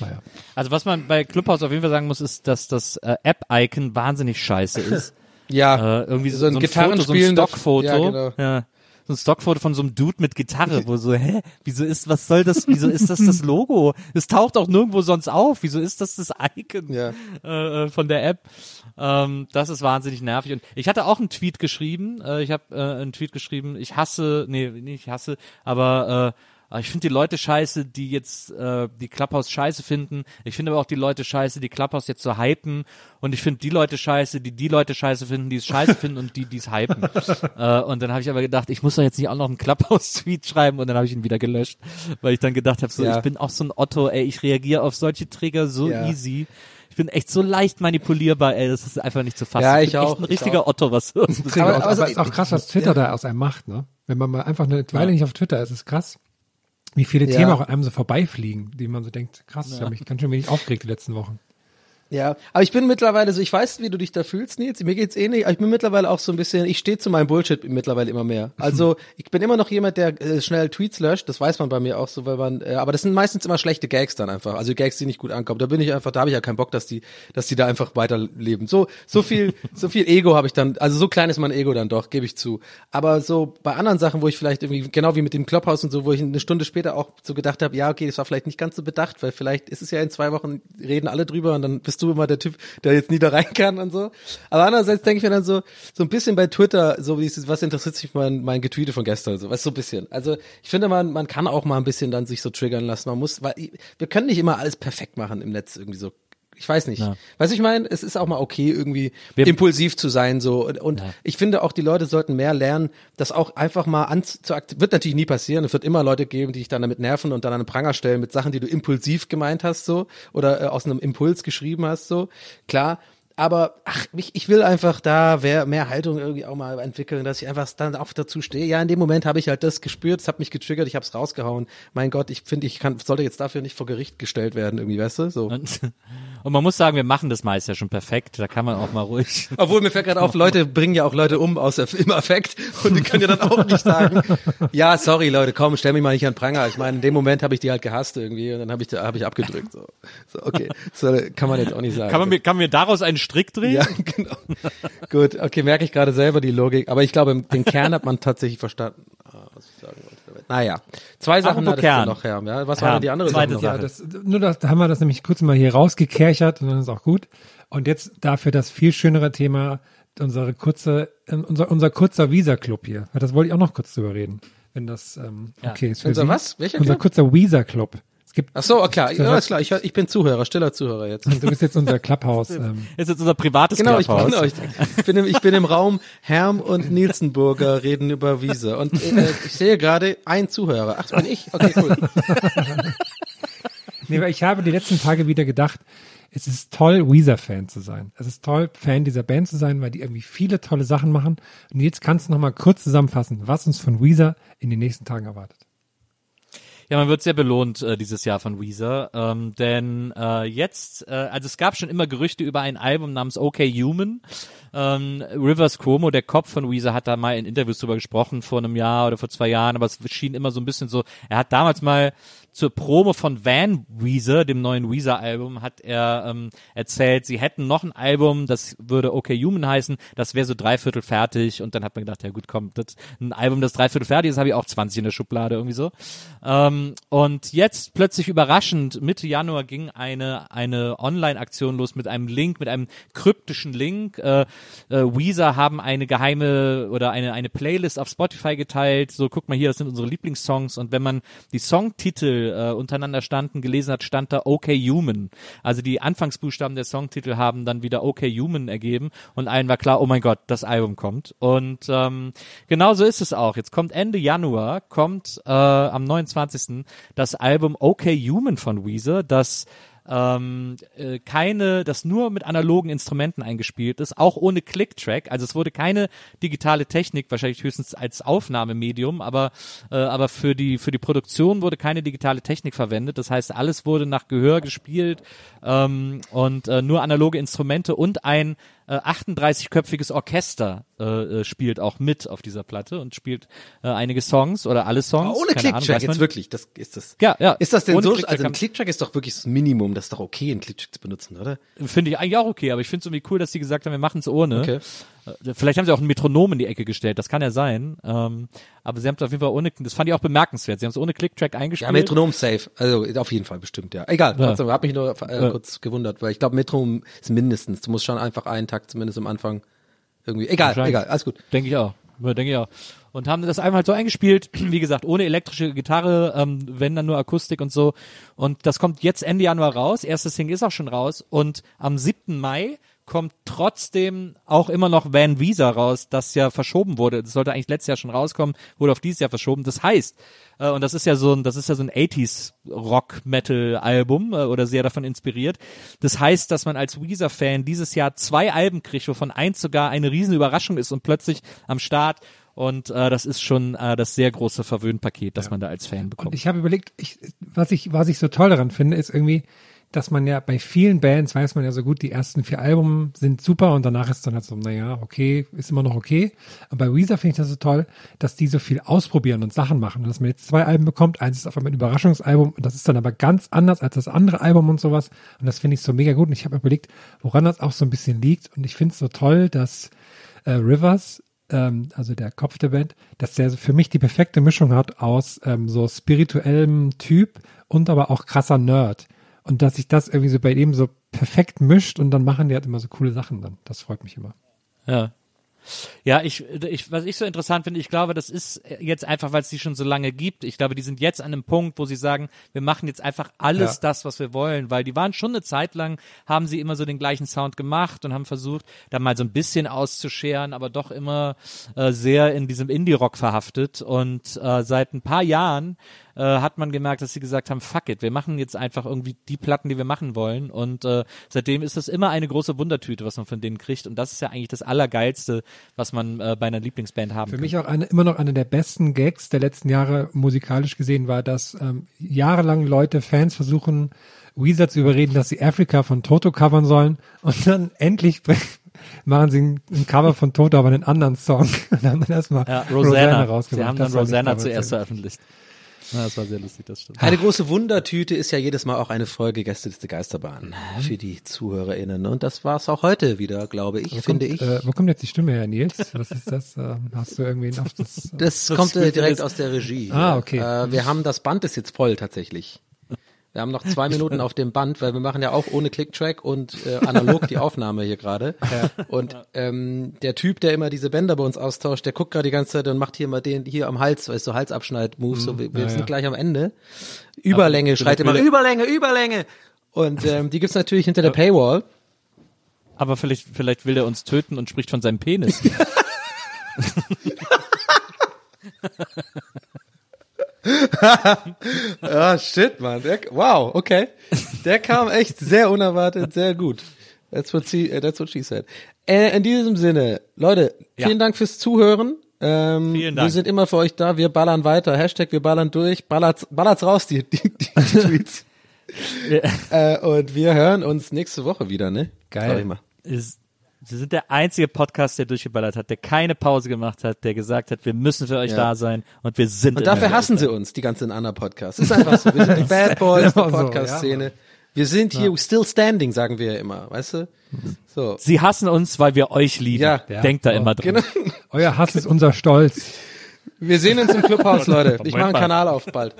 naja.
Also was man bei Clubhouse auf jeden Fall sagen muss, ist, dass das äh, App-Icon wahnsinnig scheiße ist.
Ja,
äh, irgendwie so,
So ein
so ein Foto, so ein Stockfoto.
ja, genau.
ja. So ein Stockfoto von so einem Dude mit Gitarre, wo so, hä, wieso ist, was soll das, wieso ist das das Logo? Es taucht auch nirgendwo sonst auf, wieso ist das das Icon
Ja.
äh, äh, von der App? Ähm, das ist wahnsinnig nervig. Und ich hatte auch einen Tweet geschrieben, äh, ich habe äh, einen Tweet geschrieben, ich hasse, nee, nicht ich hasse, aber äh, Aber ich finde die Leute scheiße, die jetzt äh, die Clubhouse scheiße finden. Ich finde aber auch die Leute scheiße, die Clubhouse jetzt so hypen. Und ich finde die Leute scheiße, die die Leute scheiße finden, die es scheiße finden und die die es hypen. äh, und dann habe ich aber gedacht, ich muss doch jetzt nicht auch noch einen Clubhouse-Tweet schreiben und dann habe ich ihn wieder gelöscht, weil ich dann gedacht habe, so
Ja.
ich bin auch so ein Otto, ey, ich reagiere auf solche Trigger so
Ja.
easy. Ich bin echt so leicht manipulierbar, ey, das ist einfach nicht zu fassen.
Ja,
ich
ich
bin
auch,
echt ein
ich
richtiger
auch.
Otto, was
Aber,
Aber-
aber, ist auch krass, was Twitter da aus einem macht, ne? Wenn man mal einfach eine Weile nicht auf Twitter ist, ist krass. Wie viele
Ja.
Themen auch an einem so vorbeifliegen, die man so denkt, krass, ich habe mich ganz schön wenig aufgeregt die letzten Wochen.
Ja, aber ich bin mittlerweile so, ich weiß, wie du dich da fühlst, Nils. Mir geht's ähnlich, aber ich bin mittlerweile auch so ein bisschen, ich stehe zu meinem Bullshit mittlerweile immer mehr. Also ich bin immer noch jemand, der äh, schnell Tweets löscht. Das weiß man bei mir auch so, weil man, äh, aber das sind meistens immer schlechte Gags dann einfach. Also Gags, die nicht gut ankommen. Da bin ich einfach, da habe ich ja keinen Bock, dass die, dass die da einfach weiterleben. So, so viel, so viel Ego habe ich dann. Also so klein ist mein Ego dann doch, gebe ich zu. Aber so bei anderen Sachen, wo ich vielleicht irgendwie genau wie mit dem Clubhouse und so, wo ich eine Stunde später auch so gedacht habe, ja okay, das war vielleicht nicht ganz so bedacht, weil vielleicht ist es ja in zwei Wochen reden alle drüber und dann bist du immer der Typ, der jetzt nie da rein kann und so. Aber andererseits denke ich mir dann so, so ein bisschen bei Twitter, so wie es, was interessiert sich mein, mein Getweete von gestern, so, was so ein bisschen. Also ich finde, man, man kann auch mal ein bisschen dann sich so triggern lassen. Man muss, weil wir können nicht immer alles perfekt machen im Netz irgendwie so. Ich weiß nicht.
Ja.
Weißt du, ich meine, es ist auch mal okay, irgendwie
Wir-
impulsiv zu sein, so. Und, und ich finde auch, die Leute sollten mehr lernen, das auch einfach mal anzuaktivieren. Wird natürlich nie passieren. Es wird immer Leute geben, die dich dann damit nerven und dann an den Pranger stellen mit Sachen, die du impulsiv gemeint hast, so. Oder äh, aus einem Impuls geschrieben hast, so. Klar. Aber ach, ich, ich will einfach da mehr Haltung irgendwie auch mal entwickeln, dass ich einfach dann auch dazu stehe. Ja, in dem Moment habe ich halt das gespürt, es hat mich getriggert, ich habe es rausgehauen. Mein Gott, ich finde, ich kann, sollte jetzt dafür nicht vor Gericht gestellt werden, irgendwie, weißt du? So.
Und, und man muss sagen, wir machen das meist ja schon perfekt. Da kann man auch mal ruhig.
Obwohl mir fällt gerade auf, Leute bringen ja auch Leute um aus im Affekt und die können ja dann auch nicht sagen, ja, sorry Leute, komm, stell mich mal nicht an Pranger. Ich meine, in dem Moment habe ich die halt gehasst irgendwie und dann habe ich hab ich abgedrückt. So, so okay, so kann man jetzt auch nicht sagen.
Kann man mir, kann man mir daraus einen Strick drehen?
ja, genau. Gut, okay, merke ich gerade selber die Logik, aber ich glaube, den Kern hat man tatsächlich verstanden. Ah, was ich sagen wollte damit. Naja, zwei Sachen hattest du
Kern.
noch, Herr. Ja, was war
Ja,
denn die andere Sache?
Ja, das, nur das, da haben wir das nämlich kurz mal hier rausgekerchert und dann ist auch gut. Und jetzt dafür das viel schönere Thema, unsere kurze, äh, unser, unser kurzer Visa-Club hier. Das wollte ich auch noch kurz drüber reden. Wenn das ähm,
Ja.
okay ist für
Unser
Sie.
was? Welcher
Unser
Club?
kurzer Visa-Club. Gibt,
Ach so, klar, ja, klar. Ich, ich bin Zuhörer, stiller Zuhörer jetzt.
du bist jetzt unser Clubhouse. Ähm,
Ist jetzt unser privates
Genau, ich,
Clubhouse.
genau ich, ich, bin im, ich bin im Raum, Herm und Nielsenburger reden über Wiese. Und äh, ich sehe gerade ein Zuhörer. Ach, das bin ich? Okay, cool.
nee, weil ich habe die letzten Tage wieder gedacht, es ist toll, Weezer-Fan zu sein. Es ist toll, Fan dieser Band zu sein, weil die irgendwie viele tolle Sachen machen. Und jetzt kannst du noch mal kurz zusammenfassen, was uns von Weezer in den nächsten Tagen erwartet.
Ja, man wird sehr belohnt äh, dieses Jahr von Weezer, ähm, denn äh, jetzt, äh, also es gab schon immer Gerüchte über ein Album namens OK Human. Ähm, Rivers Cuomo, der Kopf von Weezer, hat da mal in Interviews drüber gesprochen vor einem Jahr oder vor zwei Jahren, aber es schien immer so ein bisschen so. Er hat damals mal zur Promo von Van Weezer, dem neuen Weezer-Album, hat er ähm, erzählt, sie hätten noch ein Album, das würde OK Human heißen, das wäre so dreiviertel fertig und dann hat man gedacht, ja gut, komm, das, ein Album, das dreiviertel fertig ist, habe ich auch 20 in der Schublade irgendwie so. Ähm, und jetzt plötzlich überraschend, Mitte Januar ging eine, eine Online-Aktion los mit einem Link, mit einem kryptischen Link. Äh, äh, Weezer haben eine geheime oder eine, eine Playlist auf Spotify geteilt. So, guck mal hier, das sind unsere Lieblingssongs. Und wenn man die Songtitel äh, untereinander standen, gelesen hat, stand da OK Human. Also die Anfangsbuchstaben der Songtitel haben dann wieder OK Human ergeben. Und allen war klar, oh mein Gott, das Album kommt. Und ähm, genau so ist es auch. Jetzt kommt Ende Januar, kommt äh, am 29. das Album OK Human von Weezer, das ähm, äh, keine, das nur mit analogen Instrumenten eingespielt ist, auch ohne Click-Track. Also es wurde keine digitale Technik, wahrscheinlich höchstens als Aufnahmemedium, aber äh, aber für die für die Produktion wurde keine digitale Technik verwendet. Das heißt, alles wurde nach Gehör gespielt ähm, und äh, nur analoge Instrumente und ein äh, 38-köpfiges Orchester äh, äh, spielt auch mit auf dieser Platte und spielt äh, einige Songs oder alle Songs.
Aber ohne Clicktrack, jetzt wirklich. Das ist das.
Ja, ja.
Ist das denn
Ohne
so?
Clicktrack
also ein Clicktrack ist doch wirklich das Minimum. Das ist doch okay, einen Clicktrack zu benutzen, oder?
Finde ich eigentlich auch okay, aber ich finde es irgendwie cool, dass sie gesagt haben, wir machen es ohne.
Okay.
Äh, Vielleicht haben sie auch ein Metronom in die Ecke gestellt, das kann ja sein. Ähm, aber sie haben es auf jeden Fall ohne, das fand ich auch bemerkenswert. Sie haben es ohne Clicktrack
Ja,
eingespielt.
Metronom safe. Also auf jeden Fall bestimmt, ja. Egal,
Ja.
hab mich nur äh,
Ja.
kurz gewundert, weil ich glaube, Metronom ist mindestens. Du musst schon einfach einen Takt zumindest am Anfang irgendwie. Egal, egal, alles gut.
Denke ich auch. Ja, denke ich auch. Und haben das einfach halt so eingespielt, wie gesagt, ohne elektrische Gitarre, ähm, wenn dann nur Akustik und so. Und das kommt jetzt Ende Januar raus. Erstes Ding ist auch schon raus. Und am 7. Mai kommt trotzdem auch immer noch Van Visa raus, das ja verschoben wurde. Das sollte eigentlich letztes Jahr schon rauskommen, wurde auf dieses Jahr verschoben. Das heißt, äh, und das ist ja so ein, das ist ja so ein 80s Rock Metal Album äh, oder sehr davon inspiriert. Das heißt, dass man als Weezer Fan dieses Jahr zwei Alben kriegt, wovon eins sogar eine riesen Überraschung ist und plötzlich am Start und äh, das ist schon äh, das sehr große Verwöhnpaket, das man da als Fan bekommt.
Und ich habe überlegt, ich, was ich, was ich so toll daran finde, ist irgendwie, dass man ja bei vielen Bands weiß man ja so gut, die ersten vier Alben sind super und danach ist dann halt so, naja, okay, ist immer noch okay. Aber bei Weezer finde ich das so toll, dass die so viel ausprobieren und Sachen machen. Und dass man jetzt zwei Alben bekommt, eins ist auf einmal ein Überraschungsalbum und das ist dann aber ganz anders als das andere Album und sowas. Und das finde ich so mega gut. Und ich habe überlegt, woran das auch so ein bisschen liegt. Und ich finde es so toll, dass äh, Rivers ähm, also der Kopf der Band, dass der für mich die perfekte Mischung hat aus ähm, so spirituellem Typ und aber auch krasser Nerd. Und dass sich das irgendwie so bei ihm so perfekt mischt und dann machen die halt immer so coole Sachen dann. Das freut mich immer.
Ja. Ja, ich, ich, was ich so interessant finde, ich glaube, das ist jetzt einfach, weil es die schon so lange gibt. Ich glaube, die sind jetzt an einem Punkt, wo sie sagen, wir machen jetzt einfach alles
Ja.
das, was wir wollen, weil die waren schon eine Zeit lang, haben sie immer so den gleichen Sound gemacht und haben versucht, da mal so ein bisschen auszuscheren, aber doch immer äh, sehr in diesem Indie-Rock verhaftet. Und äh, seit ein paar Jahren äh, hat man gemerkt, dass sie gesagt haben, fuck it, wir machen jetzt einfach irgendwie die Platten, die wir machen wollen. Und äh, seitdem ist das immer eine große Wundertüte, was man von denen kriegt. Und das ist ja eigentlich das Allergeilste, was man äh, bei einer Lieblingsband haben
Für
kann.
mich auch eine, immer noch eine der besten Gags der letzten Jahre musikalisch gesehen war, dass ähm, jahrelang Leute, Fans versuchen, Weezer zu überreden, dass sie Africa von Toto covern sollen und dann endlich machen sie ein, Cover von Toto, aber einen anderen Song. Und haben dann erstmal
ja, Rosanna.
rausgemacht.
Sie haben
Das
dann
nicht
Rosanna zuerst veröffentlicht. Ja, das war sehr lustig, das stimmt.
Eine große Wundertüte ist ja jedes Mal auch eine Folge Gästeliste Geisterbahn für die ZuhörerInnen. Und das war es auch heute wieder, glaube ich,
Wo
finde
kommt,
ich.
Äh, wo kommt jetzt die Stimme her, Nils? Was ist das? Ähm, hast du irgendwie auf das?
Das,
Das
kommt äh, direkt aus der Regie.
Ah, okay.
Äh, wir haben das Band ist jetzt voll tatsächlich. Wir haben noch zwei Minuten auf dem Band, weil wir machen ja auch ohne Clicktrack und äh, analog die Aufnahme hier gerade. Und ähm, der Typ, der immer diese Bänder bei uns austauscht, der guckt gerade die ganze Zeit und macht hier mal den hier am Hals, weißt du, Halsabschneid-Move. So, wir, wir
ja,
sind
ja.
gleich am Ende. Überlänge, schreit immer
er-
Überlänge, Überlänge. Und ähm, die gibt's natürlich hinter der Paywall.
Aber vielleicht, vielleicht will er uns töten und spricht von seinem Penis.
Ah, shit, man. Der, wow, okay. Der kam echt sehr unerwartet, sehr gut. That's what she, uh, that's what she said. Äh, in diesem Sinne, Leute,
Ja.
vielen Dank fürs Zuhören. Ähm,
Vielen Dank.
Wir sind immer für euch da. Wir ballern weiter. Hashtag wir ballern durch. Ballert's, ballert's raus, die, die, die, die Tweets. äh, und wir hören uns nächste Woche wieder, ne?
Geil.
Ist, Sie sind der einzige Podcast, der durchgeballert hat, der keine Pause gemacht hat, der gesagt hat, wir müssen für euch
Ja.
da sein und wir sind
Und dafür
für
hassen sie uns, die ganzen anderen Podcasts. Ist einfach so. Wir sind die Bad Boys der Podcast-Szene. Wir sind hier still standing, sagen wir ja immer, weißt du? So.
Sie hassen uns, weil wir euch lieben.
Ja.
Denkt da immer dran.
Genau.
Euer Hass ist unser Stolz.
Wir sehen uns im Clubhaus, Leute. Ich mache einen. Kanal auf bald.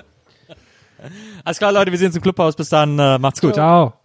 Alles klar, Leute, wir sehen uns im Clubhaus. Bis dann, äh, macht's gut.
Ciao.
Der